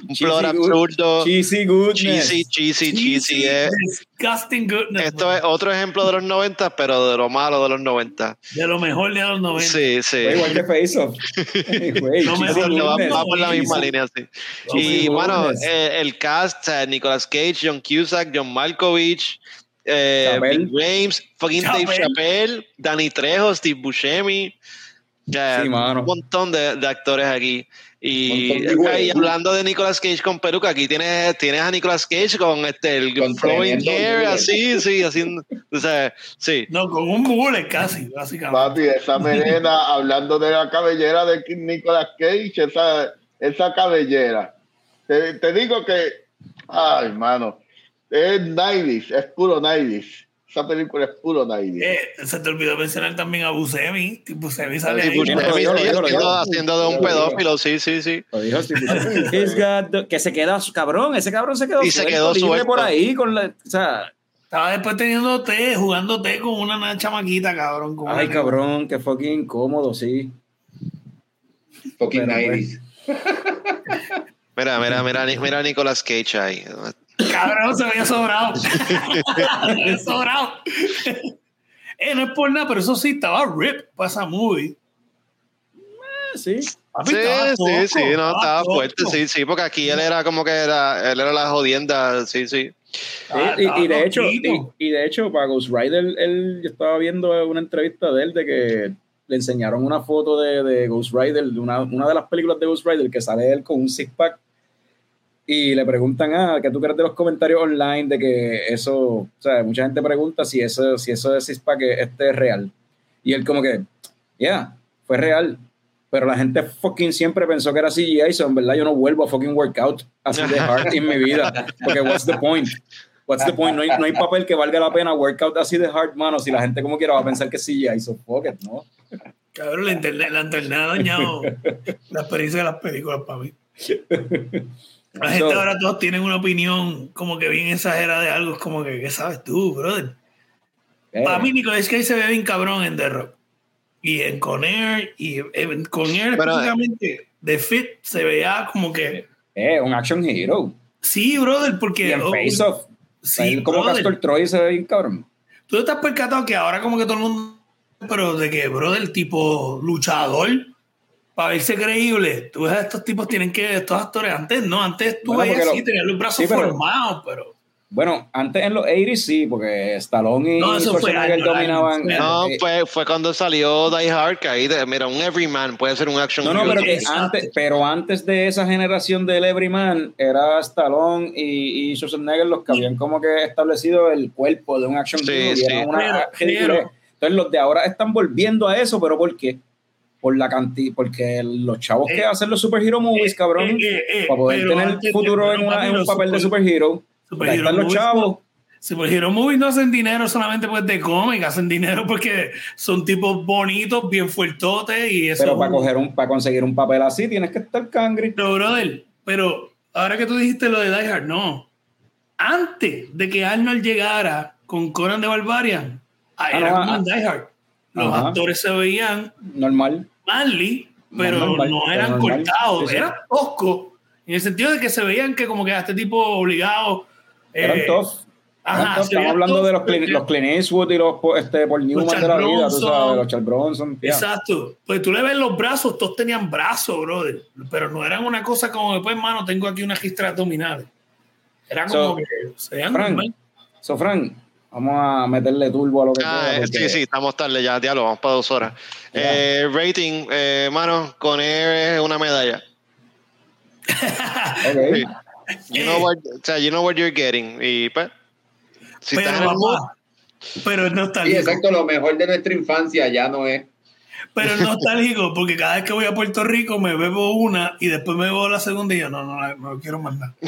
Cheesy plot good- absurdo, Cheesy goodness. cheesy, cheesy, cheesy. eh. Disgusting goodness. Esto es otro ejemplo de los 90, pero de lo malo de los 90. De lo mejor de los 90. Sí, sí. Igual que Face Off. Güey, No me cheesy va, goodness. va por la misma Cheesy- línea, sí. Cheesy Y bueno, eh, el cast, sea, Nicolas Cage, John Cusack, John Malkovich, eh, James, fucking Dave. Chappelle, Danny Trejo, Steve Buscemi, ya, Sí, mano. un montón de, de actores aquí. Y, de hablando de Nicolas Cage con peluca, aquí tienes, tienes a Nicolas Cage con este el Con flowing hair, así, sí, haciendo, o sea, sí. No, con un bullet casi, básicamente. Papi, esa melena, *laughs* hablando de la cabellera de Nicolas Cage, esa, esa cabellera. Te, te digo que, ay, hermano, es 90 es puro 90 Esa película es puro 90 Eh, se te olvidó mencionar también a sale Sí, ahí. Lo sí, digo, lo haciendo, de un pedófilo, sí, sí, sí. Lo dijo *laughs* the- que se queda su cabrón, ese cabrón se quedó Y se quedó suelto. por ahí con la, o sea, Estaba después teniendo té, jugando té con una, chamaquita, cabrón. Con ay una- cabrón, que fucking incómodo, sí. Fucking 90s. Mira, mira, mira, mira a Nicolas Cage ahí. Cabrón, se había sobrado. *laughs* Se había sobrado. eh, no es por nada, pero eso sí, estaba rip para esa movie. Eh, Sí. Papi, Sí, sí, sí, no, estaba fuerte, sí, sí, porque aquí él era como que era, él era la jodienda, sí, sí. Ah, y, y de hecho, y de hecho, para Ghost Rider, él, yo estaba viendo una entrevista de él de que le enseñaron una foto de, de Ghost Rider, de una, una de las películas de Ghost Rider, que sale él con un six pack. Y le preguntan, ah, ¿qué tú crees de los comentarios online de que eso, o sea, mucha gente pregunta si eso, si eso de six pack es- este es real. Y él como que, yeah, fue real. Pero la gente fucking siempre pensó que era CGI, so en verdad yo no vuelvo a fucking workout así de hard *laughs* en mi vida. Porque what's the point? What's the point? No hay, no hay papel que valga la pena workout así de hard, mano. Si la gente como quiera va a pensar que es CGI, so fuck it, ¿no? Cabrón, la internet, la internet ha dañado la experiencia de las películas para *laughs* mí. *laughs* La gente So- ahora todos tienen una opinión como que bien exagerada de algo. Es como que, ¿qué sabes tú, brother? Eh, Para mí, Nicolas Cage se ve bien cabrón en The Rock. Y en Con Air, y en Con Air Pero, específicamente, The Fit se veía como que. eh, un action hero. Sí, brother, porque. Y en oh, Face Off, sí, como brother. Castor Troy se ve bien cabrón. Tú te has percatado que ahora como que todo el mundo. Pero de que, brother, tipo luchador. Para verse creíble, tú ves a estos tipos tienen que, estos actores, antes no, antes tú Bueno, así, lo- tenían los brazos sí, pero- formados, pero Bueno, antes en los 80s sí, porque Stallone y No, eso fue año, dominaban. año. No, eh, fue, fue cuando salió Die Hard, que ahí, de- mira, un Everyman puede ser un action No, no, pero, que antes, pero antes de esa generación del Everyman era Stallone y, y Schwarzenegger los que habían como que establecido el cuerpo de un action Sí, una pero- Entonces los de ahora están volviendo a eso, pero ¿por qué? Por la cantidad, porque los chavos que Eh, hacen los superhero movies, cabrón, eh, eh, eh, para poder tener de- futuro en, una- un papel de super- superhero, ahí superhero están los movies, chavos. Superhero Movies no hacen dinero solamente pues de cómic, hacen dinero porque son tipos bonitos, bien fuertotes y eso. Pero para, coger un, para conseguir un papel así tienes que estar cangri. Pero, brother, pero ahora que tú dijiste lo de Die Hard, no. Antes de que Arnold llegara con Conan de Barbarian, ah, era no, como ah, Die Hard. Los ajá. actores se veían Normal. manly, pero Normal, no eran normal. cortados, Sí, eran toscos. En el sentido de que se veían que como que a este tipo obligado. Eran eh. Ajá, Eran se veían Estamos hablando de los, Clint, los Clint Eastwood y los este, Paul Newman Charles de la vida, tú sabes, los Charles Bronson. yeah. Exacto. Pues tú le ves los brazos, todos tenían brazos, brother. Pero no eran una cosa como que, pues, mano, tengo aquí una gistra abdominal. Era como So, que se Frank, normal. So, Frank, vamos a meterle turbo a lo que Ah, queda, eh, porque- sí, sí, estamos tarde ya, diálogo, vamos para dos horas. Eh, rating, eh, mano, con Air es una medalla. *laughs* Ok. Sí. You know what, o sea, you know what you're getting. Y pues, si pero, estás en el papá, pero no está Sí, exacto, lo mejor de nuestra infancia ya no es. Pero es nostálgico porque cada vez que voy a Puerto Rico me bebo una y después me bebo la segunda y yo no, no, no quiero más nada. *laughs*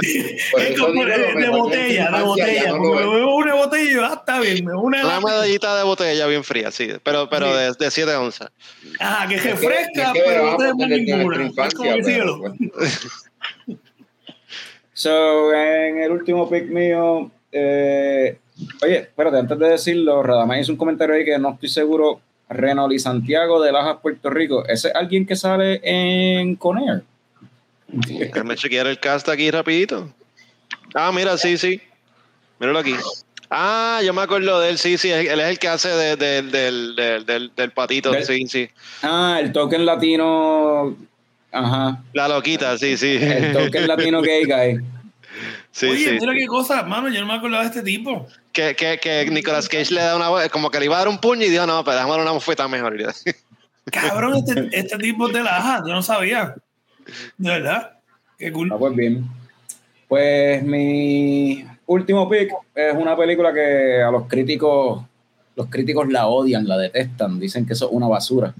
Es como digo, de, botella, de botella. no porque me bebo una botella y yo, ah, está bien, me bebo una. Una medallita de botella bien fría, sí, pero, pero de, de 7 onzas. Ajá, que es que pero no tenemos desde ninguna. Es como el cielo. pues, So, en el último pick mío, eh, oye, espérate, antes de decirlo, Radamés hizo un comentario ahí que no estoy seguro. Renoli Santiago de Lajas, Puerto Rico. ¿Ese es alguien que sale en Conair? Déjame chequear el cast aquí rapidito. Ah, mira, sí, sí. Míralo aquí. Ah, yo me acuerdo de él, sí, sí. Él es el que hace de- de- del, del, del, del patito, Del- sí, sí. Ah, el token latino. Ajá. La loquita, sí, sí. El token latino gay guy. *laughs* Sí, Oye, sí. mira qué cosa, mano, yo no me acordaba de este tipo. Que, que, que Nicolas Cage le da una como que le iba a dar un puño y dijo, no, pero déjame dar una bofeta mejor. *laughs* Cabrón, este, este tipo es de la Aja, yo no sabía. De verdad. Qué cool. Ah, pues bien. Pues mi último pick es una película que a los críticos, los críticos la odian, la detestan, dicen que eso es una basura.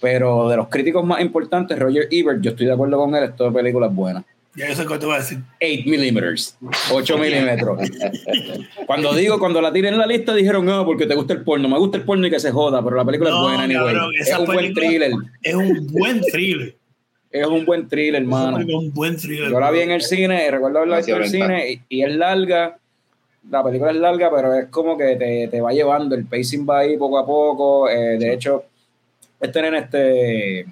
Pero de los críticos más importantes, Roger Ebert, yo estoy de acuerdo con él, esta película es buena. Ya yo sé cuál te voy a decir. 8 milímetros, 8 milímetros. Cuando digo, cuando la tiré en la lista, dijeron, no, porque te gusta el porno. Me gusta el porno y que se joda, pero la película No, es buena, anyway. cabrón, Es un buen thriller. Es un buen thriller. Es un buen thriller, hermano. Es un buen thriller. Yo la vi en el cine, recuerdo haberla visto en el cine y, y es larga. La película es larga, pero es como que te, te va llevando, el pacing va ahí poco a poco. eh, de hecho, este nene, este,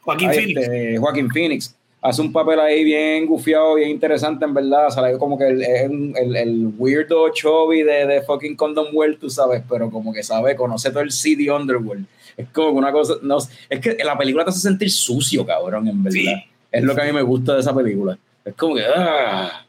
Joaquín ay, Phoenix. este, Joaquín Phoenix, hace un papel ahí bien gufiado, bien interesante, en verdad. Sale como que el, el, el, el weirdo chubby de, de fucking Condom World, tú sabes, pero como que sabe, conoce todo el CD Underworld. Es como que una cosa, no, es que la película te hace sentir sucio, cabrón, en verdad. Sí. Es lo que a mí me gusta de esa película. Es como que, ah.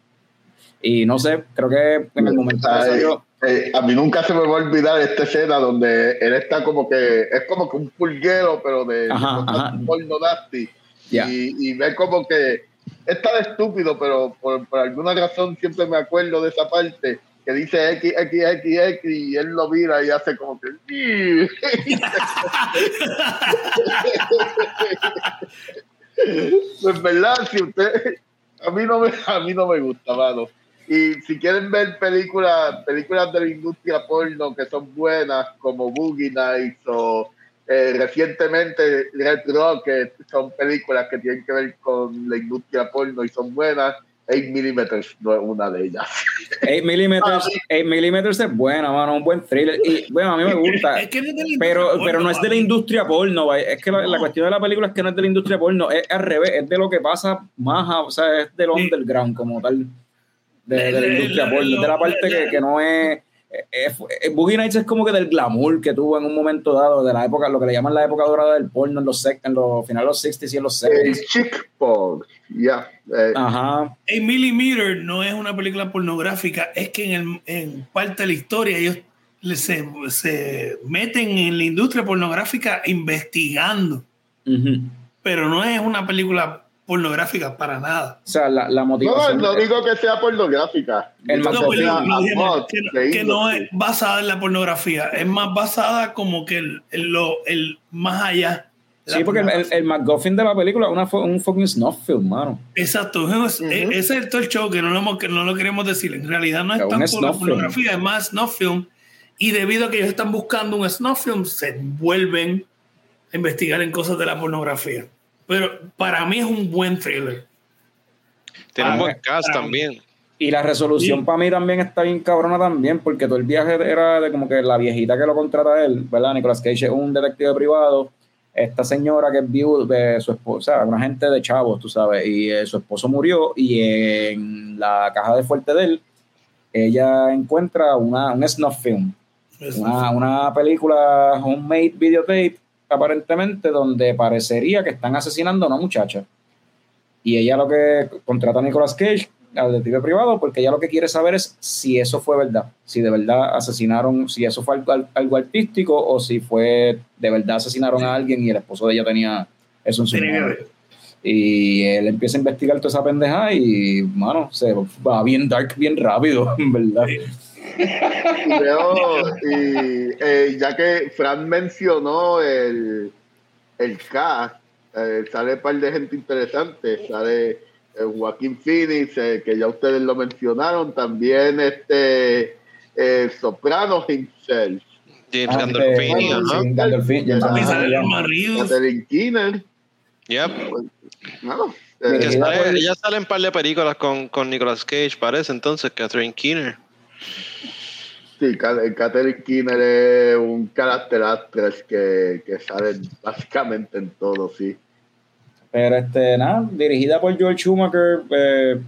Y no sé, creo que en el momento que Ay, salió, eh, a mí nunca se me va a olvidar esta escena donde él está como que es como que un pulguero pero de Ajá, de ajá. porno nasty y, y ve como que es tan estúpido pero por, por alguna razón siempre me acuerdo de esa parte que dice X, X, X, X y él lo mira y hace como que *laughs* pues verdad si usted a mí no me a mí no me gusta mano. Y si quieren ver películas películas de la industria porno que son buenas como Boogie Nights o eh, recientemente Red Rocket son películas que tienen que ver con la industria porno y son buenas 8 milímetros no es una de ellas 8 milímetros, Ah, *laughs* 8 milímetros es buena, mano, un buen thriller. Y bueno, a mí me gusta. Es que no es de la Pero, pero no es de la industria porno, vaya. es que la, cuestión de la película es que no es de la industria porno, es al revés, es de lo que pasa más, a- o sea, es del underground como tal, de, de la industria porno, es de la parte que no es, es, es- es- Boogie Nights es como que del glamour que tuvo en un momento dado, de la época, lo que le llaman la época dorada del porno en los, en los finales de los 60s y en los el 70s. chick porn ya eh, Ajá, 8 Millimeter no es una película pornográfica, es que en, el- en parte de la historia ellos le- se, se meten en la industria pornográfica investigando, ujú. pero no es una película pornográfica para nada. o sea, la, la no motivación... no digo que sea pornográfica El No, que pero sea amor que, no- de que no es basada en la pornografía, es más basada como que el, el- lo, el más allá. Sí, porque el, el, el MacGuffin de la película es una, un fucking snuff film, mano. Exacto, es- Ujú. ese es todo el show que no, lo que no lo queremos decir. En realidad no es Es un tanto la pornografía, es más snuff film. Y debido a que ellos están buscando un snuff film, se vuelven a investigar en cosas de la pornografía. Pero para mí es un buen thriller. Tiene un Ah, buen cast ah, también. Y la resolución Sí. para mí también está bien cabrona también, porque todo el viaje era de como que la viejita que lo contrata a él, ¿verdad? Nicolas Cage es un detective privado. Esta señora que es viuda de su esposa, una gente de chavos, tú sabes, y eh, su esposo murió y en la caja de fuerte de él, ella encuentra una, un snuff film, una, una película homemade videotape, aparentemente, donde parecería que están asesinando a una muchacha. Y ella lo que contrata a Nicolas Cage, al detective privado, porque ella lo que quiere saber es si eso fue verdad, si de verdad asesinaron, si eso fue algo, algo artístico o si fue de verdad asesinaron a alguien y el esposo de ella tenía eso en su ver. Y él empieza a investigar toda esa pendeja y, mano, se va bien dark, bien rápido, *laughs* en verdad. Sí. Y eh, ya que Fran mencionó el, el cast, eh, sale un par de gente interesante, sale eh, Joaquín Phoenix, eh, que ya ustedes lo mencionaron, también este eh, Soprano himself, James Ah, Gandolfini, James Yep. no, Que sale- por- ella sale en un par de películas con, con Nicolas Cage, parece entonces, Catherine Keener. Sí, Ca- Catherine Keener es un carácter actress que, que sale básicamente en todo, sí. Pero este, nada, dirigida por George Schumacher. eh,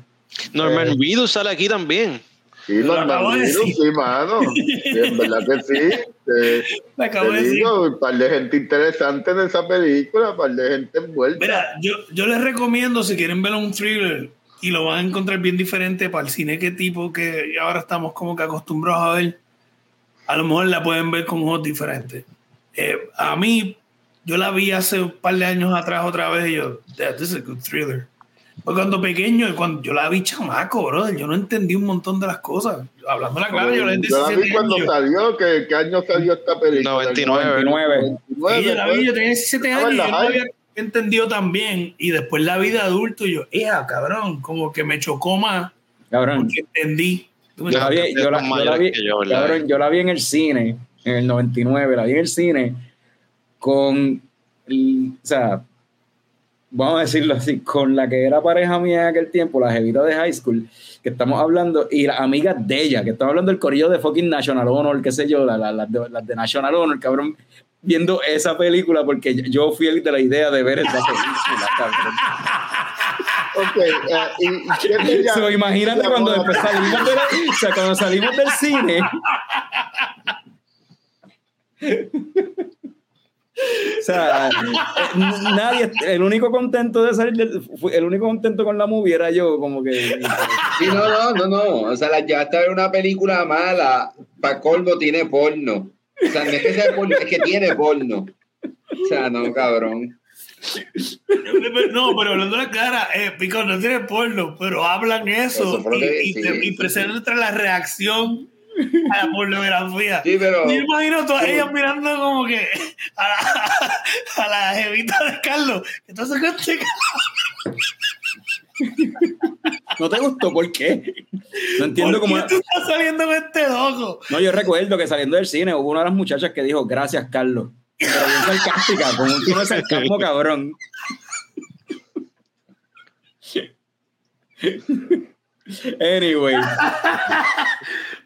Norman Eh. Reedus sale aquí también. Sí, bandidos, decir. sí, mano. Sí, en verdad que sí. Te, Me acabo te de decir. digo, un par de gente interesante en esa película, un par de gente envuelta. Mira, yo, yo les recomiendo si quieren ver un thriller y lo van a encontrar bien diferente para el cine que tipo que ahora estamos como que acostumbrados a ver, a lo mejor la pueden ver con ojos diferentes. Eh, a mí, yo la vi hace un par de años atrás otra vez y yo, "Yeah, this is a good thriller. Pues cuando pequeño, cuando yo la vi chamaco, brother, yo no entendí un montón de las cosas. Hablando la clara, yo la vi Yo la vi 17 cuando años. salió, ¿qué, qué año salió esta película? 99. 99. Sí, yo la vi, yo tenía 17 Estaba años en y la yo no high. había entendido tan bien. Y después la vida adulto, y yo, ¡ea, cabrón! Como que me chocó más cabrón, porque entendí. ¿Tú me yo la, vi, Ustedes yo, la, son yo la mayores vi- que yo, ¿verdad? cabrón, yo la vi en el cine, en el 99, la vi en el cine con, y, o sea, vamos a decirlo así, con la que era pareja mía en aquel tiempo, la jevita de high school, que estamos hablando, y las amigas de ella, que estamos hablando del corillo de fucking National Honor, qué sé yo, las la, las de, las de National Honor, cabrón, viendo esa película, porque yo fui el de la idea de ver esa película, cabrón. Ok, eh, y, y ¿qué *laughs* So, imagínate te cuando salimos, de la- o sea, cuando salimos del cine. O sea, eh, nadie, el único contento de salir del, el único contento con la movie era yo, como que Sí, no, no, no, no. O sea, la llevaste a ver una película mala. Para colmo tiene porno. O sea, no es que sea porno, es que tiene porno. O sea, no, cabrón. No, pero hablando de la cara, eh, Pico no tiene porno, pero hablan eso, y, que- y, sí, te- y sí. presentan la reacción a la pornografía. Sí, pero. Yo imagino a todas ellas mirando como que a la, a la jevita de Carlos. Entonces, ¿qué no te gustó, ¿por qué? No entiendo ¿Por cómo. qué tú estás saliendo con este loco? No, yo recuerdo que saliendo del cine hubo una de las muchachas que dijo, gracias, Carlos. Pero bien sarcástica, con un tono de sarcasmo cabrón. Anyway.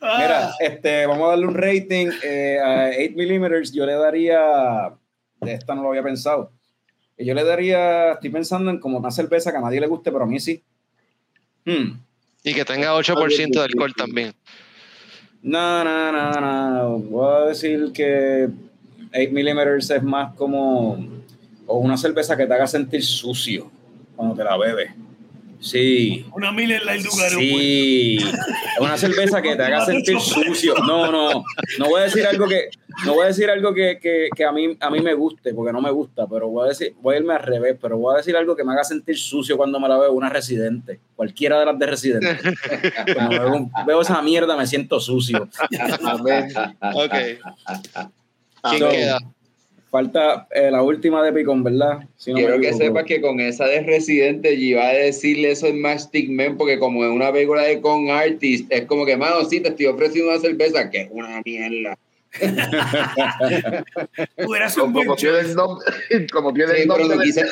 Mira, este, vamos a darle un rating eh, a 8 mm. Yo le daría. De esta no lo había pensado. Yo le daría. Estoy pensando en como una cerveza que a nadie le guste, pero a mí sí. Hmm. Y que tenga 8% de alcohol también. No, no, no, no. Voy a decir que 8 mm es más como. O una cerveza que te haga sentir sucio cuando te la bebes. Sí. Una Miller Light Dugaru. Sí, es una cerveza que te haga *laughs* sentir sucio. No, no, no voy a decir algo que no voy a decir algo que, que, que a mí a mí me guste, porque no me gusta, pero voy a decir, voy a irme al revés, pero voy a decir algo que me haga sentir sucio cuando me la veo una residente, cualquiera de las de residente. Cuando veo, veo esa mierda me siento sucio. Amén. *laughs* Ok. ¿Quién queda? Falta eh, la última de Picón, ¿verdad? Si no me Quiero que sepas que con esa de Residente yo iba a decirle eso en Mastic Man porque como es una película de con artist es como que mano sí te estoy ofreciendo una cerveza que es una mierda. *laughs* Como, buen tiene el nombre, *laughs* como tiene Sí, el nombre no quise-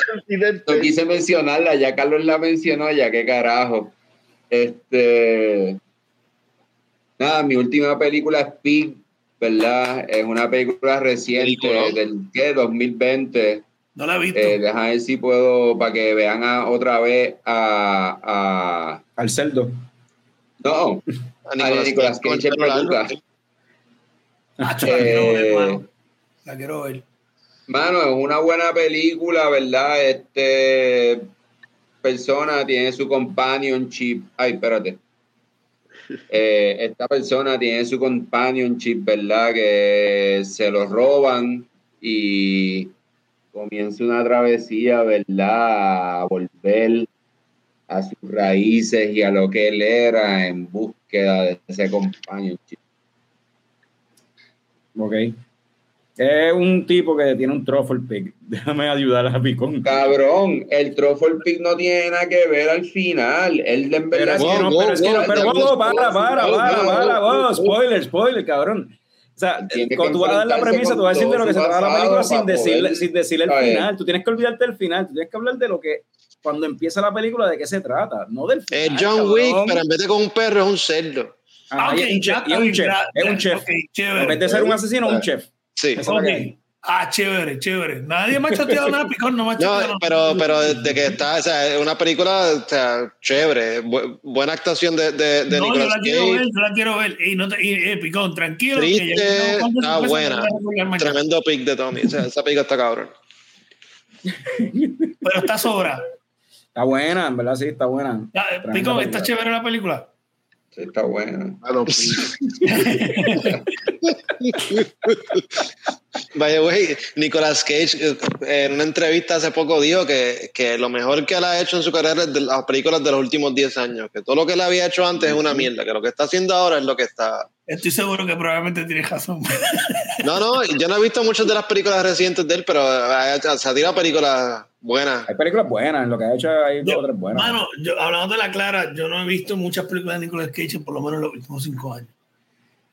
no quise mencionarla ya Carlos la mencionó ya qué carajo. Este nada mi última película es Pig verdad es una película reciente Película. del ¿qué? 2020 No la he visto. eh, deja ver si puedo para que vean a- otra vez a, a Al cerdo. no A a Nicolas con el Cage peluca. Acho, la quiero ver, eh, mano. La quiero ver. Mano, es una buena película, ¿verdad? Este persona tiene su companionship. Ay, espérate. Eh, esta persona tiene su companionship, ¿verdad? Que se lo roban y comienza una travesía, ¿verdad? A volver a sus raíces y a lo que él era en búsqueda de ese companionship. Ok. Es un tipo que tiene un truffle pig. *laughs* Déjame ayudar a Picón. Cabrón, el Truffle Pig no tiene nada que ver al final. Él en Pero verdad es que no, Wow, pero es que no, wow, pero para, para, para, wow, para, wow. spoiler, spoiler, cabrón. O sea, que cuando tú vas a dar la premisa, tú vas a decir de lo que se trata la película sin para decirle, sin decirle el final. Tú tienes que olvidarte del final, tú tienes que hablar de lo que, cuando empieza la película, de qué se trata, no del final. Es John cabrón. Wick, pero en vez de con un perro es un cerdo. Ajá, Ok, y es un chef, es un chef, ya- es un ya, chef. ok, chévere. En vez de ser un asesino, es un chef. Sí. Eso. Ah, chévere, chévere. Nadie me ha chateado nada, Picón, no me ha No, chateado nada. pero, pero de que está, o sea, es una película, o sea, chévere, bu- buena actuación de, de, de no, yo la quiero ver, yo la quiero ver. Y no te, y, eh, Picón, tranquilo. Triste, que ya- no, está no, buena. no, no, no, no, no, tremendo pick de Tommy, o sea, esa película está cabrón. Pero está sobra. Está buena, en verdad sí, está buena. Ya, eh, Picón, película. ¿está chévere la película? Sí, está pibes. Vaya, güey, Nicolas Cage eh, en una entrevista hace poco dijo que, que lo mejor que él ha hecho en su carrera es de las películas de los últimos 10 años, que todo lo que él había hecho antes es una mierda, que lo que está haciendo ahora es lo que está... Estoy seguro que probablemente tienes razón. No, no, yo no he visto muchas de las películas recientes de él, pero eh, se ha tirado películas buenas. Hay películas buenas, en lo que ha hecho hay dos Yo- o tres buenas. Mano, yo, hablando de la clara, yo no he visto muchas películas de Nicolas Cage en por lo menos los últimos cinco años.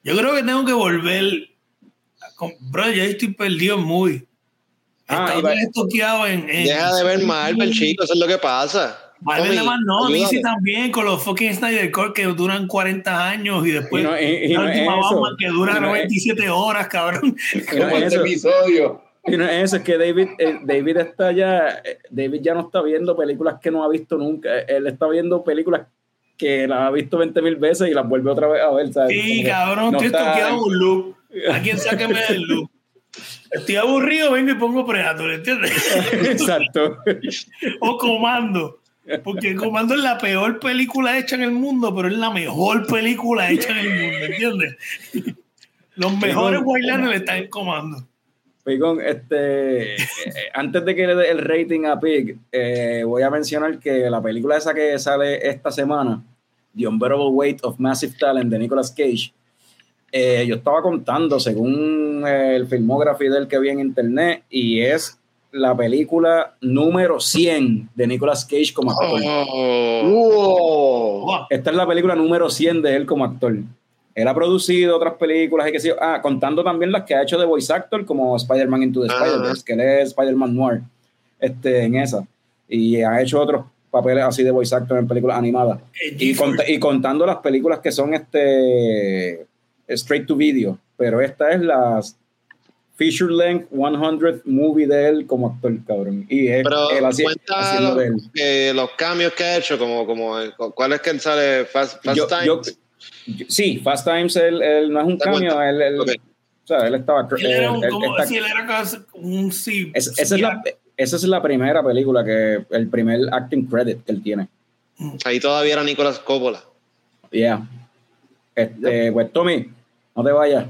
Yo creo que tengo que volver. a con- Bro, ya estoy perdido movie. Ah, estoqueado en, en- Deja de ver Marvel, chico, eso es lo que pasa. Marvel Tommy, nada más no, ayúdate. DC también, con los fucking Snyder Cut que duran 40 años y después Y no- y- y la no es última eso. Batman que dura no es- 97 horas, cabrón. Como es este eso. episodio. Y no es eso, es que David, eh, David está ya, eh, David ya no está viendo películas que no ha visto nunca. Eh, Él está viendo películas que las ha visto 20 mil veces y las vuelve otra vez a ver. ¿sabes? Sí, cabrón, no estoy está- un loop. Alguien sáqueme del loop. Estoy aburrido, vengo y pongo Predator, ¿entiendes? *laughs* Exacto. o Comando. Porque Comando es la peor película hecha en el mundo, pero es la mejor película hecha en el mundo, ¿entiendes? Los mejores Picón. Wildlanders están en Comando. Picón, este, eh, antes de que le dé el rating a Pig, eh, voy a mencionar que la película esa que sale esta semana, The Unbearable Weight of Massive Talent de Nicolas Cage, eh, yo estaba contando según eh, el filmography del que vi en internet y es la película número 100 de Nicolas Cage como actor. Oh. ¡Wow! Esta es la película número 100 de él como actor. Él ha producido otras películas y que yo. Ah, contando también las que ha hecho de voice actor, como Spider-Man Into the Ah. Spider-Verse, que él es Spider-Man Noir este, en esa. Y ha hecho otros papeles así de voice actor en películas animadas. Eh, Y, cont- y contando las películas que son este straight to video. Pero esta es la feature length 100th movie de él como actor, cabrón. Y es Pero él haci- cuenta haciendo lo- de él. eh, los cambios que ha hecho, como, como ¿cuál es que él sale? Fast, Fast Yo- Times. yo- sí, Fast Times él, él no es un ¿Te cambio, él, o sea, él estaba... Él era un, él- él como está- si él era casi un sí. es- esa, es la, esa es la primera película que, el primer acting credit que él tiene. Ahí todavía era Nicolas Coppola. Yeah. Este, pues Tommy, no te vayas.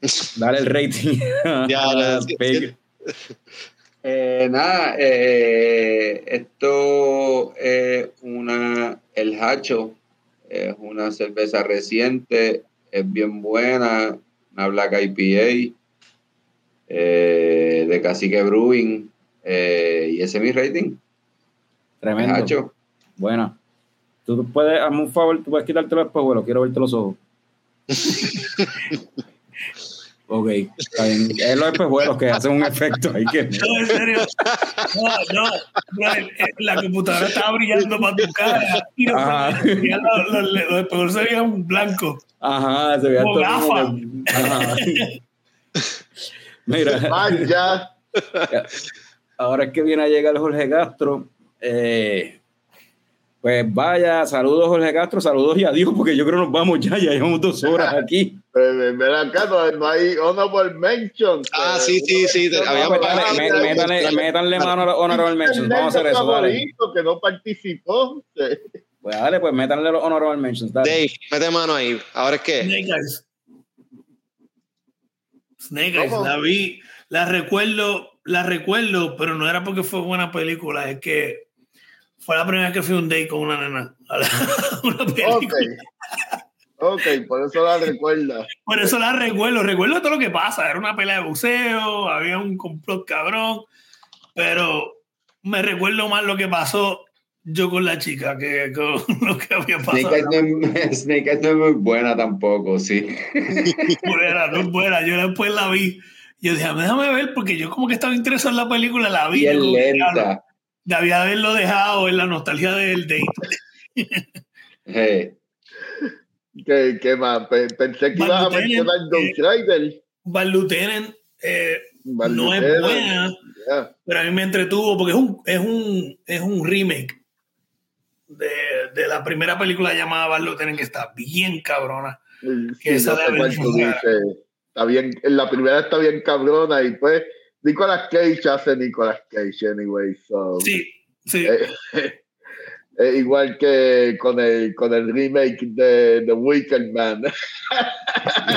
*laughs* Dale el rating. *laughs* Ya. *laughs* Eh, nada, eh, esto es una, el Hacho, es una cerveza reciente, es bien buena, una Black IPA eh, de Cacique Brewing, eh, y ese es mi rating, Tremendo. Hacho. Buena. Tú puedes, hazme un favor, tú puedes quitarte los espejuelos, quiero verte los ojos. *laughs* ok, está bien. Es los espejuelos que hacen un efecto. Que... No, en serio. No, no. eh, La computadora estaba brillando para tu cara. Y no, Ajá. ya lo- lo- lo- los espejuelos se veían blancos. Ajá, se veía Como todo Ajá. *laughs* Mira, Man, ya. ahora es que viene a llegar Jorge Castro. eh, pues vaya, saludos Jorge Castro, saludos y adiós, porque yo creo que nos vamos ya, ya llevamos dos horas aquí. Eh, Ven acá, no, no hay honorable mention. Ah, sí, sí, sí, Pues métanle, mano a los honorable mentions. Vamos a hacer eso, dale. que no participó. Pues dale, pues métanle los honorable mentions. Dale. Dave, mete mano ahí. Ahora es que. Snake Eyes. Snake la vi, la recuerdo, la recuerdo, pero no era porque fue buena película, es que fue la primera vez que fui un date con una nena. a la- *laughs* una película. Ok, por eso la recuerda. Por eso la recuerdo, recuerdo todo lo que pasa. Era una pelea de buceo, había un complot cabrón, pero me recuerdo más lo que pasó yo con la chica que con *laughs* lo que había pasado. Snake Eyes no es muy *laughs* buena tampoco, sí. Buena, no es buena. Yo después la vi. Yo dije, déjame ver, porque yo como que estaba interesado en la película, la vi. Y es lenta. Debía haberlo dejado en la nostalgia del date. Eh, ¿Qué, qué más? Pe- Pensé que ibas a mencionar Ghost Rider. Van Lieutenant eh, Van no es buena, pero a mí me entretuvo porque es un, es un, es un remake de, de la primera película llamada Van Lieutenant que está bien cabrona. Sí, esa no de dices. Está bien, en la primera está bien cabrona y pues Nicolas Cage hace Nicolas Cage anyway. So, Sí, sí. eh, eh, igual que con el, con el remake de The Wicker Man. *laughs*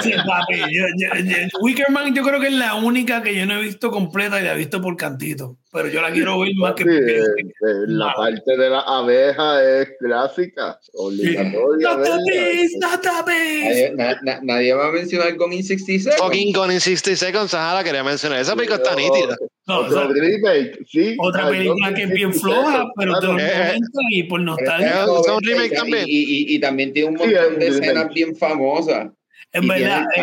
Sí, papi. Yo, yo- yo- Wicker Man yo creo que es la única que yo no he visto completa y la he visto por cantito. Pero yo la quiero ver más que... Sí, eh, eh, la Mala. parte de la abeja es clásica, obligatoria. ¡Not the verla. beast! ¡Not the beast! nadie, na- na- nadie va a mencionar Gone in 60 Seconds. Fucking Gone in 60 Seconds, ajá, la quería mencionar. Esa película está nítida. No, Otro o sea, remake, sí. otra película no, que es bien floja, pero Eh, eh. 90 y por Es nostalgia. Es un remake y- también. Y, y- y también tiene un montón de escenas bien famosas. En Y verdad, eh,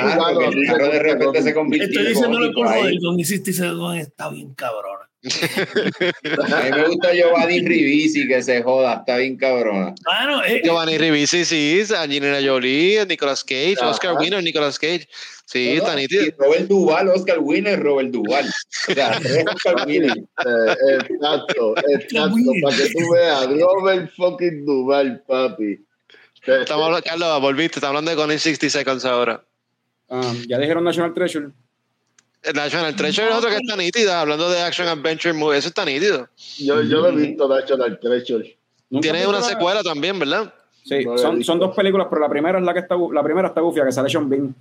carro de repente se convirtió estoy diciéndolo por con Insiste y está bien cabrona. *laughs* *laughs* A mí me gusta Giovanni Ribisi, que se joda, está bien cabrona. Bueno, eh, Giovanni Ribisi, sí, Angelina Jolie, Nicolas Cage, Ajá. Oscar Winner, Nicolas Cage. Sí, No, está no, nítida. y Robert Duval, Oscar Winner, Robert Duval. O sea, *laughs* Oscar Winner. Eh, exacto, exacto, para que tú veas, Robert fucking Duval, papi. Estamos hablando, Carlos, volviste, estamos hablando de Gone in 60 Seconds ahora. Um, ya dijeron National Treasure. El National Treasure es otro que está nítida, hablando de Action Adventure Movie, eso está nítido. Yo, yo lo he visto National Treasure. ¿Nunca Tiene una secuela también, ¿verdad? Sí, No son, dos películas, pero la primera es la que está la primera está gufia, que sale Sean Bean.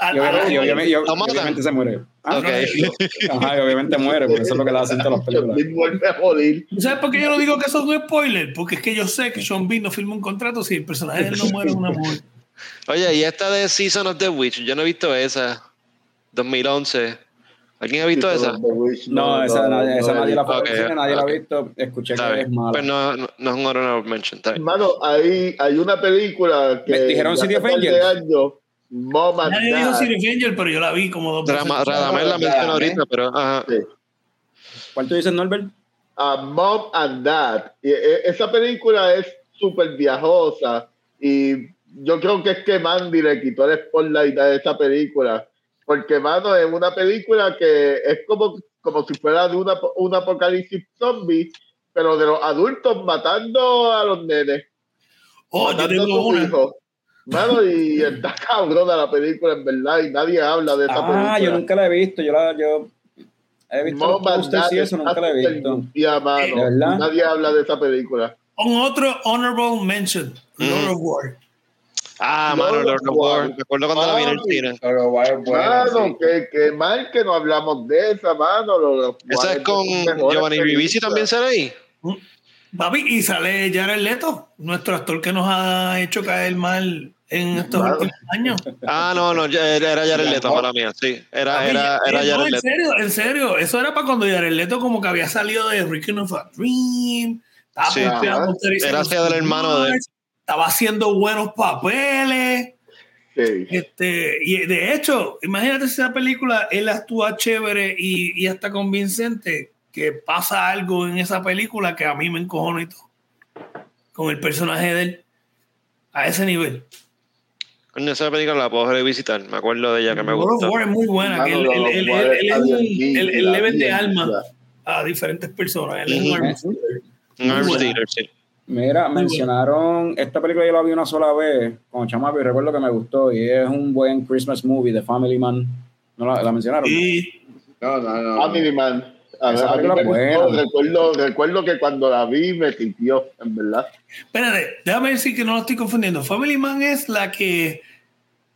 Y obviamente, y a- obviamente- y Lo matan. obviamente se muere. Ah, Ok. *laughs* Ajá, y obviamente muere, porque eso es lo que le hacen todas las películas. Sean Bean vuelve a morir. ¿Tú ¿Sabes por qué yo no digo que eso es un spoiler? Porque es que yo sé que Sean Bean no firma un contrato si el personaje de él no *laughs* muere en una mujer. Oye, y esta de Season of the Witch, yo no he visto esa. 2011. ¿Alguien ha visto esa? No, esa, nadie, esa no, nadie la no. fue al Ok, cine, nadie la ha visto. Escuché Está que es mala. Pues no, no, no es un honorable mention. Hermano, hay, hay una película que Me dijeron City hace of Angels. años, Mom and Nadie dijo. City Angel, pero yo la vi como dos veces. Radamel la mencionó ahorita, pero ajá. Sí. ¿Cuál tú dices, Norbert? a Mom and Dad. Y, e- esa película es súper viajosa y yo creo que es que Mandy le quitó el spotlight a esa película. Porque, mano, es una película que es como, como si fuera de una, un apocalipsis zombie, pero de los adultos matando a los nenes. Oh, yo tengo una. hijos. Mano, y está *laughs* cabrona la película, en verdad, y nadie habla de esa película. Ah, yo nunca la he visto. Yo, la, yo he visto posters Dad y eso, nunca la he visto. gufiada, mano. ¿De verdad? Nadie habla de esa película. Un otro honorable mention, Lord Mm. of War. Ah, Lord mano, Lord of War. War. Me acuerdo cuando la vi en el cine. Bueno, Mano, sí. que, que mal que no hablamos de esa, mano. Esa es con Giovanni Ribisi también sale ahí. Papi, y sale Jared Leto, nuestro actor que nos ha hecho caer mal en estos Claro. últimos años. Ah, no, no, era Jared Leto, mala mía, sí. Era, Papi, era, era no, Jared en Leto. serio, en serio. Eso era para cuando Jared Leto como que había salido de Reckon of a Dream. Estaba Sí. Era hacia del hermano de él. Estaba haciendo buenos papeles. Sí. Este, y de hecho, imagínate si esa película, él actúa chévere y, y hasta convincente, que pasa algo en esa película que a mí me encojona y todo. Con el personaje de él. A ese nivel. Coño, esa película la puedo revisitar. Me acuerdo de ella que me Lord of gusta. War es muy buena. que él, él- él- él le vende alma a diferentes personas. Él es un sí. Mira, mencionaron esta película yo la vi una sola vez con chamaco y recuerdo que me gustó y es un buen Christmas movie de Family Man. ¿No la, la mencionaron? Y No, no, no. Family Man. A, Esa a mí me gustó. recuerdo, recuerdo que cuando la vi me tipió, en verdad. espérate, déjame decir que no lo estoy confundiendo. Family Man es la que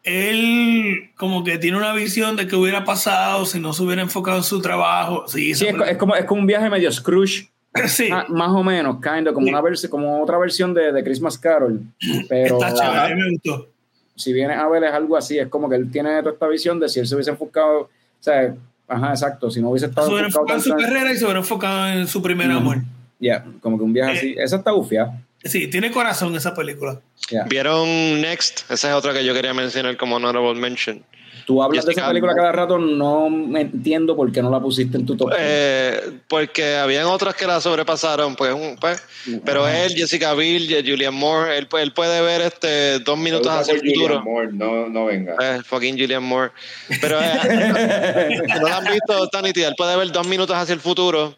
él como que tiene una visión de que hubiera pasado si no se hubiera enfocado en su trabajo. Sí, Sí, es, es como, es como un viaje medio Scrooge, *laughs* sí. ah, más o menos, kind of, como, Sí. una como otra versión de, de Christmas Carol. *clears throat* Pero, está chévere, me gustó. si vienes a ver es algo así, es como que él tiene toda esta visión de si él se hubiese enfocado, o sea, ajá, exacto, si no hubiese Se estado hubiera enfocado en su carrera y se hubiera enfocado en su primer amor. Ya, como que un viaje Eh. así, esa está bufiada. Sí, tiene corazón esa película. ¿Vieron Next? Esa es otra que yo quería mencionar como honorable mention. Tú hablas de esa película Alba. cada rato, no me entiendo por qué no la pusiste en tu top. Eh, porque habían otras que la sobrepasaron, pues, un- pues pero él, Jessica Biel, Julian Moore, él, él puede ver este dos minutos hacia el por Julian futuro. Moore, no, no venga. Eh, fucking Julian Moore. Pero eh, *laughs* si no lo han visto, nítida. Él puede ver dos minutos hacia el futuro.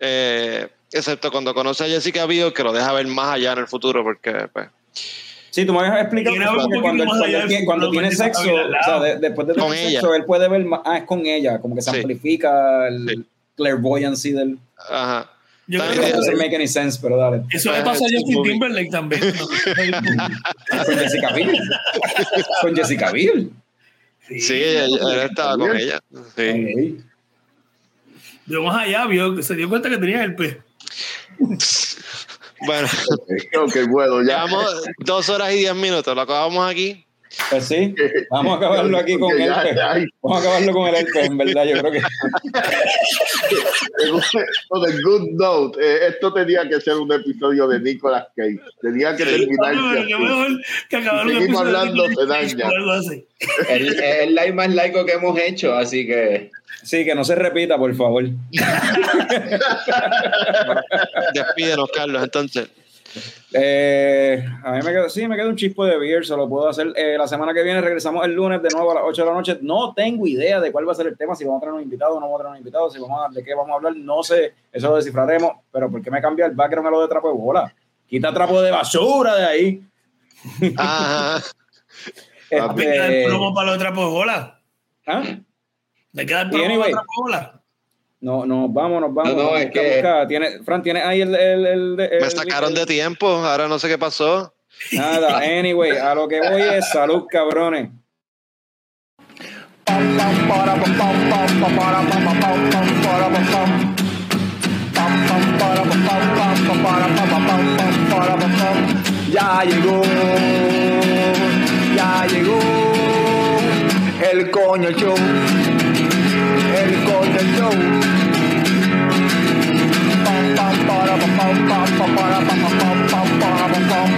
eh, excepto cuando conoce a Jessica Biel, que lo deja ver más allá en el futuro, porque pues, Sí, tú me habías explicado que cuando, cuando, cuando tiene sexo, o sea, de- después de tener ella. sexo, él puede ver más, ah, es con ella, como que se Sí. amplifica el Sí. clairvoyancy del... ajá. Yo creo No que doesn't make any sense, pero dale. eso le pasa a Justin. Timberlake también. *laughs* Con Jessica Biel. con Jessica Biel. Sí, ella- él estaba con ella. Sí. Más allá, vio, se dio cuenta que tenía el pez. Bueno, Ok, bueno, ya. llevamos dos horas y diez minutos. Lo acabamos aquí. Pues sí, vamos a acabarlo aquí con el. Vamos a acabarlo con el herpes, en verdad, yo creo que... On a good note, eh, esto tenía que ser un episodio de Nicolas Cage. Tenía que terminar Seguimos episodio de hablando, Cage daña. es el live más laico que hemos hecho, así que Sí, que no se repita, por favor. *laughs* Despídenos, Carlos, entonces. Eh, a mí me queda, sí, me queda un chispo de beer, se lo puedo hacer. Eh, la semana que viene regresamos el lunes de nuevo a las 8 de la noche. No tengo idea de cuál va a ser el tema, si vamos a tener un invitado o no vamos a tener un invitado, si vamos a, de qué vamos a hablar, no sé, eso lo descifraremos, pero ¿por qué me cambia el background a lo de trapo de bola? Quita trapo de basura de ahí. Ajá. Me queda el Este, promo para los trapos de bola. ¿ah? Me queda el Y promo para anyway. de bola. No, nos vamos, nos vamos. No, no, es que- busca. Tiene, Fran, ¿tienes ahí el... el, el- el- Me sacaron de tiempo, ahora no sé qué pasó. Nada, *laughs* anyway, a lo que voy es salud, cabrones. Ya llegó, ya llegó el coño show, el coño show. Pam, pam, para, pam, pam, pam, pam, para, pam, pam, pam, pam, para, pam, pam.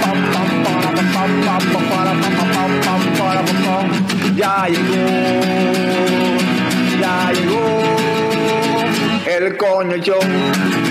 Pam, pam, para, pam, pam, pam, pam, para, pam, pam, pam, pam, para, pam, pam. Ya llegó, ya llegó el coño show.